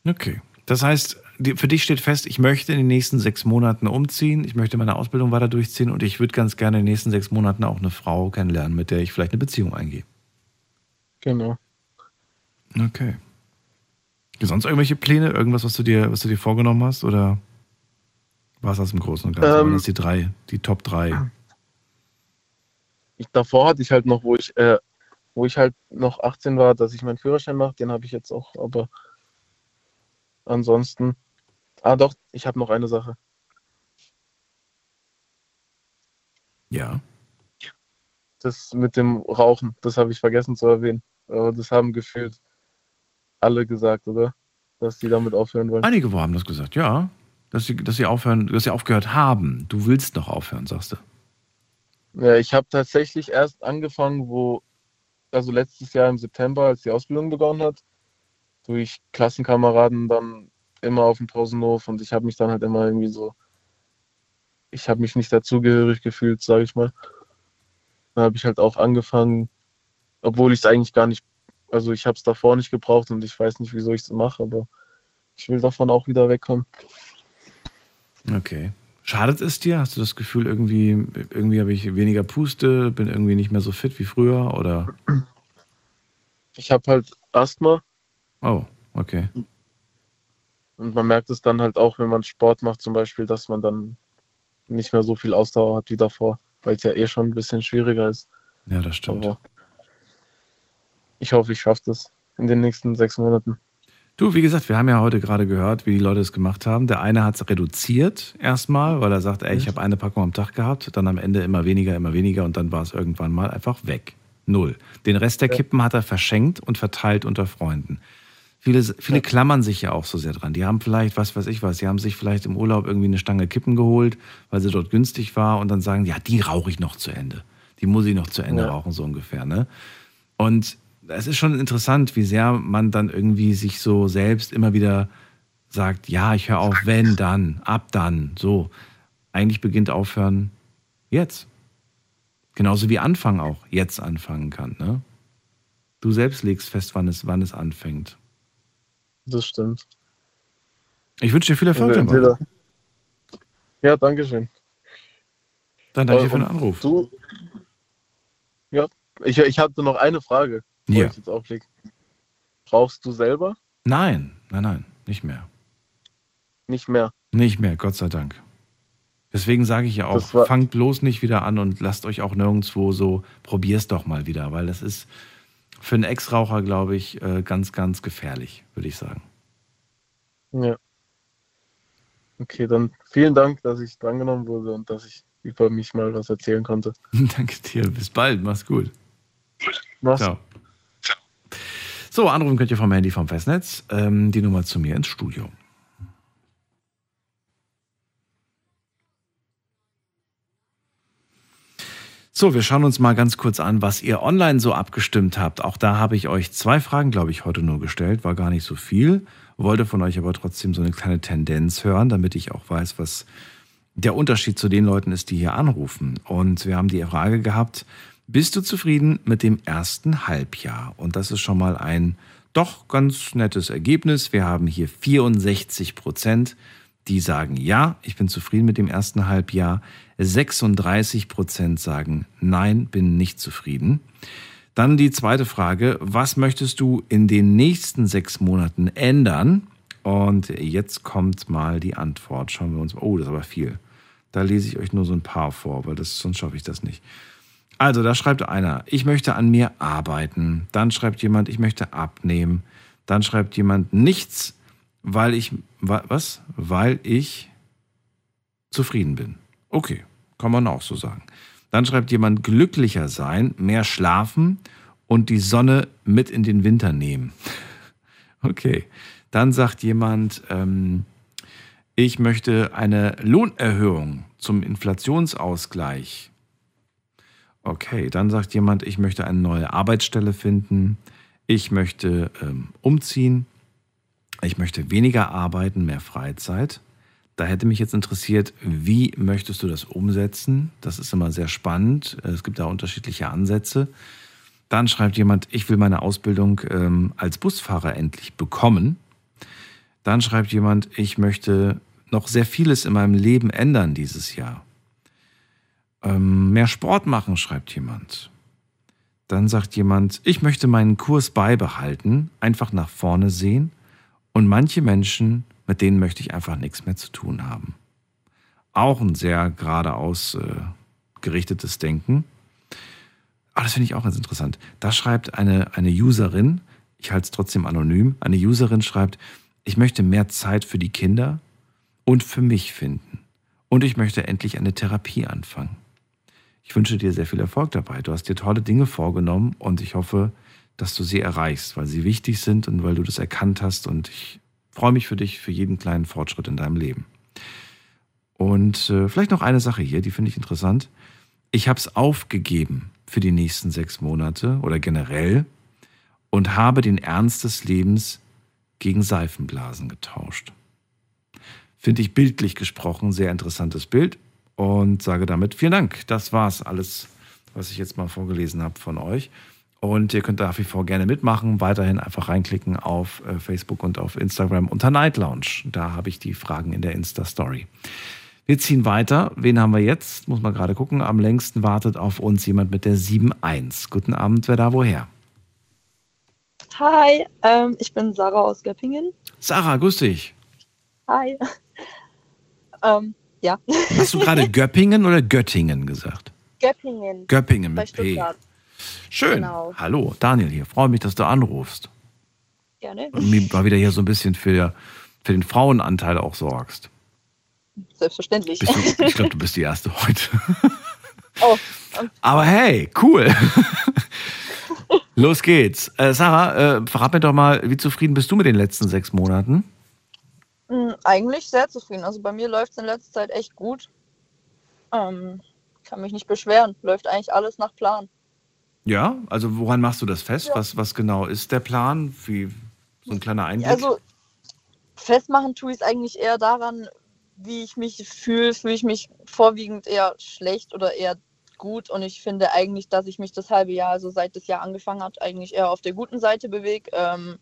Okay. Das heißt, für dich steht fest, ich möchte in den nächsten sechs Monaten umziehen, ich möchte meine Ausbildung weiter durchziehen und ich würde ganz gerne in den nächsten sechs Monaten auch eine Frau kennenlernen, mit der ich vielleicht eine Beziehung eingehe. Genau. Okay. Sonst irgendwelche Pläne, irgendwas, was du dir, was du dir vorgenommen hast? Oder war es das im Großen und Ganzen? Ähm, das die drei, die Top drei? Ich, davor hatte ich halt noch, wo ich, äh, wo ich halt noch 18 war, dass ich meinen Führerschein mache, den habe ich jetzt auch, aber ansonsten. Ah doch, ich habe noch eine Sache. Ja. Das mit dem Rauchen, das habe ich vergessen zu erwähnen. Aber das haben gefühlt alle gesagt, oder? Dass die damit aufhören wollen. Einige haben das gesagt, ja. Dass sie, dass sie aufhören, dass sie aufgehört haben. Du willst noch aufhören, sagst du. Ja, ich habe tatsächlich erst angefangen, wo, also letztes Jahr im September, als die Ausbildung begonnen hat, durch Klassenkameraden dann immer auf dem Pausenhof und ich habe mich dann halt immer irgendwie so, ich habe mich nicht dazugehörig gefühlt, sage ich mal. Dann habe ich halt auch angefangen, obwohl ich es eigentlich gar nicht, also ich habe es davor nicht gebraucht und ich weiß nicht, wieso ich es mache, aber ich will davon auch wieder wegkommen. Okay. Schadet es dir? Hast du das Gefühl, irgendwie, irgendwie habe ich weniger Puste, bin irgendwie nicht mehr so fit wie früher? Oder? Ich habe halt Asthma Oh, okay. Und man merkt es dann halt auch, wenn man Sport macht, zum Beispiel, dass man dann nicht mehr so viel Ausdauer hat wie davor, weil es ja eh schon ein bisschen schwieriger ist. Ja, das stimmt. Aber ich hoffe, ich schaffe das in den nächsten sechs Monaten. Du, wie gesagt, wir haben ja heute gerade gehört, wie die Leute es gemacht haben. Der eine hat es reduziert erstmal, weil er sagt, ey, ich habe eine Packung am Tag gehabt, dann am Ende immer weniger, immer weniger und dann war es irgendwann mal einfach weg. Null. Den Rest der Kippen hat er verschenkt und verteilt unter Freunden. Viele, viele klammern sich ja auch so sehr dran. Die haben vielleicht, was weiß ich was, die haben sich vielleicht im Urlaub irgendwie eine Stange Kippen geholt, weil sie dort günstig war und dann sagen, ja, die rauche ich noch zu Ende. Die muss ich noch zu Ende Ja. rauchen, so ungefähr. Ne? Und es ist schon interessant, wie sehr man dann irgendwie sich so selbst immer wieder sagt, ja, ich höre auf, wenn, dann, ab dann, so. Eigentlich beginnt aufhören jetzt. Genauso wie Anfang auch jetzt anfangen kann. Ne? Du selbst legst fest, wann es, wann es anfängt. Das stimmt. Ich wünsche dir viel Erfolg dabei. Ja, danke schön. Dann danke Äh, dir für den Anruf. Du, ja, ich, ich hatte noch eine Frage, Ja. ich jetzt auflege. Rauchst du selber? Nein, nein, nein, nicht mehr. Nicht mehr. Nicht mehr, Gott sei Dank. Deswegen sage ich ja auch, fangt bloß nicht wieder an und lasst euch auch nirgendwo so, probier's doch mal wieder, weil das ist für einen Ex-Raucher, glaube ich, äh, ganz, ganz gefährlich, würde ich sagen. Ja. Okay, dann vielen Dank, dass ich drangenommen wurde und dass ich über mich mal was erzählen konnte. *laughs* Danke dir, bis bald, mach's gut. Mach's. Ciao. So, anrufen könnt ihr vom Handy vom Festnetz. Ähm, die Nummer zu mir ins Studio. So, wir schauen uns mal ganz kurz an, was ihr online so abgestimmt habt. Auch da habe ich euch zwei Fragen, glaube ich, heute nur gestellt. War gar nicht so viel. Wollte von euch aber trotzdem so eine kleine Tendenz hören, damit ich auch weiß, was der Unterschied zu den Leuten ist, die hier anrufen. Und wir haben die Frage gehabt, bist du zufrieden mit dem ersten Halbjahr? Und das ist schon mal ein doch ganz nettes Ergebnis. Wir haben hier 64 Prozent, die sagen ja, ich bin zufrieden mit dem ersten Halbjahr. 36 Prozent sagen nein, bin nicht zufrieden. Dann die zweite Frage, was möchtest du in den nächsten sechs Monaten ändern? Und jetzt kommt mal die Antwort. Schauen wir uns mal. Oh, das ist aber viel. Da lese ich euch nur so ein paar vor, weil das, sonst schaffe ich das nicht. Also, da schreibt einer, ich möchte an mir arbeiten. Dann schreibt jemand, ich möchte abnehmen. Dann schreibt jemand nichts, weil ich, wa- was? Weil ich zufrieden bin. Okay, kann man auch so sagen. Dann schreibt jemand glücklicher sein, mehr schlafen und die Sonne mit in den Winter nehmen. *laughs* Okay. Dann sagt jemand, ähm, ich möchte eine Lohnerhöhung zum Inflationsausgleich. Okay, dann sagt jemand, ich möchte eine neue Arbeitsstelle finden. Ich möchte ähm, umziehen. Ich möchte weniger arbeiten, mehr Freizeit. Da hätte mich jetzt interessiert, wie möchtest du das umsetzen? Das ist immer sehr spannend. Es gibt da unterschiedliche Ansätze. Dann schreibt jemand, ich will meine Ausbildung ähm, als Busfahrer endlich bekommen. Dann schreibt jemand, ich möchte noch sehr vieles in meinem Leben ändern dieses Jahr. Ähm, mehr Sport machen, schreibt jemand. Dann sagt jemand, ich möchte meinen Kurs beibehalten, einfach nach vorne sehen. Und manche Menschen, mit denen möchte ich einfach nichts mehr zu tun haben. Auch ein sehr geradeaus äh, gerichtetes Denken. Aber das finde ich auch ganz interessant. Da schreibt eine, eine Userin, ich halte es trotzdem anonym, eine Userin schreibt, ich möchte mehr Zeit für die Kinder und für mich finden. Und ich möchte endlich eine Therapie anfangen. Ich wünsche dir sehr viel Erfolg dabei. Du hast dir tolle Dinge vorgenommen und ich hoffe, dass du sie erreichst, weil sie wichtig sind und weil du das erkannt hast. Und ich freue mich für dich, für jeden kleinen Fortschritt in deinem Leben. Und äh, vielleicht noch eine Sache hier, die finde ich interessant. Ich habe es aufgegeben für die nächsten sechs Monate oder generell und habe den Ernst des Lebens gegen Seifenblasen getauscht. Finde ich bildlich gesprochen sehr interessantes Bild und sage damit vielen Dank. Das war's alles, was ich jetzt mal vorgelesen habe von euch. Und ihr könnt nach wie vor gerne mitmachen. Weiterhin einfach reinklicken auf äh, Facebook und auf Instagram unter Night Lounge. Da habe ich die Fragen in der Insta-Story. Wir ziehen weiter. Wen haben wir jetzt? Muss man gerade gucken. Am längsten wartet auf uns jemand mit der 7.1. Guten Abend, wer da woher? Hi, ähm, ich bin Sarah aus Göppingen. Sarah, grüß dich. Hi. *laughs* ähm, ja. Hast du gerade *laughs* Göppingen oder Göttingen gesagt? Göppingen. Göppingen mit P. Schön. Genau. Hallo, Daniel hier. Freue mich, dass du anrufst. Gerne. Und mir mal wieder hier so ein bisschen für, für den Frauenanteil auch sorgst. Selbstverständlich. Du, ich glaube, du bist die Erste heute. *laughs* oh, Aber hey, cool. Los geht's. Äh, Sarah, äh, verrat mir doch mal, wie zufrieden bist du mit den letzten sechs Monaten? Eigentlich sehr zufrieden. Also bei mir läuft es in letzter Zeit echt gut. Ähm, kann mich nicht beschweren. Läuft eigentlich alles nach Plan. Ja, also woran machst du das fest? Ja. Was, was genau ist der Plan? Wie so ein kleiner Einblick? Also festmachen tue ich es eigentlich eher daran, wie ich mich fühle. Fühle ich mich vorwiegend eher schlecht oder eher gut. Und ich finde eigentlich, dass ich mich das halbe Jahr, also seit das Jahr angefangen hat, eigentlich eher auf der guten Seite bewege. Ähm,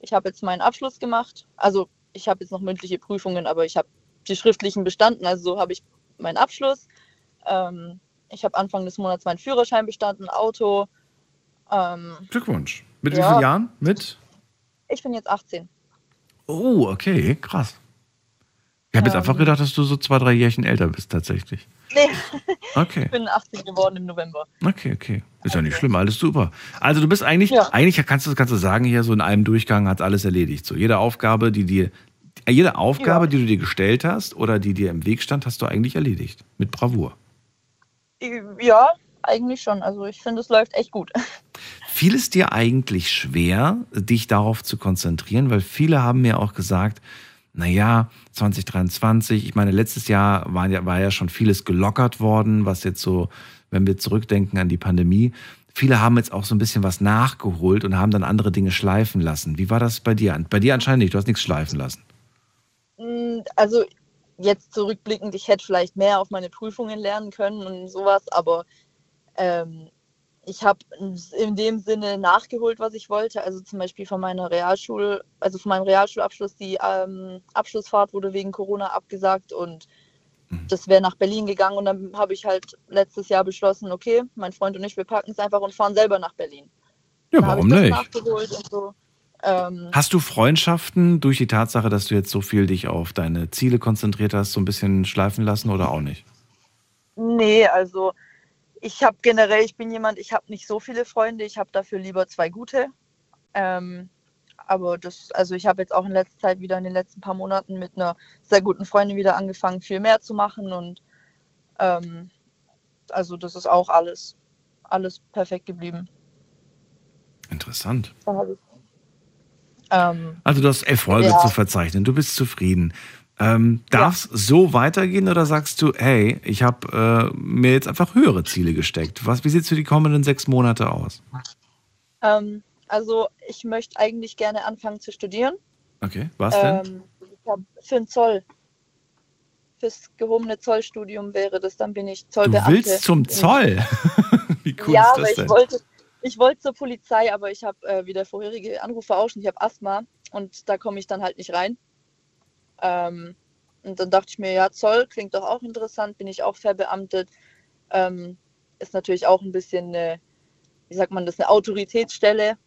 ich habe jetzt meinen Abschluss gemacht. Also ich habe jetzt noch mündliche Prüfungen, aber ich habe die schriftlichen bestanden. Also so habe ich meinen Abschluss. Ähm, ich habe Anfang des Monats meinen Führerschein bestanden, Auto. Ähm, Glückwunsch. Mit wie Ja. vielen Jahren? Mit? ich bin jetzt 18. Oh, okay, krass. Ich habe jetzt Ähm. einfach gedacht, dass du so zwei, drei Jährchen älter bist tatsächlich. *laughs* Nee, Okay. ich bin 18 geworden im November. Okay, okay. Ist ja nicht schlimm, alles super. Also du bist eigentlich, eigentlich kannst du, kannst du sagen, hier so in einem Durchgang hat alles erledigt. So jede Aufgabe, die dir, äh, jede Aufgabe, die du dir gestellt hast oder die dir im Weg stand, hast du eigentlich erledigt. Mit Bravour. Ja, eigentlich schon. Also ich finde, es läuft echt gut. *laughs* Fiel es dir eigentlich schwer, dich darauf zu konzentrieren? Weil viele haben mir auch gesagt, naja, 2023, ich meine, letztes Jahr war ja, war ja schon vieles gelockert worden, was jetzt so, wenn wir zurückdenken an die Pandemie, viele haben jetzt auch so ein bisschen was nachgeholt und haben dann andere Dinge schleifen lassen. Wie war das bei dir? Bei dir anscheinend nicht, du hast nichts schleifen lassen. Mm, Also jetzt zurückblickend, ich hätte vielleicht mehr auf meine Prüfungen lernen können und sowas, aber ähm, ich habe in dem Sinne nachgeholt, was ich wollte. Also zum Beispiel von meiner Realschul, also von meinem Realschulabschluss, die ähm, Abschlussfahrt wurde wegen Corona abgesagt und das wäre nach Berlin gegangen und dann habe ich halt letztes Jahr beschlossen, okay, mein Freund und ich, wir packen es einfach und fahren selber nach Berlin. Ja, warum ich das nicht? nachgeholt und so. Ähm, Hast du Freundschaften durch die Tatsache, dass du jetzt so viel dich auf deine Ziele konzentriert hast, so ein bisschen schleifen lassen oder auch nicht? Nee, also ich habe generell, ich bin jemand, ich habe nicht so viele Freunde, ich habe dafür lieber zwei gute. Ähm, Aber das, also ich habe jetzt auch in letzter Zeit wieder in den letzten paar Monaten mit einer sehr guten Freundin wieder angefangen, viel mehr zu machen und ähm, also das ist auch alles, alles perfekt geblieben. Interessant. Ähm, Also du hast Erfolge Ja. zu verzeichnen, du bist zufrieden. Ähm, Darf es so weitergehen oder sagst du, hey, ich habe äh, mir jetzt einfach höhere Ziele gesteckt? Was, wie sieht es für die kommenden sechs Monate aus? ähm, also ich möchte eigentlich gerne anfangen zu studieren. Okay, was denn? Ähm, ich für einen Zoll. Fürs gehobene Zollstudium wäre das, dann bin ich Du Zollbeamte. willst zum Zoll? *laughs* wie cool ja, ist aber das ich denn? wollte, ich wollte zur Polizei, aber ich habe, äh, wie der vorherige Anrufer auch schon, ich habe Asthma und da komme ich dann halt nicht rein. Ähm, und dann dachte ich mir, ja, Zoll klingt doch auch interessant, bin ich auch verbeamtet. Ähm, ist natürlich auch ein bisschen eine, wie sagt man das, eine Autoritätsstelle.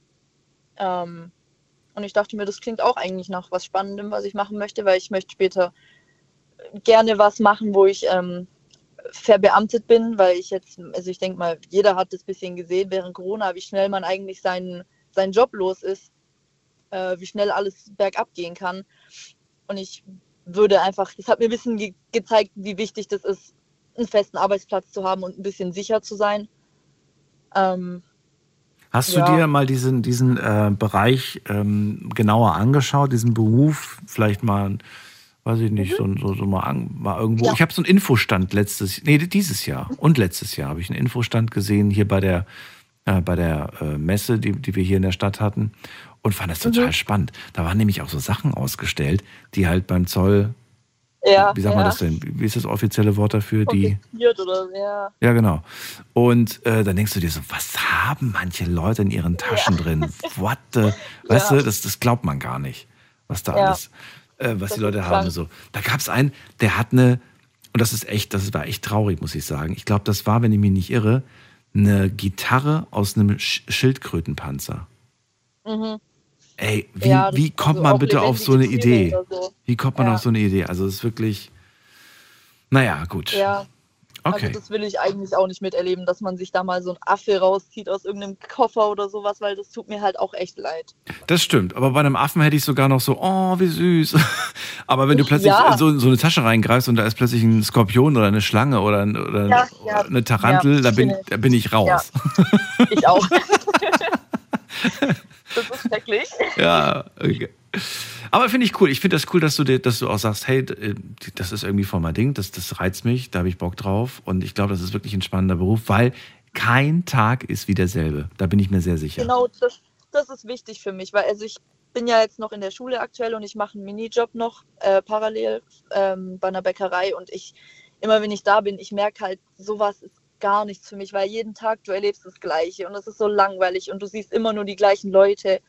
Ähm, und ich dachte mir, das klingt auch eigentlich nach was Spannendem, was ich machen möchte, weil ich möchte später gerne was machen, wo ich ähm, verbeamtet bin, weil ich jetzt, also ich denke mal, jeder hat das bisschen gesehen während Corona, wie schnell man eigentlich seinen, seinen Job los ist, äh, wie schnell alles bergab gehen kann. Und ich würde einfach, das hat mir ein bisschen ge gezeigt, wie wichtig das ist, einen festen Arbeitsplatz zu haben und ein bisschen sicher zu sein. Ähm, Hast du ja. dir mal diesen, diesen äh, Bereich ähm, genauer angeschaut, diesen Beruf, vielleicht mal, weiß ich nicht, so, so, so mal, an, mal irgendwo. Mhm. Ja. Ich habe so einen Infostand letztes, nee, dieses Jahr und letztes Jahr habe ich einen Infostand gesehen hier bei der, äh, bei der äh, Messe, die, die wir hier in der Stadt hatten und fand das total Mhm. spannend. Da waren nämlich auch so Sachen ausgestellt, die halt beim Zoll, ja, wie sagt ja. man das denn? Wie ist das offizielle Wort dafür? Die, oder ja. ja, genau. Und äh, dann denkst du dir so, was haben manche Leute in ihren Taschen drin? What the, *laughs* weißt Ja. du, das, das glaubt man gar nicht, was da Ja. alles, äh, was Das die Leute haben. So. Da gab es einen, der hat eine, und das ist echt, das war echt traurig, muss ich sagen. Ich glaube, das war, wenn ich mich nicht irre, eine Gitarre aus einem Sch Schildkrötenpanzer. Mhm. Ey, wie, Ja, wie kommt also man bitte auf so eine Idee? so. Wie kommt man Ja. auf so eine Idee? Also es ist wirklich, naja, gut. Ja. Okay. Also das will ich eigentlich auch nicht miterleben, dass man sich da mal so ein Affe rauszieht aus irgendeinem Koffer oder sowas, weil das tut mir halt auch echt leid. Das stimmt, aber bei einem Affen hätte ich sogar noch so, oh, wie süß. *laughs* Aber wenn du plötzlich Ja. so so eine Tasche reingreifst und da ist plötzlich ein Skorpion oder eine Schlange oder, ein, oder Ja, ja. eine Tarantel, da, bin, da bin ich raus. Ich auch. *laughs* *laughs* das ist schrecklich. *laughs* Ja, okay. Aber finde ich cool. Ich finde das cool, dass du, dir, dass du auch sagst, hey, äh, das ist irgendwie voll mein Ding, das, das reizt mich, da habe ich Bock drauf. Und ich glaube, das ist wirklich ein spannender Beruf, weil kein Tag ist wie derselbe. Da bin ich mir sehr sicher. Genau, das, das ist wichtig für mich, weil also ich bin ja jetzt noch in der Schule aktuell und ich mache einen Minijob noch äh, parallel ähm, bei einer Bäckerei und ich, immer wenn ich da bin, ich merke halt, sowas ist gar nichts für mich, weil jeden Tag du erlebst das Gleiche und es ist so langweilig und du siehst immer nur die gleichen Leute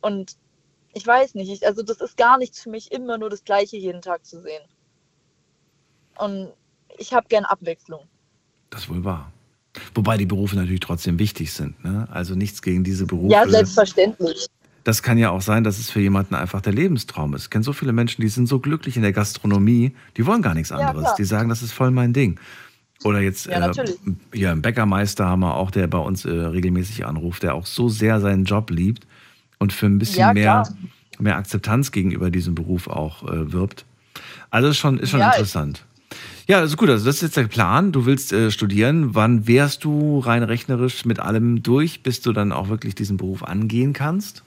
und ich weiß nicht, ich, also das ist gar nichts für mich, immer nur das Gleiche jeden Tag zu sehen. Und ich habe gern Abwechslung. Das ist wohl wahr. Wobei die Berufe natürlich trotzdem wichtig sind. Ne? Also nichts gegen diese Berufe. Ja, selbstverständlich. Das kann ja auch sein, dass es für jemanden einfach der Lebenstraum ist. Ich kenne so viele Menschen, die sind so glücklich in der Gastronomie, die wollen gar nichts Ja, anderes. klar. die sagen, das ist voll mein Ding. Oder jetzt Ja, natürlich. ja, einen Bäckermeister haben wir auch, der bei uns äh, regelmäßig anruft, der auch so sehr seinen Job liebt und für ein bisschen Ja, mehr, mehr Akzeptanz gegenüber diesem Beruf auch äh, wirbt. Also ist schon, ist schon Ja, interessant. Ja, also gut, also das ist jetzt der Plan. Du willst äh, studieren. Wann wärst du rein rechnerisch mit allem durch, bis du dann auch wirklich diesen Beruf angehen kannst?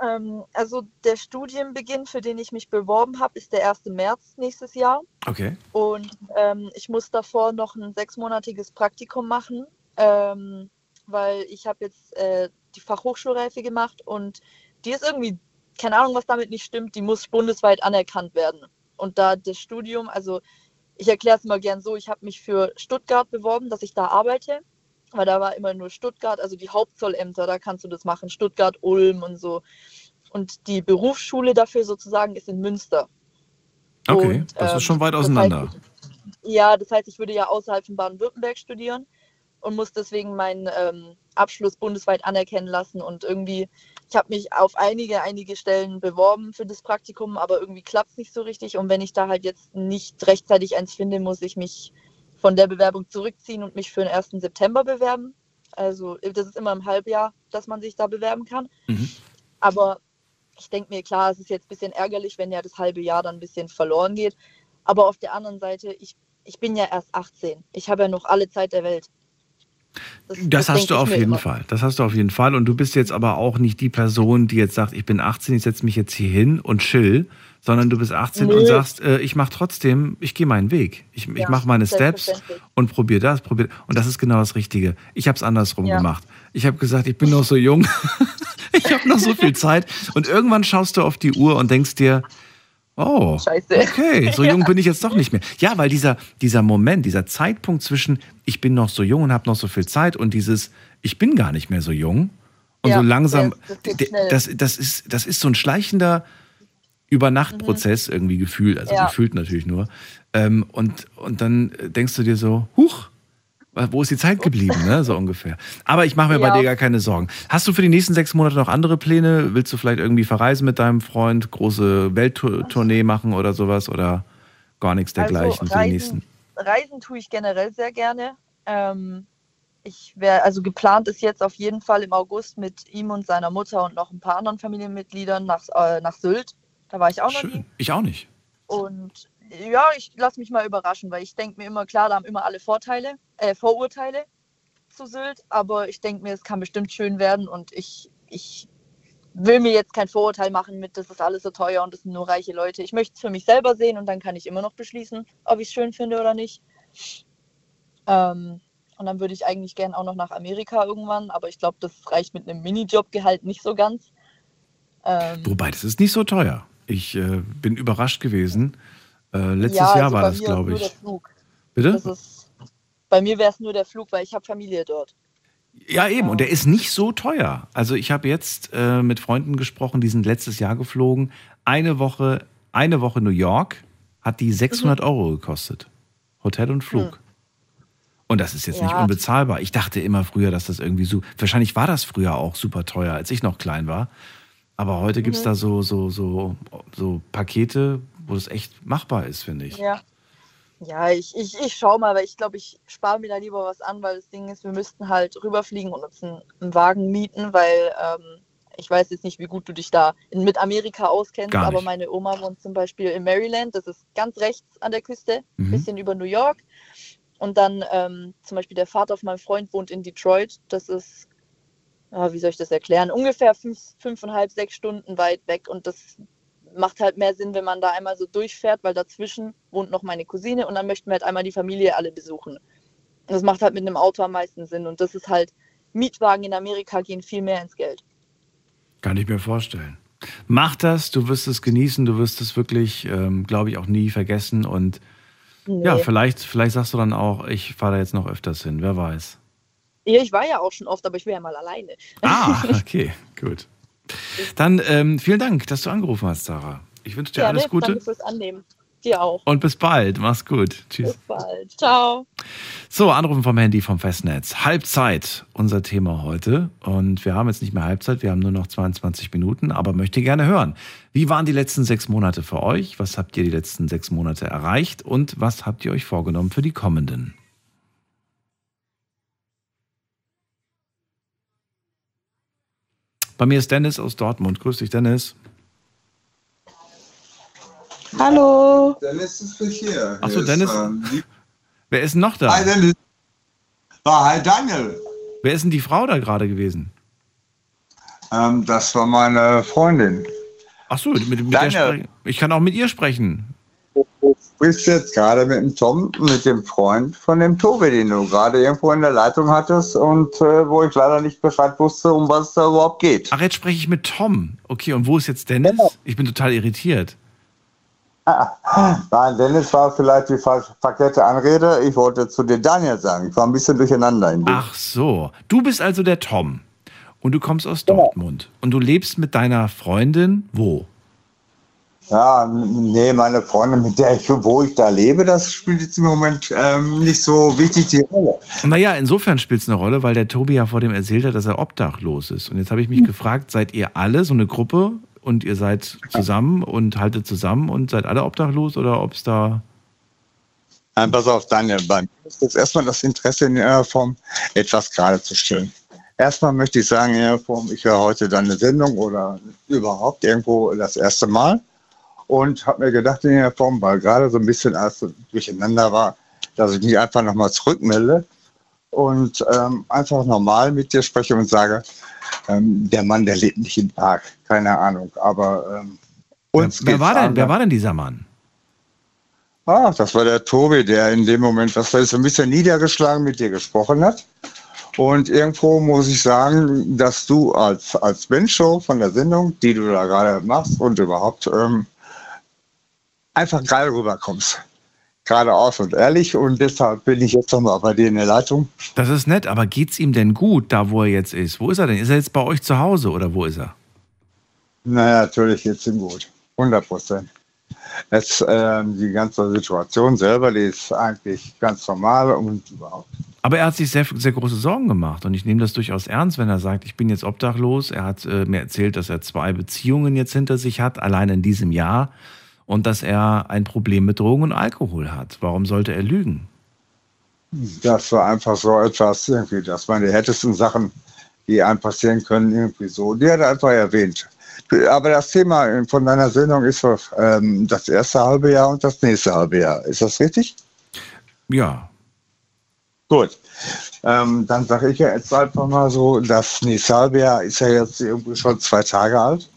Ähm, also der Studienbeginn, für den ich mich beworben habe, ist der 1. März nächstes Jahr. Okay. Und ähm, ich muss davor noch ein sechsmonatiges Praktikum machen, ähm, weil ich habe jetzt äh, die Fachhochschulreife gemacht und die ist irgendwie, keine Ahnung, was damit nicht stimmt, die muss bundesweit anerkannt werden. Und da das Studium, also ich erkläre es mal gern so, ich habe mich für Stuttgart beworben, dass ich da arbeite, weil da war immer nur Stuttgart, also die Hauptzollämter, da kannst du das machen, Stuttgart, Ulm und so. Und die Berufsschule dafür sozusagen ist in Münster. Okay, Und, das ähm, ist schon weit das auseinander. heißt, ja, das heißt, ich würde ja außerhalb von Baden-Württemberg studieren und muss deswegen meinen ähm, Abschluss bundesweit anerkennen lassen. Und irgendwie, ich habe mich auf einige, einige Stellen beworben für das Praktikum, aber irgendwie klappt es nicht so richtig. Und wenn ich da halt jetzt nicht rechtzeitig eins finde, muss ich mich von der Bewerbung zurückziehen und mich für den 1. September bewerben. Also das ist immer im Halbjahr, dass man sich da bewerben kann. Mhm. Aber ich denke mir, klar, es ist jetzt ein bisschen ärgerlich, wenn ja das halbe Jahr dann ein bisschen verloren geht. Aber auf der anderen Seite, ich, ich bin ja erst 18. Ich habe ja noch alle Zeit der Welt. Das, das hast du ich auf jeden immer. Fall. Das hast du auf jeden Fall. Und du bist jetzt aber auch nicht die Person, die jetzt sagt, ich bin 18, ich setze mich jetzt hier hin und chill, sondern du bist 18 und Nö. sagst, äh, ich mache trotzdem, ich gehe meinen Weg. Ich, ich Ja, mache meine Steps und probiere das, probiere. Und das ist genau das Richtige. Ich habe es andersrum Ja. gemacht. Ich habe gesagt, ich bin noch so jung, *laughs* ich habe noch so viel Zeit. Und irgendwann schaust du auf die Uhr und denkst dir, Oh, Scheiße. okay, so *laughs* Ja. jung bin ich jetzt doch nicht mehr. Ja, weil dieser, dieser Moment, dieser Zeitpunkt zwischen, ich bin noch so jung und habe noch so viel Zeit und dieses, ich bin gar nicht mehr so jung und Ja, so langsam, das- das das, ist, das ist so ein schleichender Übernachtprozess irgendwie gefühlt, also Mhm. Ja. gefühlt natürlich nur. Ähm, und, und dann denkst du dir so, huch, wo ist die Zeit geblieben, ne? so ungefähr. Aber ich mache mir bei Ja. dir gar keine Sorgen. Hast du für die nächsten sechs Monate noch andere Pläne? Willst du vielleicht irgendwie verreisen mit deinem Freund, große Welttournee machen oder sowas oder gar nichts dergleichen für die nächsten? Also Reisen, Reisen tue ich generell sehr gerne. Ähm, ich wäre, also geplant ist jetzt auf jeden Fall im August mit ihm und seiner Mutter und noch ein paar anderen Familienmitgliedern nach, äh, nach Sylt. Da war ich auch noch nie. Schön. Ich auch nicht. Und ja, ich lasse mich mal überraschen, weil ich denke mir immer, klar, da haben immer alle Vorteile, äh, Vorurteile zu Sylt, aber ich denke mir, es kann bestimmt schön werden und ich, ich will mir jetzt kein Vorurteil machen mit, das ist alles so teuer und das sind nur reiche Leute. Ich möchte es für mich selber sehen und dann kann ich immer noch beschließen, ob ich es schön finde oder nicht. Ähm, und dann würde ich eigentlich gern auch noch nach Amerika irgendwann, aber ich glaube, das reicht mit einem Minijobgehalt nicht so ganz. Ähm, Wobei, das ist nicht so teuer. Ich äh, bin überrascht gewesen. Äh, letztes ja, Jahr also war bei das, glaube nur der ich. Flug. Bitte? Ist, bei mir wäre es nur der Flug, weil ich habe Familie dort. Ja, eben. Und der ist nicht so teuer. Also ich habe jetzt äh, mit Freunden gesprochen, die sind letztes Jahr geflogen. Eine Woche, eine Woche New York hat die 600 Euro gekostet. Hotel und Flug. Und das ist jetzt nicht Ja. unbezahlbar. Ich dachte immer früher, dass das irgendwie so. Wahrscheinlich war das früher auch super teuer, als ich noch klein war. Aber heute gibt es Mhm. da so, so, so, so Pakete, wo das echt machbar ist, finde ich. Ja. Ja, ich, ich, ich schau mal, weil ich glaube, ich spare mir da lieber was an, weil das Ding ist, wir müssten halt rüberfliegen und uns einen, einen Wagen mieten, weil ähm, ich weiß jetzt nicht, wie gut du dich da in, mit Amerika auskennst, aber meine Oma wohnt zum Beispiel in Maryland, das ist ganz rechts an der Küste, ein Mhm. bisschen über New York. Und dann ähm, zum Beispiel der Vater von meinem Freund wohnt in Detroit, das ist, ja, wie soll ich das erklären, ungefähr fünf, fünfeinhalb, sechs Stunden weit weg und das macht halt mehr Sinn, wenn man da einmal so durchfährt, weil dazwischen wohnt noch meine Cousine und dann möchten wir halt einmal die Familie alle besuchen. Und das macht halt mit einem Auto am meisten Sinn und das ist halt, Mietwagen in Amerika gehen viel mehr ins Geld. Kann ich mir vorstellen. Mach das, du wirst es genießen, du wirst es wirklich, ähm, glaube ich, auch nie vergessen. Und Nee. ja, vielleicht, vielleicht sagst du dann auch, ich fahre da jetzt noch öfters hin, wer weiß. Ja, ich war ja auch schon oft, aber ich wäre ja mal alleine. Ah, *laughs* okay, gut. Dann ähm, vielen Dank, dass du angerufen hast, Sarah. Ich wünsche dir Ja, alles Gute Danke fürs Annehmen. Dir auch. und bis bald. Mach's gut. Tschüss. Bis bald. Ciao. So, Anrufen vom Handy vom Festnetz. Halbzeit, unser Thema heute. Und wir haben jetzt nicht mehr Halbzeit, wir haben nur noch 22 Minuten, aber möchte gerne hören. Wie waren die letzten sechs Monate für euch? Was habt ihr die letzten sechs Monate erreicht? Und was habt ihr euch vorgenommen für die kommenden? Bei mir ist Dennis aus Dortmund. Grüß dich, Dennis. Hallo. Dennis ist nicht hier. Ach so, Hier ist, Dennis? ähm, die- Wer ist denn noch da? Hi, Dennis. Ah, hi, Daniel. Wer ist denn die Frau da gerade gewesen? Ähm, das war meine Freundin. Ach so, mit, mit der. Ich kann auch mit ihr sprechen. Du bist jetzt gerade mit dem Tom, mit dem Freund von dem Tobi, den du gerade irgendwo in der Leitung hattest und äh, wo ich leider nicht Bescheid wusste, um was es da überhaupt geht. Ach, jetzt spreche ich mit Tom. Okay, und wo ist jetzt Dennis? Ich bin total irritiert. Nein, Dennis war vielleicht die ver verkehrte Anrede. Ich wollte zu dir Daniel sagen. Ich war ein bisschen durcheinander in. Ach so. Du bist also der Tom. Und du kommst aus Dortmund. Und du lebst mit deiner Freundin wo? Ja, nee, meine Freundin, mit der ich, wo ich da lebe, das spielt jetzt im Moment ähm, nicht so wichtig die Rolle. Naja, insofern spielt es eine Rolle, weil der Tobi ja vor dem erzählt hat, dass er obdachlos ist. Und jetzt habe ich mich gefragt, seid ihr alle so eine Gruppe und ihr seid zusammen und haltet zusammen und seid alle obdachlos oder ob es da. Nein, pass auf, Daniel, bei mir ist jetzt erstmal das Interesse in der Form, etwas gerade zu stellen. Erstmal möchte ich sagen, in der Form, ich höre heute deine Sendung oder überhaupt irgendwo das erste Mal und habe mir gedacht in der Form, weil gerade so ein bisschen alles durcheinander war, dass ich mich einfach nochmal zurückmelde und ähm, einfach normal mit dir spreche und sage, ähm, der Mann, der lebt nicht im Park, keine Ahnung, aber ähm, uns wer, geht's war denn, wer war denn dieser Mann? Ah, das war der Tobi, der in dem Moment, was ist, ein bisschen niedergeschlagen mit dir gesprochen hat. Und irgendwo muss ich sagen, dass du als, als Mensch von der Sendung, die du da gerade machst und überhaupt ähm, einfach geil rüberkommst. Geradeaus und ehrlich. Und deshalb bin ich jetzt nochmal bei dir in der Leitung. Das ist nett, aber geht's ihm denn gut, da wo er jetzt ist? Wo ist er denn? Ist er jetzt bei euch zu Hause oder wo ist er? Naja, natürlich geht's ihm gut. 100 Prozent. Es, ähm, die ganze Situation selber, die ist eigentlich ganz normal und überhaupt. Aber er hat sich sehr, sehr große Sorgen gemacht und ich nehme das durchaus ernst, wenn er sagt, ich bin jetzt obdachlos. Er hat äh, mir erzählt, dass er zwei Beziehungen jetzt hinter sich hat, allein in diesem Jahr und dass er ein Problem mit Drogen und Alkohol hat. Warum sollte er lügen? Das war einfach so etwas, irgendwie, das waren die härtesten Sachen, die einem passieren können, irgendwie so. Die hat er einfach erwähnt. Aber das Thema von deiner Sendung ist ähm, das erste halbe Jahr und das nächste halbe Jahr. Ist das richtig? Ja. Gut. Ähm, dann sage ich ja jetzt einfach mal so, das nächste halbe Jahr ist ja jetzt irgendwie schon zwei Tage alt.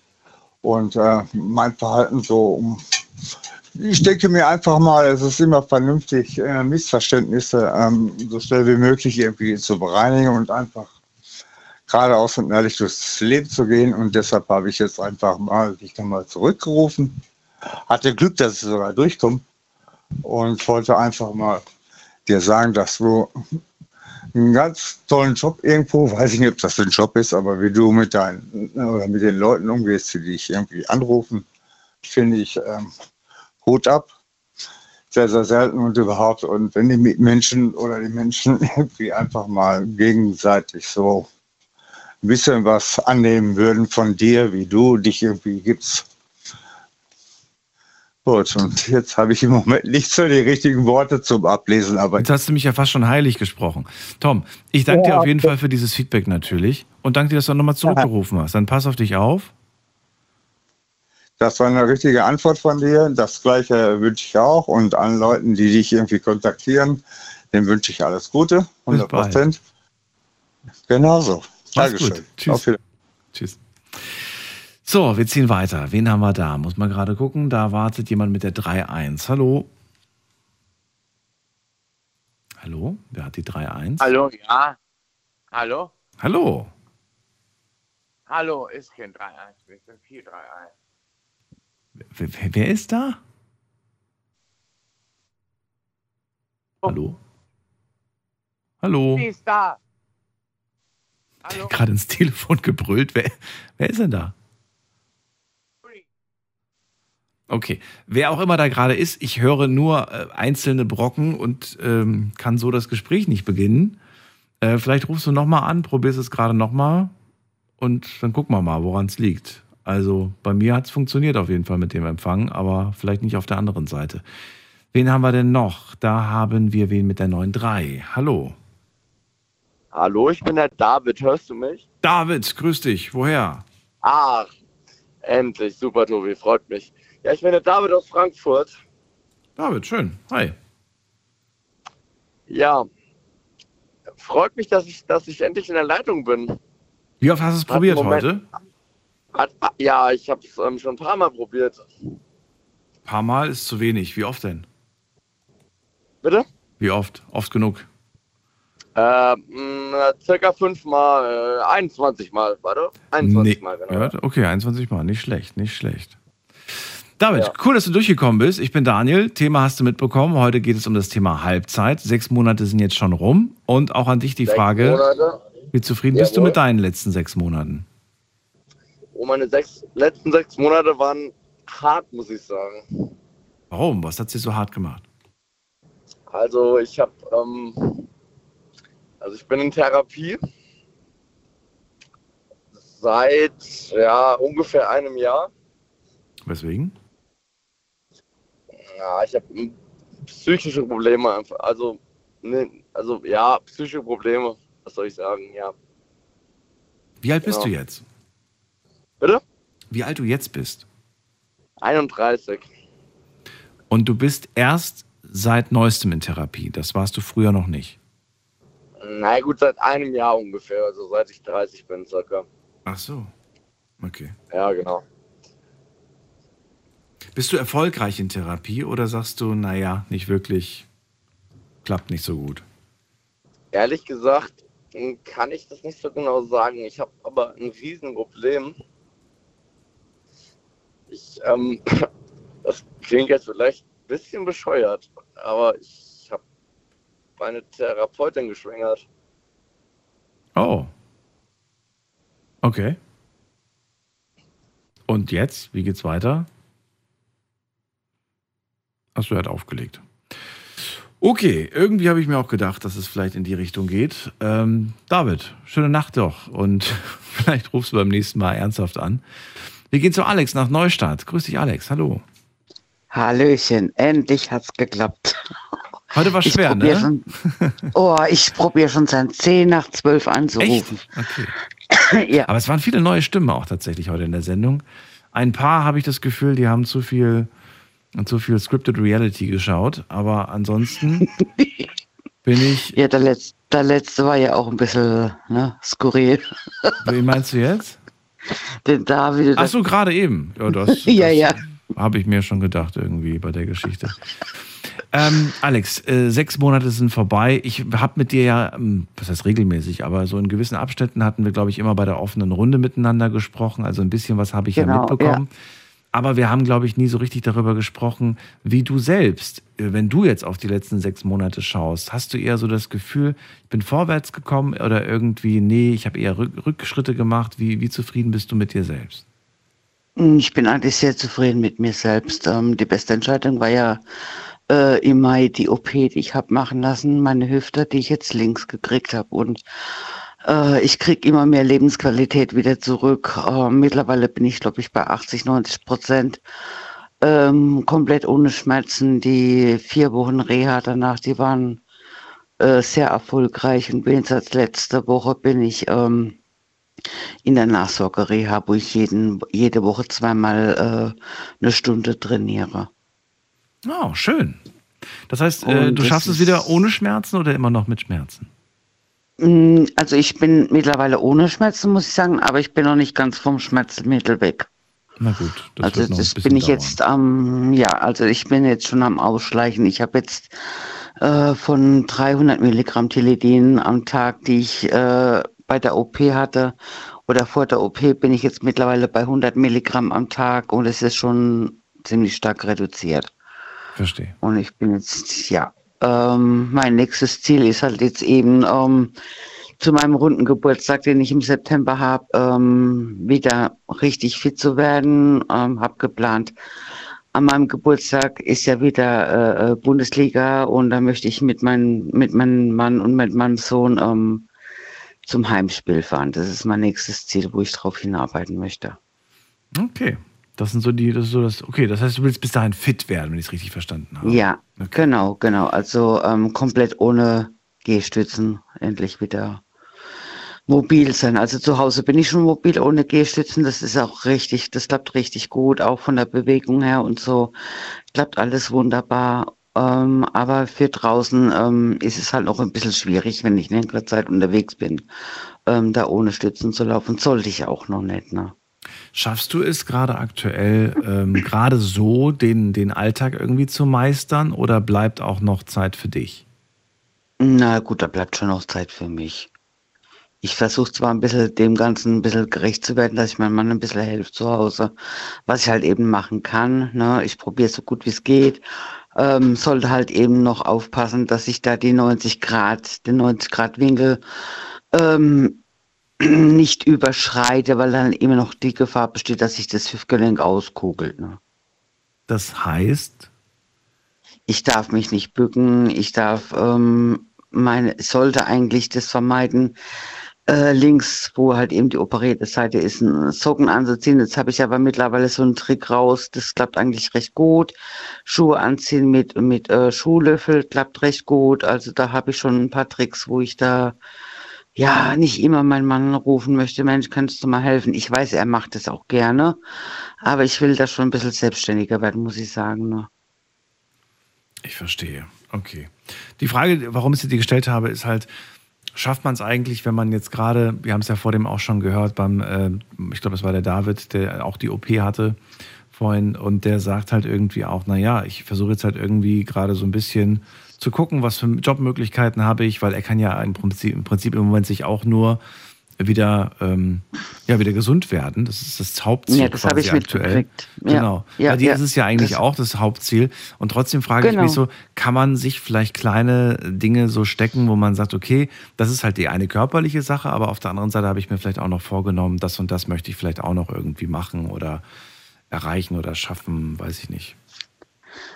Und äh, mein Verhalten so, um ich denke mir einfach mal, es ist immer vernünftig, äh, Missverständnisse ähm, so schnell wie möglich irgendwie zu bereinigen und einfach geradeaus und ehrlich durchs Leben zu gehen. Und deshalb habe ich jetzt einfach mal dich dann mal zurückgerufen. Hatte Glück, dass ich sogar durchkomme und wollte einfach mal dir sagen, dass du einen ganz tollen Job irgendwo, weiß ich nicht, ob das ein Job ist, aber wie du mit deinen oder mit den Leuten umgehst, die dich irgendwie anrufen, finde ich ähm, Hut ab. Sehr, sehr selten und überhaupt. Und wenn die Menschen oder die Menschen *laughs* irgendwie einfach mal gegenseitig so ein bisschen was annehmen würden von dir, wie du dich irgendwie gibst. Gut, und jetzt habe ich im Moment nicht so die richtigen Worte zum Ablesen, aber Jetzt hast du mich ja fast schon heilig gesprochen. Tom, ich danke Ja, dir auf jeden. Fall für dieses Feedback natürlich und danke dir, dass du nochmal zurückgerufen hast. Dann pass auf dich auf. Das war eine richtige Antwort von dir. Das gleiche wünsche ich auch. Und allen Leuten, die dich irgendwie kontaktieren, denen wünsche ich alles Gute. 100 Prozent. Genauso. Dankeschön. Tschüss. Auf Wiedersehen. Tschüss. So, wir ziehen weiter. Wen haben wir da? Muss man gerade gucken. Da wartet jemand mit der 3-1. Hallo. Hallo? Wer hat die 3-1? Hallo, ja. Hallo? Hallo. Hallo, ist kein 3-1, wir sind 4-3-1. Wer, wer, ist da? Hallo? Hallo? Sie ist da. Der hat gerade ins Telefon gebrüllt. Wer, wer ist denn da? Okay, wer auch immer da gerade ist, ich höre nur äh, einzelne Brocken und ähm, kann so das Gespräch nicht beginnen. Äh, vielleicht rufst du nochmal an, probierst es gerade nochmal und dann gucken wir mal, woran es liegt. Also bei mir hat es funktioniert auf jeden Fall mit dem Empfang, aber vielleicht nicht auf der anderen Seite. Wen haben wir denn noch? Da haben wir wen mit der 9.3. Hallo. Hallo, ich bin der David. Hörst du mich? David, grüß dich. Woher? Ach, endlich. Super, Tobi. Freut mich. Ja, ich bin der David aus Frankfurt. David, schön. Hi. Ja. Freut mich, dass ich, dass ich endlich in der Leitung bin. Wie oft hast du es probiert heute? Hat, ja, ich habe es ähm, schon ein paar Mal probiert. paar Mal ist zu wenig. Wie oft denn? Bitte? Wie oft? Oft genug. Äh, mh, circa fünfmal, äh, 21 Mal, warte. 21 Mal, genau. Ja, okay, 21 Mal. Nicht schlecht, nicht schlecht. David, Ja. cool, dass du durchgekommen bist. Ich bin Daniel. Thema hast du mitbekommen. Heute geht es um das Thema Halbzeit. Sechs Monate sind jetzt schon rum. Und auch an dich die Sechs Frage: Monate. Wie zufrieden bist du Jawohl. mit deinen letzten sechs Monaten? Oh, meine sechs, letzten sechs Monate waren hart, muss ich sagen. Warum? Was hat sie so hart gemacht? Also ich habe, ähm, also ich bin in Therapie seit ja ungefähr einem Jahr. Weswegen? Ja, ich habe psychische Probleme einfach. Also, ne, also ja, psychische Probleme. Was soll ich sagen? Ja. Wie alt bist Genau. du jetzt? Bitte? Wie alt du jetzt bist? 31. Und du bist erst seit neuestem in Therapie. Das warst du früher noch nicht. Na gut, seit einem Jahr ungefähr, also seit ich 30 bin circa. Ach so. Okay. Ja, genau. Bist du erfolgreich in Therapie oder sagst du, naja, nicht wirklich, klappt nicht so gut? Ehrlich gesagt hm, kann ich das nicht so genau sagen. Ich habe aber ein Riesenproblem. Ich, ähm, *clears throat* das klingt jetzt vielleicht ein bisschen bescheuert, aber ich habe meine Therapeutin geschwängert. Oh. Okay. Und jetzt, wie geht's weiter? Achso, er hat aufgelegt. Okay, irgendwie habe ich mir auch gedacht, dass es vielleicht in die Richtung geht. Ähm, David, schöne Nacht doch und *laughs* vielleicht rufst du beim nächsten Mal ernsthaft an. Wir gehen zu Alex nach Neustadt. Grüß dich, Alex. Hallo. Hallöchen, endlich hat's geklappt. Heute war schwer, ne? Schon, oh, ich probiere schon seit 10 nach 12 anzurufen. Okay. *laughs* ja. Aber es waren viele neue Stimmen auch tatsächlich heute in der Sendung. Ein paar habe ich das Gefühl, die haben zu viel, zu viel Scripted Reality geschaut. Aber ansonsten *laughs* bin ich. Ja, der letzte, der letzte war ja auch ein bisschen ne, skurril. Wen meinst du jetzt? *laughs* Den David. Ach so, gerade eben. Ja, *laughs* das, ja, ja. Habe ich mir schon gedacht, irgendwie bei der Geschichte. Ähm, Alex, äh, sechs Monate sind vorbei. Ich habe mit dir ja, ähm, was heißt regelmäßig, aber so in gewissen Abständen hatten wir, glaube ich, immer bei der offenen Runde miteinander gesprochen. Also ein bisschen was habe ich ja Genau, mitbekommen. Aber wir haben, glaube ich, nie so richtig darüber gesprochen, wie du selbst, äh, wenn du jetzt auf die letzten sechs Monate schaust, hast du eher so das Gefühl, ich bin vorwärts gekommen oder irgendwie, nee, ich habe eher Rück Rückschritte gemacht. Wie, wie zufrieden bist du mit dir selbst? Ich bin eigentlich sehr zufrieden mit mir selbst. Ähm, die beste Entscheidung war ja äh, im Mai die OP, die ich habe machen lassen, meine Hüfte, die ich jetzt links gekriegt habe. Und äh, ich kriege immer mehr Lebensqualität wieder zurück. Äh, mittlerweile bin ich, glaube ich, bei 80, 90 Prozent. Ähm, komplett ohne Schmerzen. Die vier Wochen Reha danach, die waren äh, sehr erfolgreich. Und bin jetzt als letzte Woche bin ich ähm, in der Nachsorgereha, wo ich jeden, jede Woche zweimal äh, eine Stunde trainiere. Oh, schön. Das heißt, Und du das schaffst es wieder ohne Schmerzen oder immer noch mit Schmerzen? Mm, Also ich bin mittlerweile ohne Schmerzen, muss ich sagen, aber ich bin noch nicht ganz vom Schmerzmittel weg. Na gut, das also das bin ich dauern. jetzt am, ja, also ich bin jetzt schon am Ausschleichen. Ich habe jetzt äh, von 300 Milligramm Tilidin am Tag, die ich äh, bei der OP hatte oder vor der OP, bin ich jetzt mittlerweile bei 100 Milligramm am Tag und es ist schon ziemlich stark reduziert. Verstehe. Und ich bin jetzt, ja, ähm, mein nächstes Ziel ist halt jetzt eben ähm, zu meinem runden Geburtstag, den ich im September habe, ähm, wieder richtig fit zu werden. Ähm, habe geplant, an meinem Geburtstag ist ja wieder äh, äh, Bundesliga und da möchte ich mit, mein, mit meinem Mann und mit meinem Sohn ähm, zum Heimspiel fahren. Das ist mein nächstes Ziel, wo ich drauf hinarbeiten möchte. Okay. Das sind so die, das ist so das, okay, das heißt, du willst bis dahin fit werden, wenn ich es richtig verstanden habe. Ja, genau, genau. Also ähm, komplett ohne Gehstützen endlich wieder mobil sein. Also zu Hause bin ich schon mobil ohne Gehstützen. Das ist auch richtig, das klappt richtig gut, auch von der Bewegung her und so. Klappt alles wunderbar. Ähm, aber für draußen ähm, ist es halt noch ein bisschen schwierig, wenn ich längere Zeit unterwegs bin, ähm, da ohne Stützen zu laufen. Sollte ich auch noch nicht, ne? Schaffst du es gerade aktuell, ähm, *clears throat* gerade so den, den Alltag irgendwie zu meistern oder bleibt auch noch Zeit für dich? Na gut, da bleibt schon noch Zeit für mich. Ich versuche zwar ein bisschen dem Ganzen ein bisschen gerecht zu werden, dass ich meinem Mann ein bisschen helfe zu Hause, was ich halt eben machen kann. Ne? Ich probiere so gut wie es geht. Ähm, sollte halt eben noch aufpassen, dass ich da die 90 Grad, den 90 Grad Winkel ähm, *clears throat* nicht überschreite, weil dann immer noch die Gefahr besteht, dass sich das Hüftgelenk auskugelt. Ne? Das heißt, ich darf mich nicht bücken, ich darf ähm, meine, sollte eigentlich das vermeiden, äh, links, wo halt eben die operierte Seite ist, einen Socken anzuziehen. Jetzt habe ich aber mittlerweile so einen Trick raus, das klappt eigentlich recht gut. Schuhe anziehen mit, mit äh, Schuhlöffel klappt recht gut. Also da habe ich schon ein paar Tricks, wo ich da ja, nicht immer meinen Mann rufen möchte, Mensch, kannst du mal helfen? Ich weiß, er macht es auch gerne, aber ich will da schon ein bisschen selbstständiger werden, muss ich sagen. Ne? Ich verstehe. Okay. Die Frage, warum ich sie dir gestellt habe, ist halt, schafft man es eigentlich, wenn man jetzt gerade, wir haben es ja vor dem auch schon gehört, beim, äh, ich glaube, es war der David, der auch die OP hatte vorhin und der sagt halt irgendwie auch, naja, ich versuche jetzt halt irgendwie gerade so ein bisschen zu gucken, was für Jobmöglichkeiten habe ich, weil er kann ja im Prinzip, im, Prinzip im Moment sich auch nur wieder, ähm, ja, wieder gesund werden. Das ist das Hauptziel Ja, das habe quasi ich aktuell. mitgekriegt. Ja, Genau. ja, Bei dir ja. ist es ja eigentlich Das- auch das Hauptziel. Und trotzdem frage Genau. ich mich so, kann man sich vielleicht kleine Dinge so stecken, wo man sagt, okay, das ist halt die eine körperliche Sache, aber auf der anderen Seite habe ich mir vielleicht auch noch vorgenommen, das und das möchte ich vielleicht auch noch irgendwie machen oder erreichen oder schaffen, weiß ich nicht.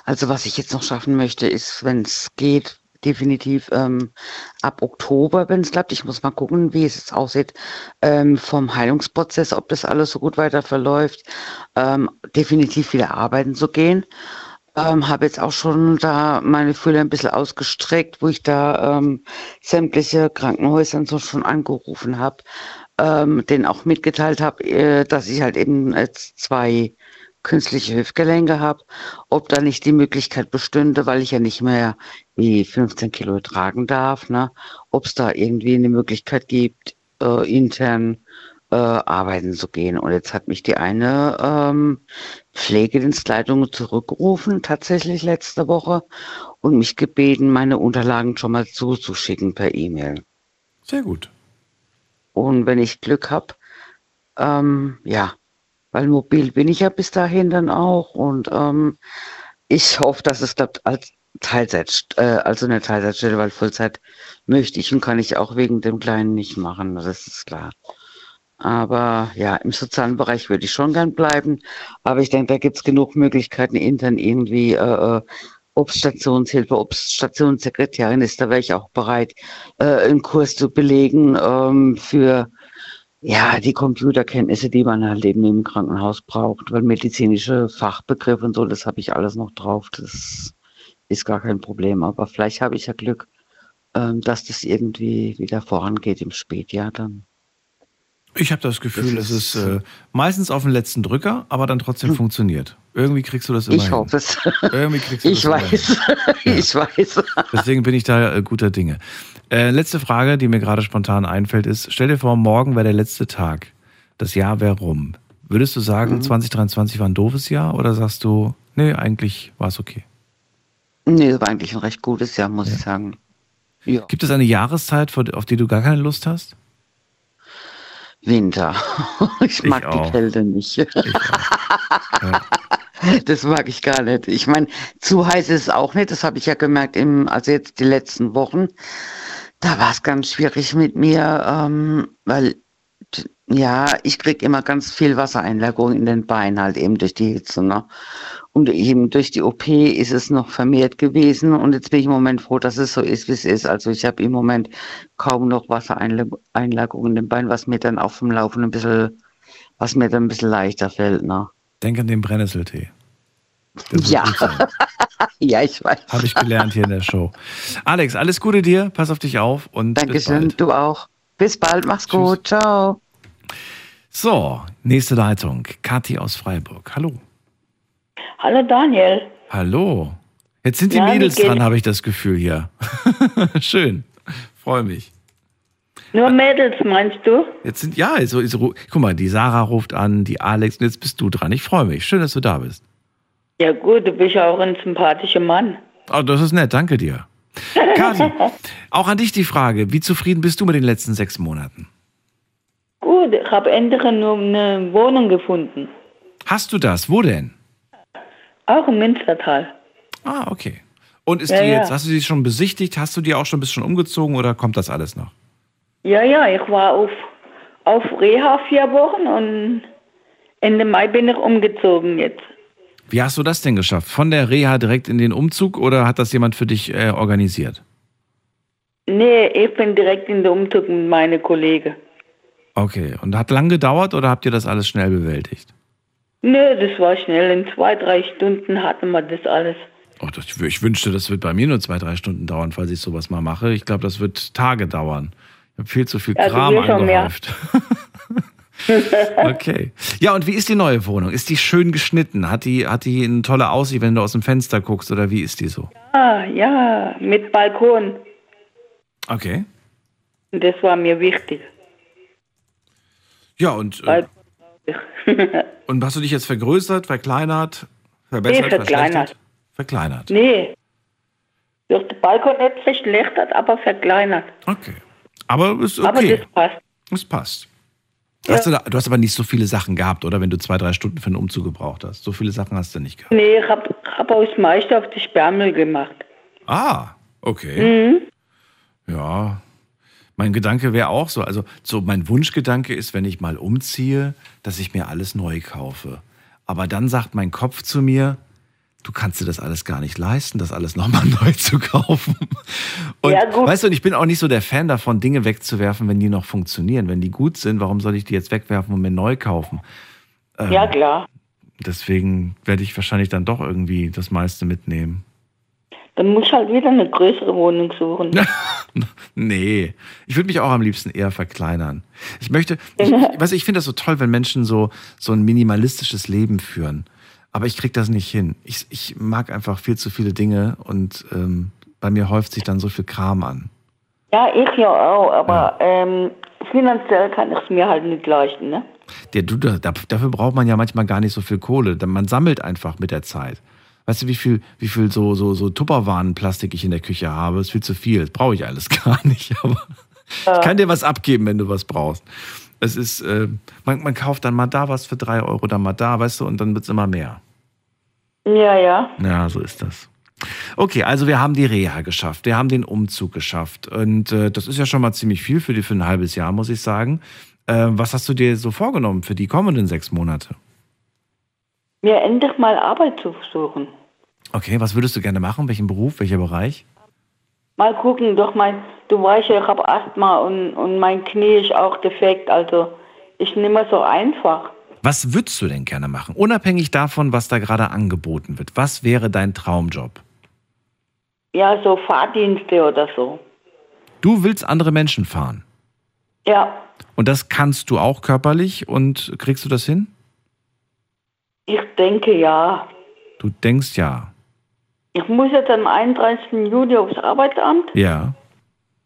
Also was ich jetzt noch schaffen möchte, ist, wenn es geht, definitiv ähm, ab Oktober, wenn es klappt. Ich muss mal gucken, wie es jetzt aussieht ähm, vom Heilungsprozess, ob das alles so gut weiter verläuft. Ähm, definitiv wieder arbeiten zu gehen. Ähm, habe jetzt auch schon da meine Fühler ein bisschen ausgestreckt, wo ich da ähm, sämtliche Krankenhäuser so schon angerufen habe, ähm, denen auch mitgeteilt habe, äh, dass ich halt eben jetzt zwei künstliche Hüftgelenke habe, ob da nicht die Möglichkeit bestünde, weil ich ja nicht mehr die 15 Kilo tragen darf, ne, ob es da irgendwie eine Möglichkeit gibt, äh, intern äh, arbeiten zu gehen. Und jetzt hat mich die eine ähm, Pflegedienstleitung zurückgerufen, tatsächlich letzte Woche, und mich gebeten, meine Unterlagen schon mal zuzuschicken per E-Mail. Sehr gut. Und wenn ich Glück habe, ähm, ja, weil mobil bin ich ja bis dahin dann auch und ähm, ich hoffe, dass es klappt als Teilzeit, äh, also eine Teilzeitstelle, weil Vollzeit möchte ich und kann ich auch wegen dem Kleinen nicht machen, das ist klar. Aber ja, im sozialen Bereich würde ich schon gern bleiben, aber ich denke, da gibt es genug Möglichkeiten intern irgendwie, äh, äh, ob es Stationshilfe, ob es Stationssekretärin ist, da wäre ich auch bereit, äh, einen Kurs zu belegen ähm, für ja, die Computerkenntnisse, die man halt eben im Krankenhaus braucht, weil medizinische Fachbegriffe und so, das habe ich alles noch drauf. Das ist gar kein Problem. Aber vielleicht habe ich ja Glück, ähm, dass das irgendwie wieder vorangeht im Spätjahr dann. Ich habe das Gefühl, es ist äh, meistens auf den letzten Drücker, aber dann trotzdem funktioniert. Irgendwie kriegst du das immer Ich hin. hoffe es. Irgendwie kriegst du Ich das immer hin. weiß. *laughs* Ich weiß. Deswegen bin ich da äh, guter Dinge. Äh, letzte Frage, die mir gerade spontan einfällt, ist: Stell dir vor, morgen wäre der letzte Tag. Das Jahr wäre rum. Würdest du sagen, Mhm. 2023 war ein doofes Jahr oder sagst du, nee, eigentlich war es okay? Nee, das war eigentlich ein recht gutes Jahr, muss ich sagen. Ja. Gibt es eine Jahreszeit, auf die du gar keine Lust hast? Winter. *laughs* Ich mag auch. die Kälte nicht. Das mag ich gar nicht. Ich meine, zu heiß ist es auch nicht. Das habe ich ja gemerkt, im, also jetzt die letzten Wochen. Da war es ganz schwierig mit mir, ähm, weil ja, ich krieg immer ganz viel Wassereinlagerung in den Beinen, halt eben durch die Hitze. Ne? Und eben durch die OP ist es noch vermehrt gewesen. Und jetzt bin ich im Moment froh, dass es so ist, wie es ist. Also ich habe im Moment kaum noch Wassereinlagerung in den Beinen, was mir dann auch vom Laufen ein bisschen, was mir dann ein bisschen leichter fällt. Ne? Denk an den Brennnesseltee. Ja. *laughs* *laughs* ja, ich weiß. Habe ich gelernt hier in der Show. Alex, alles Gute dir, pass auf dich auf und bis Dankeschön, bald. du auch. Bis bald, mach's gut. Ciao. So, nächste Leitung. Kathi aus Freiburg. Hallo. Hallo Daniel. Hallo. Jetzt sind die Ja, Mädels dran, habe ich das Gefühl hier. *laughs* Schön. Freue mich. Nur Mädels meinst du? Jetzt sind, ja, so, so, guck mal, die Sarah ruft an, die Alex, und jetzt bist du dran. Ich freue mich. Schön, dass du da bist. Ja gut, du bist ja auch ein sympathischer Mann. Oh, das ist nett, danke dir. Kathi, *laughs* auch an dich die Frage, wie zufrieden bist du mit den letzten sechs Monaten? Gut, ich habe endlich nur eine Wohnung gefunden. Hast du das? Wo denn? Auch im Münstertal. Ah, okay. Und ist Ja, die jetzt, ja. hast du die schon besichtigt? Hast du die auch schon, bist schon umgezogen oder kommt das alles noch? Ja, ja, ich war auf, auf Reha vier Wochen und Ende Mai bin ich umgezogen jetzt. Wie hast du das denn geschafft? Von der Reha direkt in den Umzug oder hat das jemand für dich äh, organisiert? Nee, ich bin direkt in den Umzug mit meinen Kollegen. Okay. Und hat lang gedauert oder habt ihr das alles schnell bewältigt? Nee, das war schnell. In zwei, drei Stunden hatten wir das alles. Oh, das, ich wünschte, das wird bei mir nur zwei, drei Stunden dauern, falls ich sowas mal mache. Ich glaube, das wird Tage dauern. Ich habe viel zu viel Kram mehr. angehäuft. *laughs* Okay. Ja, und wie ist die neue Wohnung? Ist die schön geschnitten? Hat die, hat die eine tolle Aussicht, wenn du aus dem Fenster guckst? Oder wie ist die so? Ah, ja, mit Balkon. Okay. Das war mir wichtig. Ja, und, äh, *laughs* und hast du dich jetzt vergrößert, verkleinert, verbessert, Nee, verkleinert. Verkleinert. nee. Durch den Balkon nicht verschlechtert, aber verkleinert. Aber ist okay. Aber das passt. Es passt. Hast du, da, du hast aber nicht so viele Sachen gehabt, oder? Wenn du zwei, drei Stunden für einen Umzug gebraucht hast. So viele Sachen hast du nicht gehabt. Nee, ich habe hab aus Meister auf die Sperrmüll gemacht. Ah, okay. Mhm. Ja. Mein Gedanke wäre auch so. Also, so mein Wunschgedanke ist, wenn ich mal umziehe, dass ich mir alles neu kaufe. Aber dann sagt mein Kopf zu mir, du kannst dir das alles gar nicht leisten, das alles nochmal *laughs* neu zu kaufen. Und Ja, gut. weißt du, und ich bin auch nicht so der Fan davon, Dinge wegzuwerfen, wenn die noch funktionieren. Wenn die gut sind, warum soll ich die jetzt wegwerfen und mir neu kaufen? Ähm, Ja, klar. Deswegen werde ich wahrscheinlich dann doch irgendwie das meiste mitnehmen. Dann muss ich halt wieder eine größere Wohnung suchen. *laughs* Nee, ich würde mich auch am liebsten eher verkleinern. Ich möchte, ich, *laughs* weißt du, ich finde das so toll, wenn Menschen so, so ein minimalistisches Leben führen. Aber ich kriege das nicht hin. Ich, ich mag einfach viel zu viele Dinge und ähm, bei mir häuft sich dann so viel Kram an. Ja, ich ja auch, aber Ähm, finanziell kann ich es mir halt nicht leisten, ne? Der, du, da, dafür braucht man ja manchmal gar nicht so viel Kohle. Man sammelt einfach mit der Zeit. Weißt du, wie viel, wie viel so, so, so Tupperwaren-Plastik ich in der Küche habe? ist viel zu viel. Das brauche ich alles *laughs* gar nicht. Aber ich kann dir was abgeben, wenn du was brauchst. Es ist, äh, man, man kauft dann mal da was für drei Euro, dann mal da, weißt du, und dann wird es immer mehr. Ja, ja. Ja, so ist das. Okay, also wir haben die Reha geschafft, wir haben den Umzug geschafft. Und äh, das ist ja schon mal ziemlich viel für, die, für ein halbes Jahr, muss ich sagen. Äh, was hast du dir so vorgenommen für die kommenden sechs Monate? Mir endlich mal Arbeit zu suchen. Okay, was würdest du gerne machen? Welchen Beruf, welcher Bereich? Mal gucken, doch mein, du weißt ja, ich habe Asthma und, und mein Knie ist auch defekt, also ist nicht mehr so einfach. Was würdest du denn gerne machen? Unabhängig davon, was da gerade angeboten wird. Was wäre dein Traumjob? Ja, so Fahrdienste oder so. Du willst andere Menschen fahren. Ja, Und das kannst du auch körperlich und kriegst du das hin? ich denke ja. Du denkst ja. Ich muss jetzt am 31. Juli aufs Arbeitsamt Ja.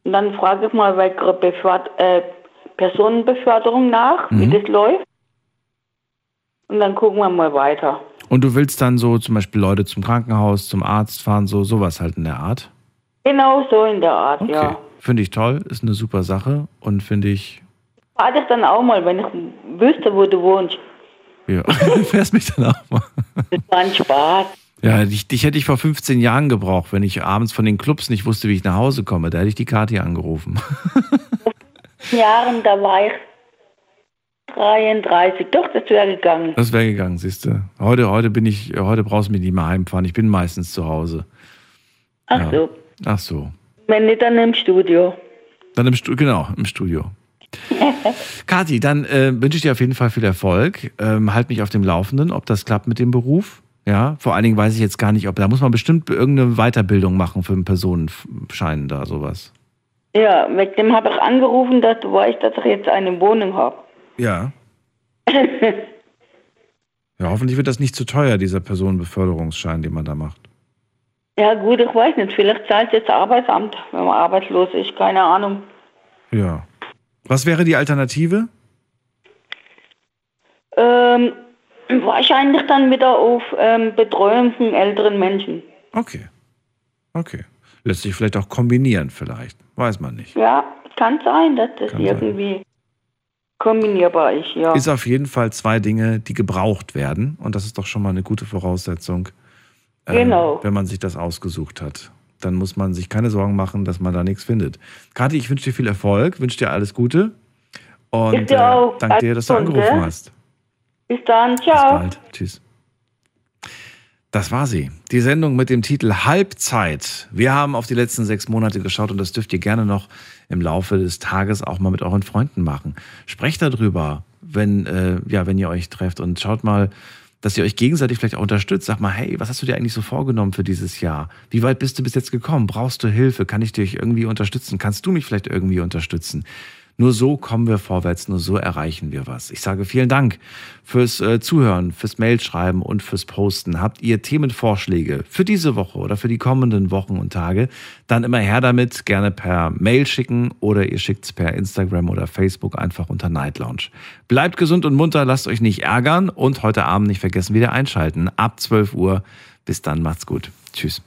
und dann frage ich mal bei äh, Personenbeförderung nach, wie Mhm. das läuft. Und dann gucken wir mal weiter. Und du willst dann so zum Beispiel Leute zum Krankenhaus, zum Arzt fahren, so sowas halt in der Art? Genau so in der Art, ja. Finde ich toll, ist eine super Sache und finde ich, Frage ich dann auch mal, wenn ich wüsste, wo du wohnst. ja, *laughs* fährst mich dann auch mal. Das war ein Spaß. Ja, dich, dich hätte ich vor 15 Jahren gebraucht, wenn ich abends von den Clubs nicht wusste, wie ich nach Hause komme. Da hätte ich die Kathi angerufen. *laughs* Jahren, da war ich 33. Doch, das wäre gegangen. Das wäre gegangen, siehst du. Heute, heute bin ich, heute brauchst du mich nicht mehr heimfahren. Ich bin meistens zu Hause. Ach Ja. so. Ach so. Wenn nicht, dann im Studio. Dann im Studio, genau, im Studio. *laughs* Kathi, dann äh, wünsche ich dir auf jeden Fall viel Erfolg. Ähm, halt mich auf dem Laufenden, ob das klappt mit dem Beruf. Ja, vor allen Dingen weiß ich jetzt gar nicht, ob da muss man bestimmt irgendeine Weiterbildung machen für einen Personenschein da, sowas. Ja, mit dem habe ich angerufen, dass du weißt, dass ich jetzt eine Wohnung habe. Ja. *laughs* Ja, hoffentlich wird das nicht zu teuer, dieser Personenbeförderungsschein, den man da macht. ja gut, ich weiß nicht, vielleicht zahlt jetzt das Arbeitsamt, wenn man arbeitslos ist, keine Ahnung. Ja. Was wäre die Alternative? Ähm, wahrscheinlich dann wieder auf ähm, Betreuung von älteren Menschen. Okay. Okay. Lässt sich vielleicht auch kombinieren, vielleicht. Weiß man nicht. Ja, kann sein, dass das Kann sein. Kombinierbar ist, ja. Ist auf jeden Fall zwei Dinge, die gebraucht werden. Und das ist doch schon mal eine gute Voraussetzung, äh, Genau. wenn man sich das ausgesucht hat. Dann muss man sich keine Sorgen machen, dass man da nichts findet. Kathi, ich wünsche dir viel Erfolg, wünsche dir alles Gute. Und Ich dir auch. danke dir, dass du angerufen hast. Bis dann, ciao. Bald. Tschüss. Das war sie. Die Sendung mit dem Titel Halbzeit. Wir haben auf die letzten sechs Monate geschaut und das dürft ihr gerne noch im Laufe des Tages auch mal mit euren Freunden machen. Sprecht darüber, wenn, äh, ja, wenn ihr euch trefft und schaut mal, dass ihr euch gegenseitig vielleicht auch unterstützt. Sag mal, hey, was hast du dir eigentlich so vorgenommen für dieses Jahr? Wie weit bist du bis jetzt gekommen? Brauchst du Hilfe? Kann ich dich irgendwie unterstützen? Kannst du mich vielleicht irgendwie unterstützen? Nur so kommen wir vorwärts, nur so erreichen wir was. Ich sage vielen Dank fürs äh, Zuhören, fürs Mailschreiben und fürs Posten. Habt ihr Themenvorschläge für diese Woche oder für die kommenden Wochen und Tage, dann immer her damit, gerne per Mail schicken oder ihr schickt es per Instagram oder Facebook einfach unter Night Lounge. Bleibt gesund und munter, lasst euch nicht ärgern und heute Abend nicht vergessen, wieder einschalten. Ab 12 Uhr. Bis dann, macht's gut. Tschüss.